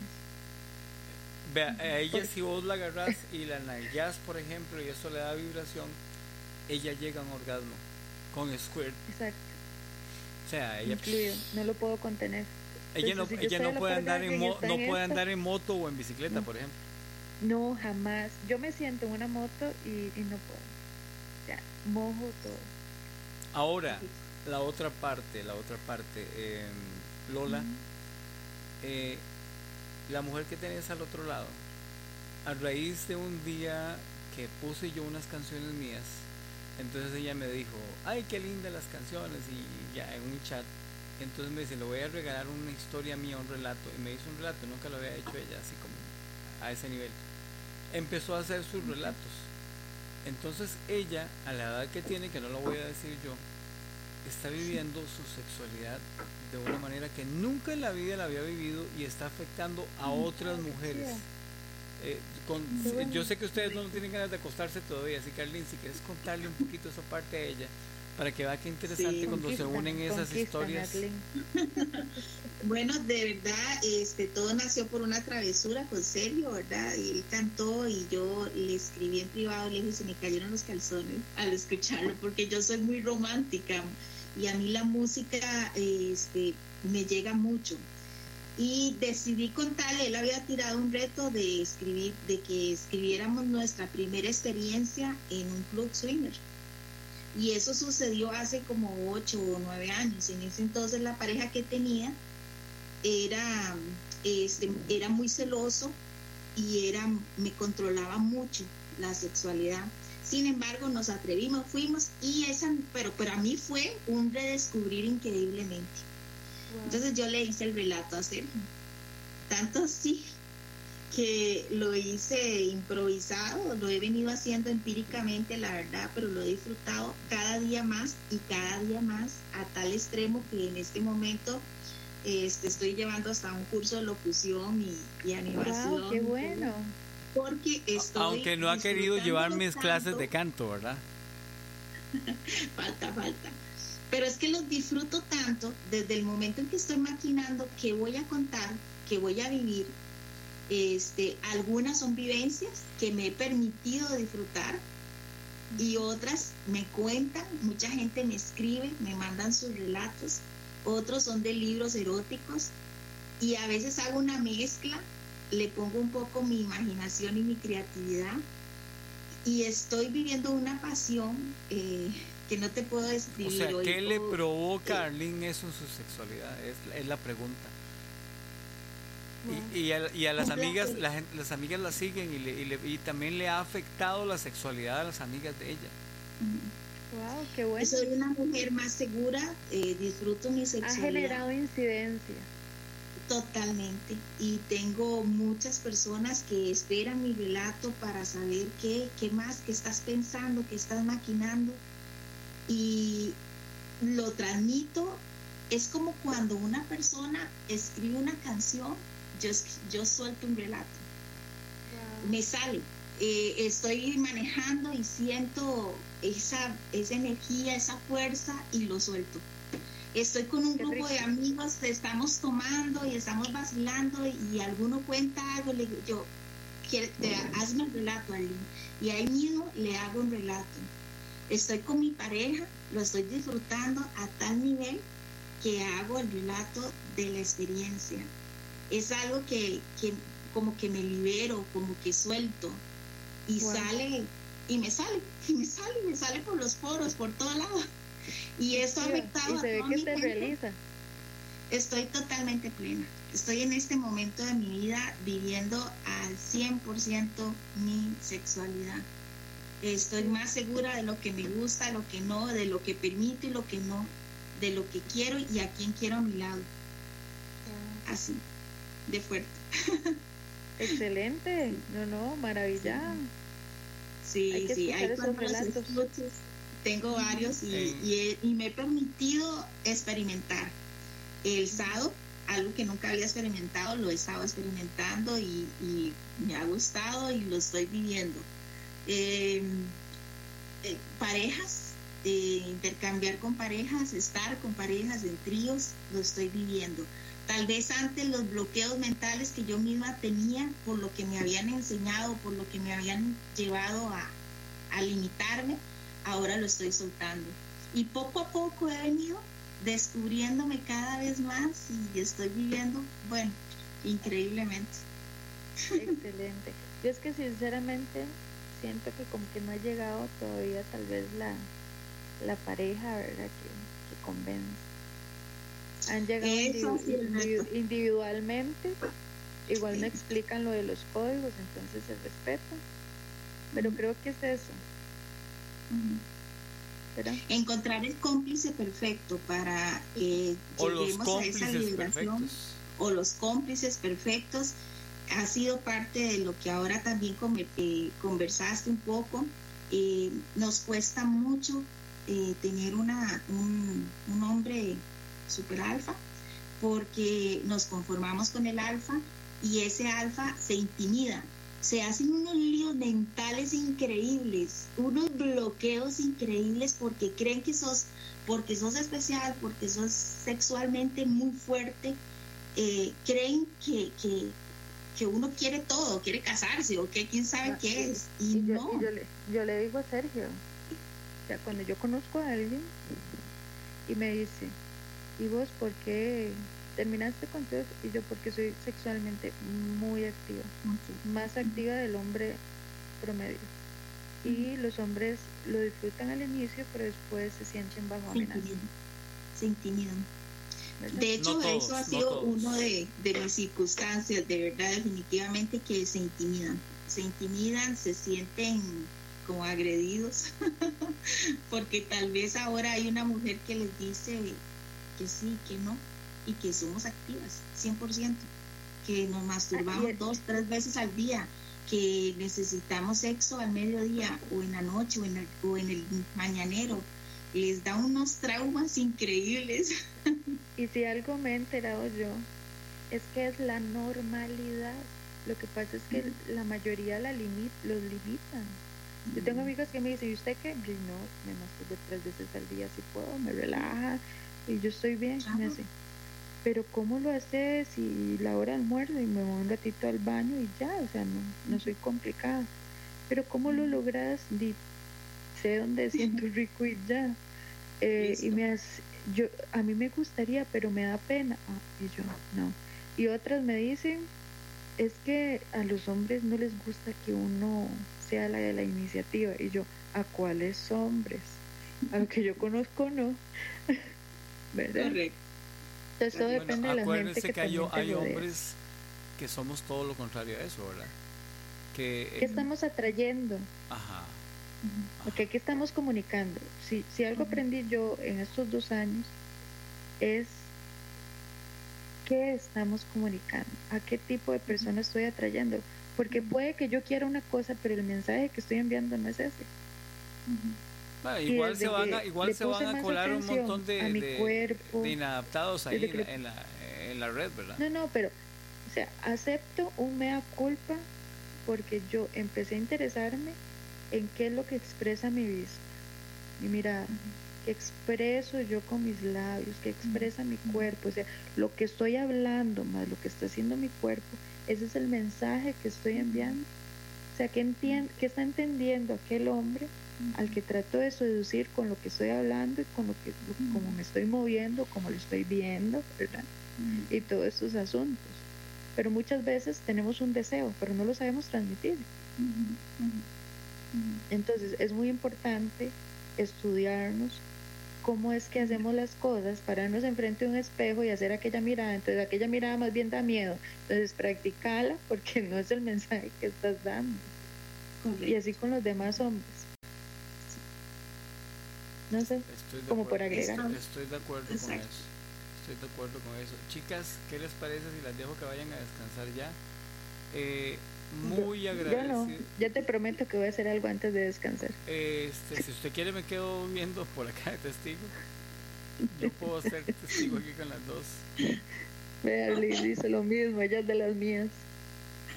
Vea, a ella si vos la agarrás y la nalgas, por ejemplo, y eso le da vibración, ella llega a un orgasmo con squirt. Exacto. O sea, ella, Incluido. No lo puedo contener. ella no, Entonces, si yo ella no puede andar en está no en puede andar en moto o en bicicleta, No. por ejemplo. No, jamás. Yo me siento en una moto y, y no puedo. Ya, mojo todo. Ahora, la otra parte, la otra parte, eh, Lola, eh, la mujer que tenés al otro lado, a raíz de un día que puse yo unas canciones mías, entonces ella me dijo, ay, qué lindas las canciones, y ya en un chat, entonces me dice, le voy a regalar una historia mía, un relato, y me hizo un relato, nunca lo había hecho ella, así como a ese nivel. Empezó a hacer sus relatos. Entonces ella, a la edad que tiene, que no lo voy a decir yo, está viviendo su sexualidad de una manera que nunca en la vida la había vivido y está afectando a otras qué mujeres. Eh, con- bueno. yo sé que ustedes no tienen ganas de acostarse todavía, así que Arlene, si quieres contarle un poquito esa parte a ella, para que vea qué interesante Sí. cuando se unen esas historias. Bueno, de verdad, este, todo nació por una travesura con Sergio, ¿verdad? Y él cantó y yo le escribí en privado, le dije, se me cayeron los calzones al escucharlo, porque yo soy muy romántica y a mí la música este, me llega mucho. Y decidí contarle, él había tirado un reto de escribir, de que escribiéramos nuestra primera experiencia en un club swinger. Y eso sucedió hace como ocho o nueve años. En ese entonces la pareja que tenía era, este, era muy celoso y era, me controlaba mucho la sexualidad. Sin embargo, nos atrevimos, fuimos y esa, pero para mí fue un redescubrir increíblemente. Wow. Entonces yo le hice el relato a Sergio. Tanto así que lo hice improvisado, lo he venido haciendo empíricamente, la verdad, pero lo he disfrutado cada día más y cada día más a tal extremo que en este momento este, estoy llevando hasta un curso de locución y, y animación. Wow, qué bueno. Porque estoy Aunque no ha querido llevar mis clases de canto, ¿verdad? falta, falta. Pero es que los disfruto tanto desde el momento en que estoy maquinando qué voy a contar, qué voy a vivir. Este, algunas son vivencias que me he permitido disfrutar y otras me cuentan, mucha gente me escribe, me mandan sus relatos, otros son de libros eróticos y a veces hago una mezcla, le pongo un poco mi imaginación y mi creatividad y estoy viviendo una pasión eh, que no te puedo O describir. sea, hoy. ¿qué le provoca eh. Arlene eso en su sexualidad? Es, es la pregunta. Y, y a, y a las amigas, la las amigas la siguen y, le- y, le- y también le ha afectado la sexualidad a las amigas de ella. Wow, qué bueno. Soy una mujer más segura, eh, disfruto mi Ha sexualidad generado incidencia. totalmente y tengo muchas personas que esperan mi relato para saber qué, qué más, qué estás pensando, qué estás maquinando y lo transmito. Es como cuando una persona escribe una canción yo, yo suelto un relato. Me sale. Eh, estoy manejando y siento esa, esa energía, esa fuerza y lo suelto. Estoy con un grupo de amigos, estamos tomando y estamos vacilando y, alguno cuenta algo, le digo yo, hazme un relato, Ali. Y ahí mismo le hago un relato. Estoy con mi pareja, lo estoy disfrutando a tal nivel que hago el relato de la experiencia. Es algo que, que como que me libero, como que suelto y sale, y me sale, y me sale, y me sale por los poros, por todo lado. Y eso ha afectado y se ve que se realiza. Estoy totalmente plena. Estoy en este momento de mi vida viviendo al 100% mi sexualidad. Estoy más segura de lo que me gusta, lo que no, de lo que permito y lo que no, de lo que quiero y a quién quiero a mi lado. Así, de fuerte. Excelente, no, no, maravilla. Sí, sí, hay relatos. Tengo varios y, y, me he permitido experimentar. El sado, algo que nunca había experimentado, lo he estado experimentando y, me ha gustado y lo estoy viviendo. Em, eh, parejas, eh, intercambiar con parejas, estar con parejas en tríos, lo estoy viviendo Tal vez antes los bloqueos mentales que yo misma tenía por lo que me habían enseñado, por lo que me habían llevado a, limitarme, ahora lo estoy soltando. Y poco a poco he venido descubriéndome cada vez más y estoy viviendo, bueno, increíblemente. Excelente. Yo es que sinceramente siento que como que no ha llegado todavía tal vez la, la pareja, ¿verdad? Que, que convence han llegado individualmente, igual me explican lo de los códigos, entonces se respeta. Pero creo que es eso. Encontrar el cómplice perfecto para que lleguemos a esa liberación o los cómplices perfectos ha sido parte de lo que ahora también eh, conversaste un poco. Eh, nos cuesta mucho eh, tener una, un, un hombre super alfa, porque nos conformamos con el alfa y ese alfa se intimida. Se hacen unos líos mentales increíbles, unos bloqueos increíbles porque creen que sos, porque sos especial, porque sos sexualmente muy fuerte, eh, creen que, que, que, uno quiere todo, quiere casarse o que quién sabe ah, qué es. Y, no. Yo, le, yo le digo a Sergio, cuando yo conozco a alguien y me dice, ¿y vos por qué terminaste con todo Y yo porque soy sexualmente muy activa, más activa del hombre promedio. Y los hombres lo disfrutan al inicio, pero después se sienten bajo amenaza. Se intimidan. De hecho, eso ha sido uno de, de mis circunstancias, de verdad, definitivamente que se intimidan. Se intimidan, se sienten como agredidos, porque tal vez ahora hay una mujer que les dice, que sí, que no, y que somos activas, 100%, que nos masturbamos dos, tres veces al día, que necesitamos sexo al mediodía o en la noche o en el, o en el mañanero. Les da unos traumas increíbles. Y si algo me he enterado yo, es que es la normalidad. Lo que pasa es que la mayoría la limit, los limitan. Yo tengo amigos que me dicen, ¿y usted qué? Yo no, me masturbo tres veces al día si puedo, me relaja, y yo estoy bien, me hace. Pero ¿cómo lo haces si la hora del almuerzo y me voy un ratito al baño y ya? O sea, no, no soy complicada. Pero ¿cómo lo logras? sé dónde siento rico y ya. Eh, y me hace, yo, a mí me gustaría, pero me da pena. Ah, y yo, no. Y otras me dicen, es que a los hombres no les gusta que uno sea la de la iniciativa. Y yo, ¿a cuáles hombres? A lo que yo conozco, no. ¿verdad? Correcto. Entonces todo depende de la gente que, que hay, hay hombres que somos todo lo contrario a eso, ¿verdad? Que, ¿Qué estamos atrayendo? Ajá. Porque ¿qué estamos comunicando? Si, si algo aprendí yo en estos dos años es qué estamos comunicando, a qué tipo de persona estoy atrayendo. Porque puede que yo quiera una cosa, pero el mensaje que estoy enviando no es ese igual se van a, igual se van a colar un montón de, de, inadaptados ahí en la, en, la, red, ¿verdad? No, no, pero sea, acepto un mea culpa porque yo empecé a interesarme en qué es lo que expresa mi vista, mi mirada, qué expreso yo con mis labios, qué expresa mi cuerpo, o sea, lo que estoy hablando más lo que está haciendo mi cuerpo, ese es el mensaje que estoy enviando. O sea, ¿qué, entiende, qué está entendiendo aquel hombre al que trato de seducir con lo que estoy hablando y con lo que como me estoy moviendo, como lo estoy viendo, ¿verdad? Y todos estos asuntos. Pero muchas veces tenemos un deseo, pero no lo sabemos transmitir. Entonces es muy importante estudiarnos cómo es que hacemos las cosas, pararnos enfrente de un espejo y hacer aquella mirada. Entonces aquella mirada más bien da miedo. Entonces practicala porque no es el mensaje que estás dando. Y así con los demás hombres. No sé, como por agregar. Estoy, de acuerdo con eso. Estoy de acuerdo con eso. Chicas, ¿qué les parece si las dejo que vayan a descansar ya? Eh, muy agradecido. ya te prometo que voy a hacer algo antes de descansar. Este, si usted quiere me quedo viendo por acá de testigo. Yo puedo ser testigo aquí con las dos. Vea, Liz dice lo mismo, ella es de las mías.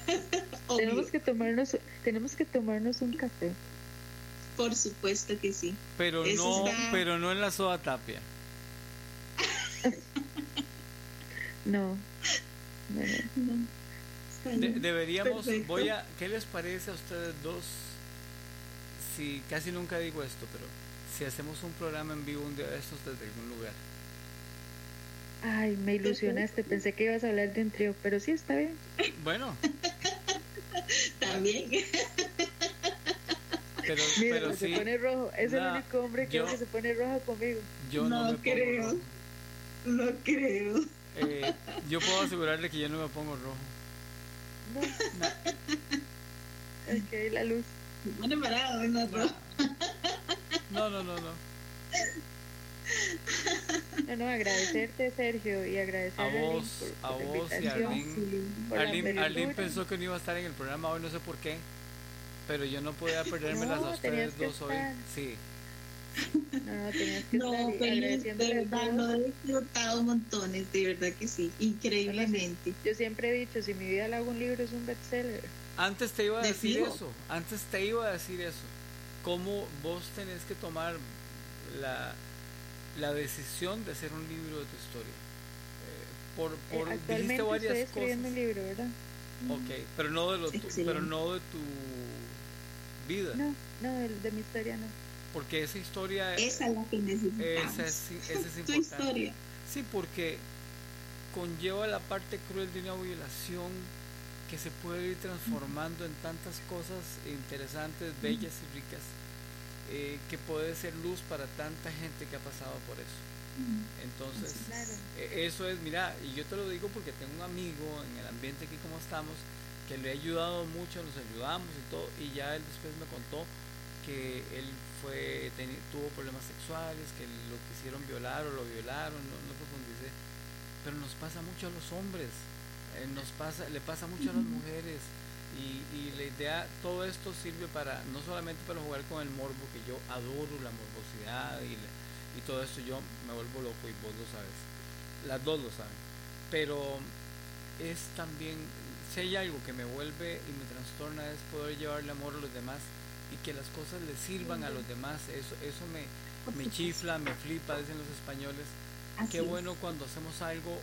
tenemos que tomarnos, tenemos que tomarnos un café. Por supuesto que sí. Pero no, pero no en la soda tapia. no. no. deberíamos, voy a, ¿qué les parece a ustedes dos? Si casi nunca digo esto, pero si hacemos un programa en vivo un día de estos desde algún lugar. Ay, me ilusionaste, pensé que ibas a hablar de un trío, pero sí está bien. Bueno. También. Pero, Mira, pero se sí, pone rojo, es el único hombre que, se pone rojo conmigo. Yo no, me creo. Pongo No creo. eh, yo puedo asegurarle que yo no me pongo rojo. No. ok, la luz. Pone parado, no, rojo. No, no, no, no. No, no, agradecerte Sergio y agradecer A a, vos, por, a por la vos y a Arlene, apertura. Arlene pensó que no iba a estar en el programa hoy, no sé por qué. Pero yo no podía perdérmelas No, a ustedes tenías que dos hoy. estar. Sí. No, no, tenías que No, estar y feliz, agradeciéndole de verdad, lo he disfrutado montones, de verdad que sí, increíblemente. Yo siempre he dicho, si mi vida la hago un libro es un bestseller. Antes te iba a De decir eso. Antes te iba a decir eso. Cómo vos tenés que tomar la, la decisión de hacer un libro de tu historia. Eh, por, por Eh, dijiste Actualmente estoy varias escribiendo cosas. un libro, ¿verdad? Ok, pero no de lo tu- pero no de tu vida, No, no, de, de mi historia no. porque esa historia Esa es la que necesitamos. esa es, esa es tu importante. historia. Sí, porque conlleva la parte cruel de una violación que se puede ir transformando en tantas cosas interesantes, bellas y ricas, eh, que puede ser luz para tanta gente que ha pasado por eso. Entonces, eh, eso es, mira, y yo te lo digo porque tengo un amigo en el ambiente aquí como estamos, que le ha ayudado mucho, nos ayudamos y todo, y ya él después me contó que él fue teni- tuvo problemas sexuales, que lo quisieron violar o lo violaron, no, no profundicé, pero nos pasa mucho a los hombres, eh, nos pasa, le pasa mucho a las mujeres, y, y la idea, todo esto sirve para, no solamente para jugar con el morbo, que yo adoro la morbosidad y, la- y todo esto, yo me vuelvo loco y vos lo sabes, las dos lo saben, pero es también, si hay algo que me vuelve y me trastorna es poder llevarle amor a los demás y que las cosas le sirvan a los demás, eso, eso me, me chifla, me flipa, dicen los españoles, Así qué es. bueno cuando hacemos algo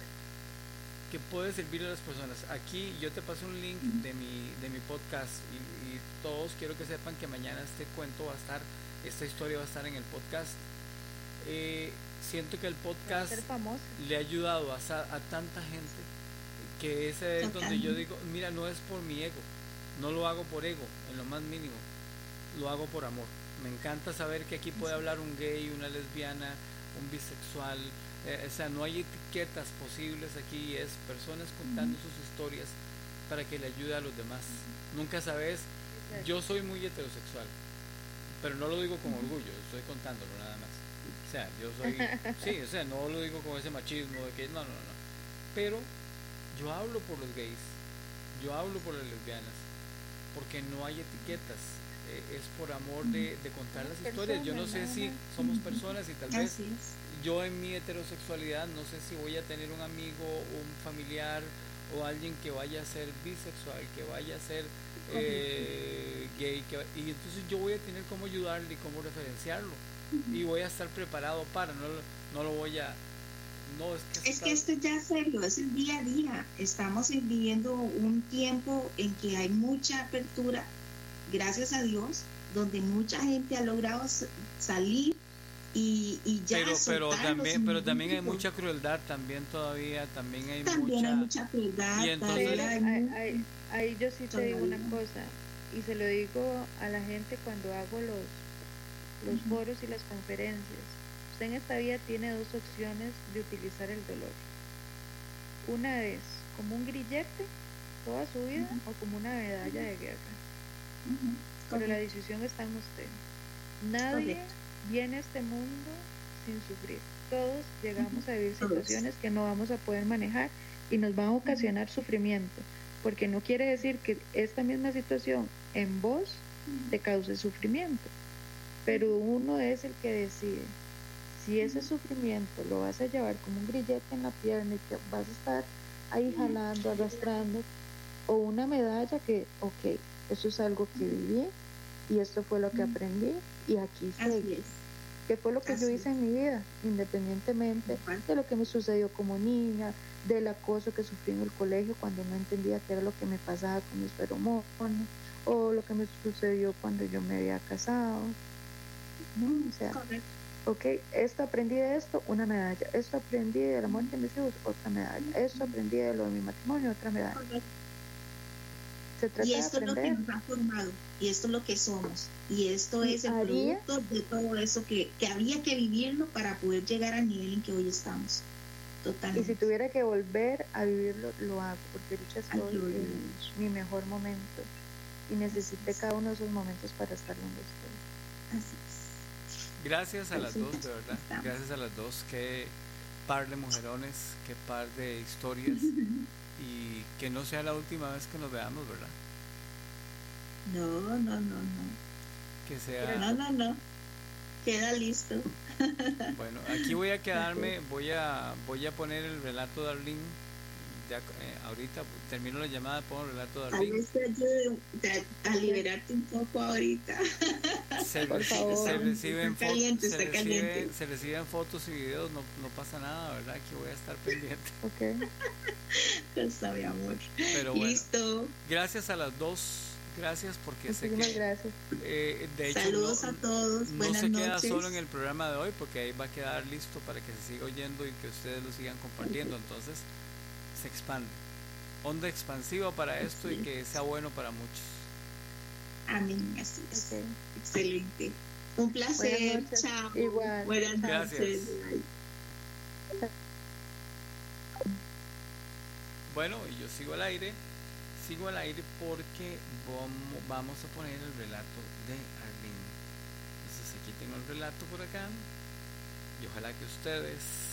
que puede servir a las personas. Aquí yo te paso un link de mi, de mi podcast y, y todos quiero que sepan que mañana este cuento va a estar, esta historia va a estar en el podcast. Eh, siento que el podcast le ha ayudado a, a tanta gente que ese es donde yo digo, mira, no es por mi ego, no lo hago por ego, en lo más mínimo, lo hago por amor. Me encanta saber que aquí puede hablar un gay, una lesbiana, un bisexual, eh, o sea, no hay etiquetas posibles aquí, es personas contando sus historias para que le ayude a los demás. Nunca sabes, yo soy muy heterosexual, pero no lo digo con orgullo, estoy contándolo nada más. O sea, yo soy, sí, o sea, no lo digo con ese machismo de que no, no, no. Pero yo hablo por los gays, yo hablo por las lesbianas, porque no hay etiquetas, eh, es por amor de, de contar las historias. Yo no sé si somos personas y tal vez yo en mi heterosexualidad no sé si voy a tener un amigo, un familiar o alguien que vaya a ser bisexual, que vaya a ser eh, gay, que, y entonces yo voy a tener cómo ayudarle y cómo referenciarlo. Y voy a estar preparado para, no, no lo voy a... No, es que, es que esto ya es serio, es el día a día. Estamos viviendo un tiempo en que hay mucha apertura, gracias a Dios, donde mucha gente ha logrado salir y, y ya pero pero también pero también hay mucha crueldad también todavía también hay también hay mucha crueldad y entonces ahí, ahí, yo sí te digo una cosa y se lo digo a la gente cuando hago los los foros y las conferencias usted en esta vida tiene dos opciones de utilizar el dolor. Una es como un grillete toda su vida o como una medalla de guerra. Pero la decisión está en usted. Nadie viene a este mundo sin sufrir. Todos llegamos a vivir situaciones que no vamos a poder manejar y nos van a ocasionar sufrimiento, porque no quiere decir que esta misma situación en vos te cause sufrimiento, pero uno es el que decide si ese sufrimiento lo vas a llevar como un grillete en la pierna y te vas a estar ahí jalando, arrastrando, o una medalla que, ok, eso es algo que viví y esto fue lo que aprendí y aquí estoy. Que fue lo que yo hice en mi vida, independientemente de lo que me sucedió como niña, del acoso que sufrí en el colegio cuando no entendía qué era lo que me pasaba con mis feromonas, o lo que me sucedió cuando yo me había casado. ¿no? O sea, ok, esto aprendí de esto, una medalla, esto aprendí de la muerte de mis hijos, otra medalla, esto aprendí de lo de mi matrimonio, otra medalla y esto es lo que nos ha formado, y esto es lo que somos, y esto es el producto de todo eso que, que había que vivirlo para poder llegar al nivel en que hoy estamos. Totalmente. Y si tuviera que volver a vivirlo, lo hago, porque lucha estoy en mi mejor momento y necesité cada uno de esos momentos para estar donde estoy. Así. Gracias a las dos, de verdad. Gracias a las dos. Qué par de mujerones, qué par de historias. y que no sea la última vez que nos veamos, ¿verdad? No, no, no, no. Que sea... No, no, no. Queda listo. bueno, aquí voy a quedarme, voy a voy a poner el relato de Arlene ya, eh, ahorita termino la llamada, pongo el relato de Arlene. A, a liberarte un poco ahorita. Se, reciben fotos, se, se reciben fotos y videos, no, no pasa nada, ¿verdad? Que voy a estar pendiente. Ok. Está mi amor. Pero Listo. Gracias a las dos. Gracias porque sé que. gracias. Eh, de hecho, Saludos no, a todos. No se queda solo en el programa de hoy porque ahí va a quedar listo para que se siga oyendo y que ustedes lo sigan compartiendo. Entonces, se expande. Onda expansiva para esto y que sea bueno para muchos. Amén, así es. Excelente. Un placer. Chao. Igual. Buenas noches. Bueno, y yo sigo al aire. Sigo al aire porque vamos a poner el relato de Arlene. Entonces aquí tengo el relato por acá. Y ojalá que ustedes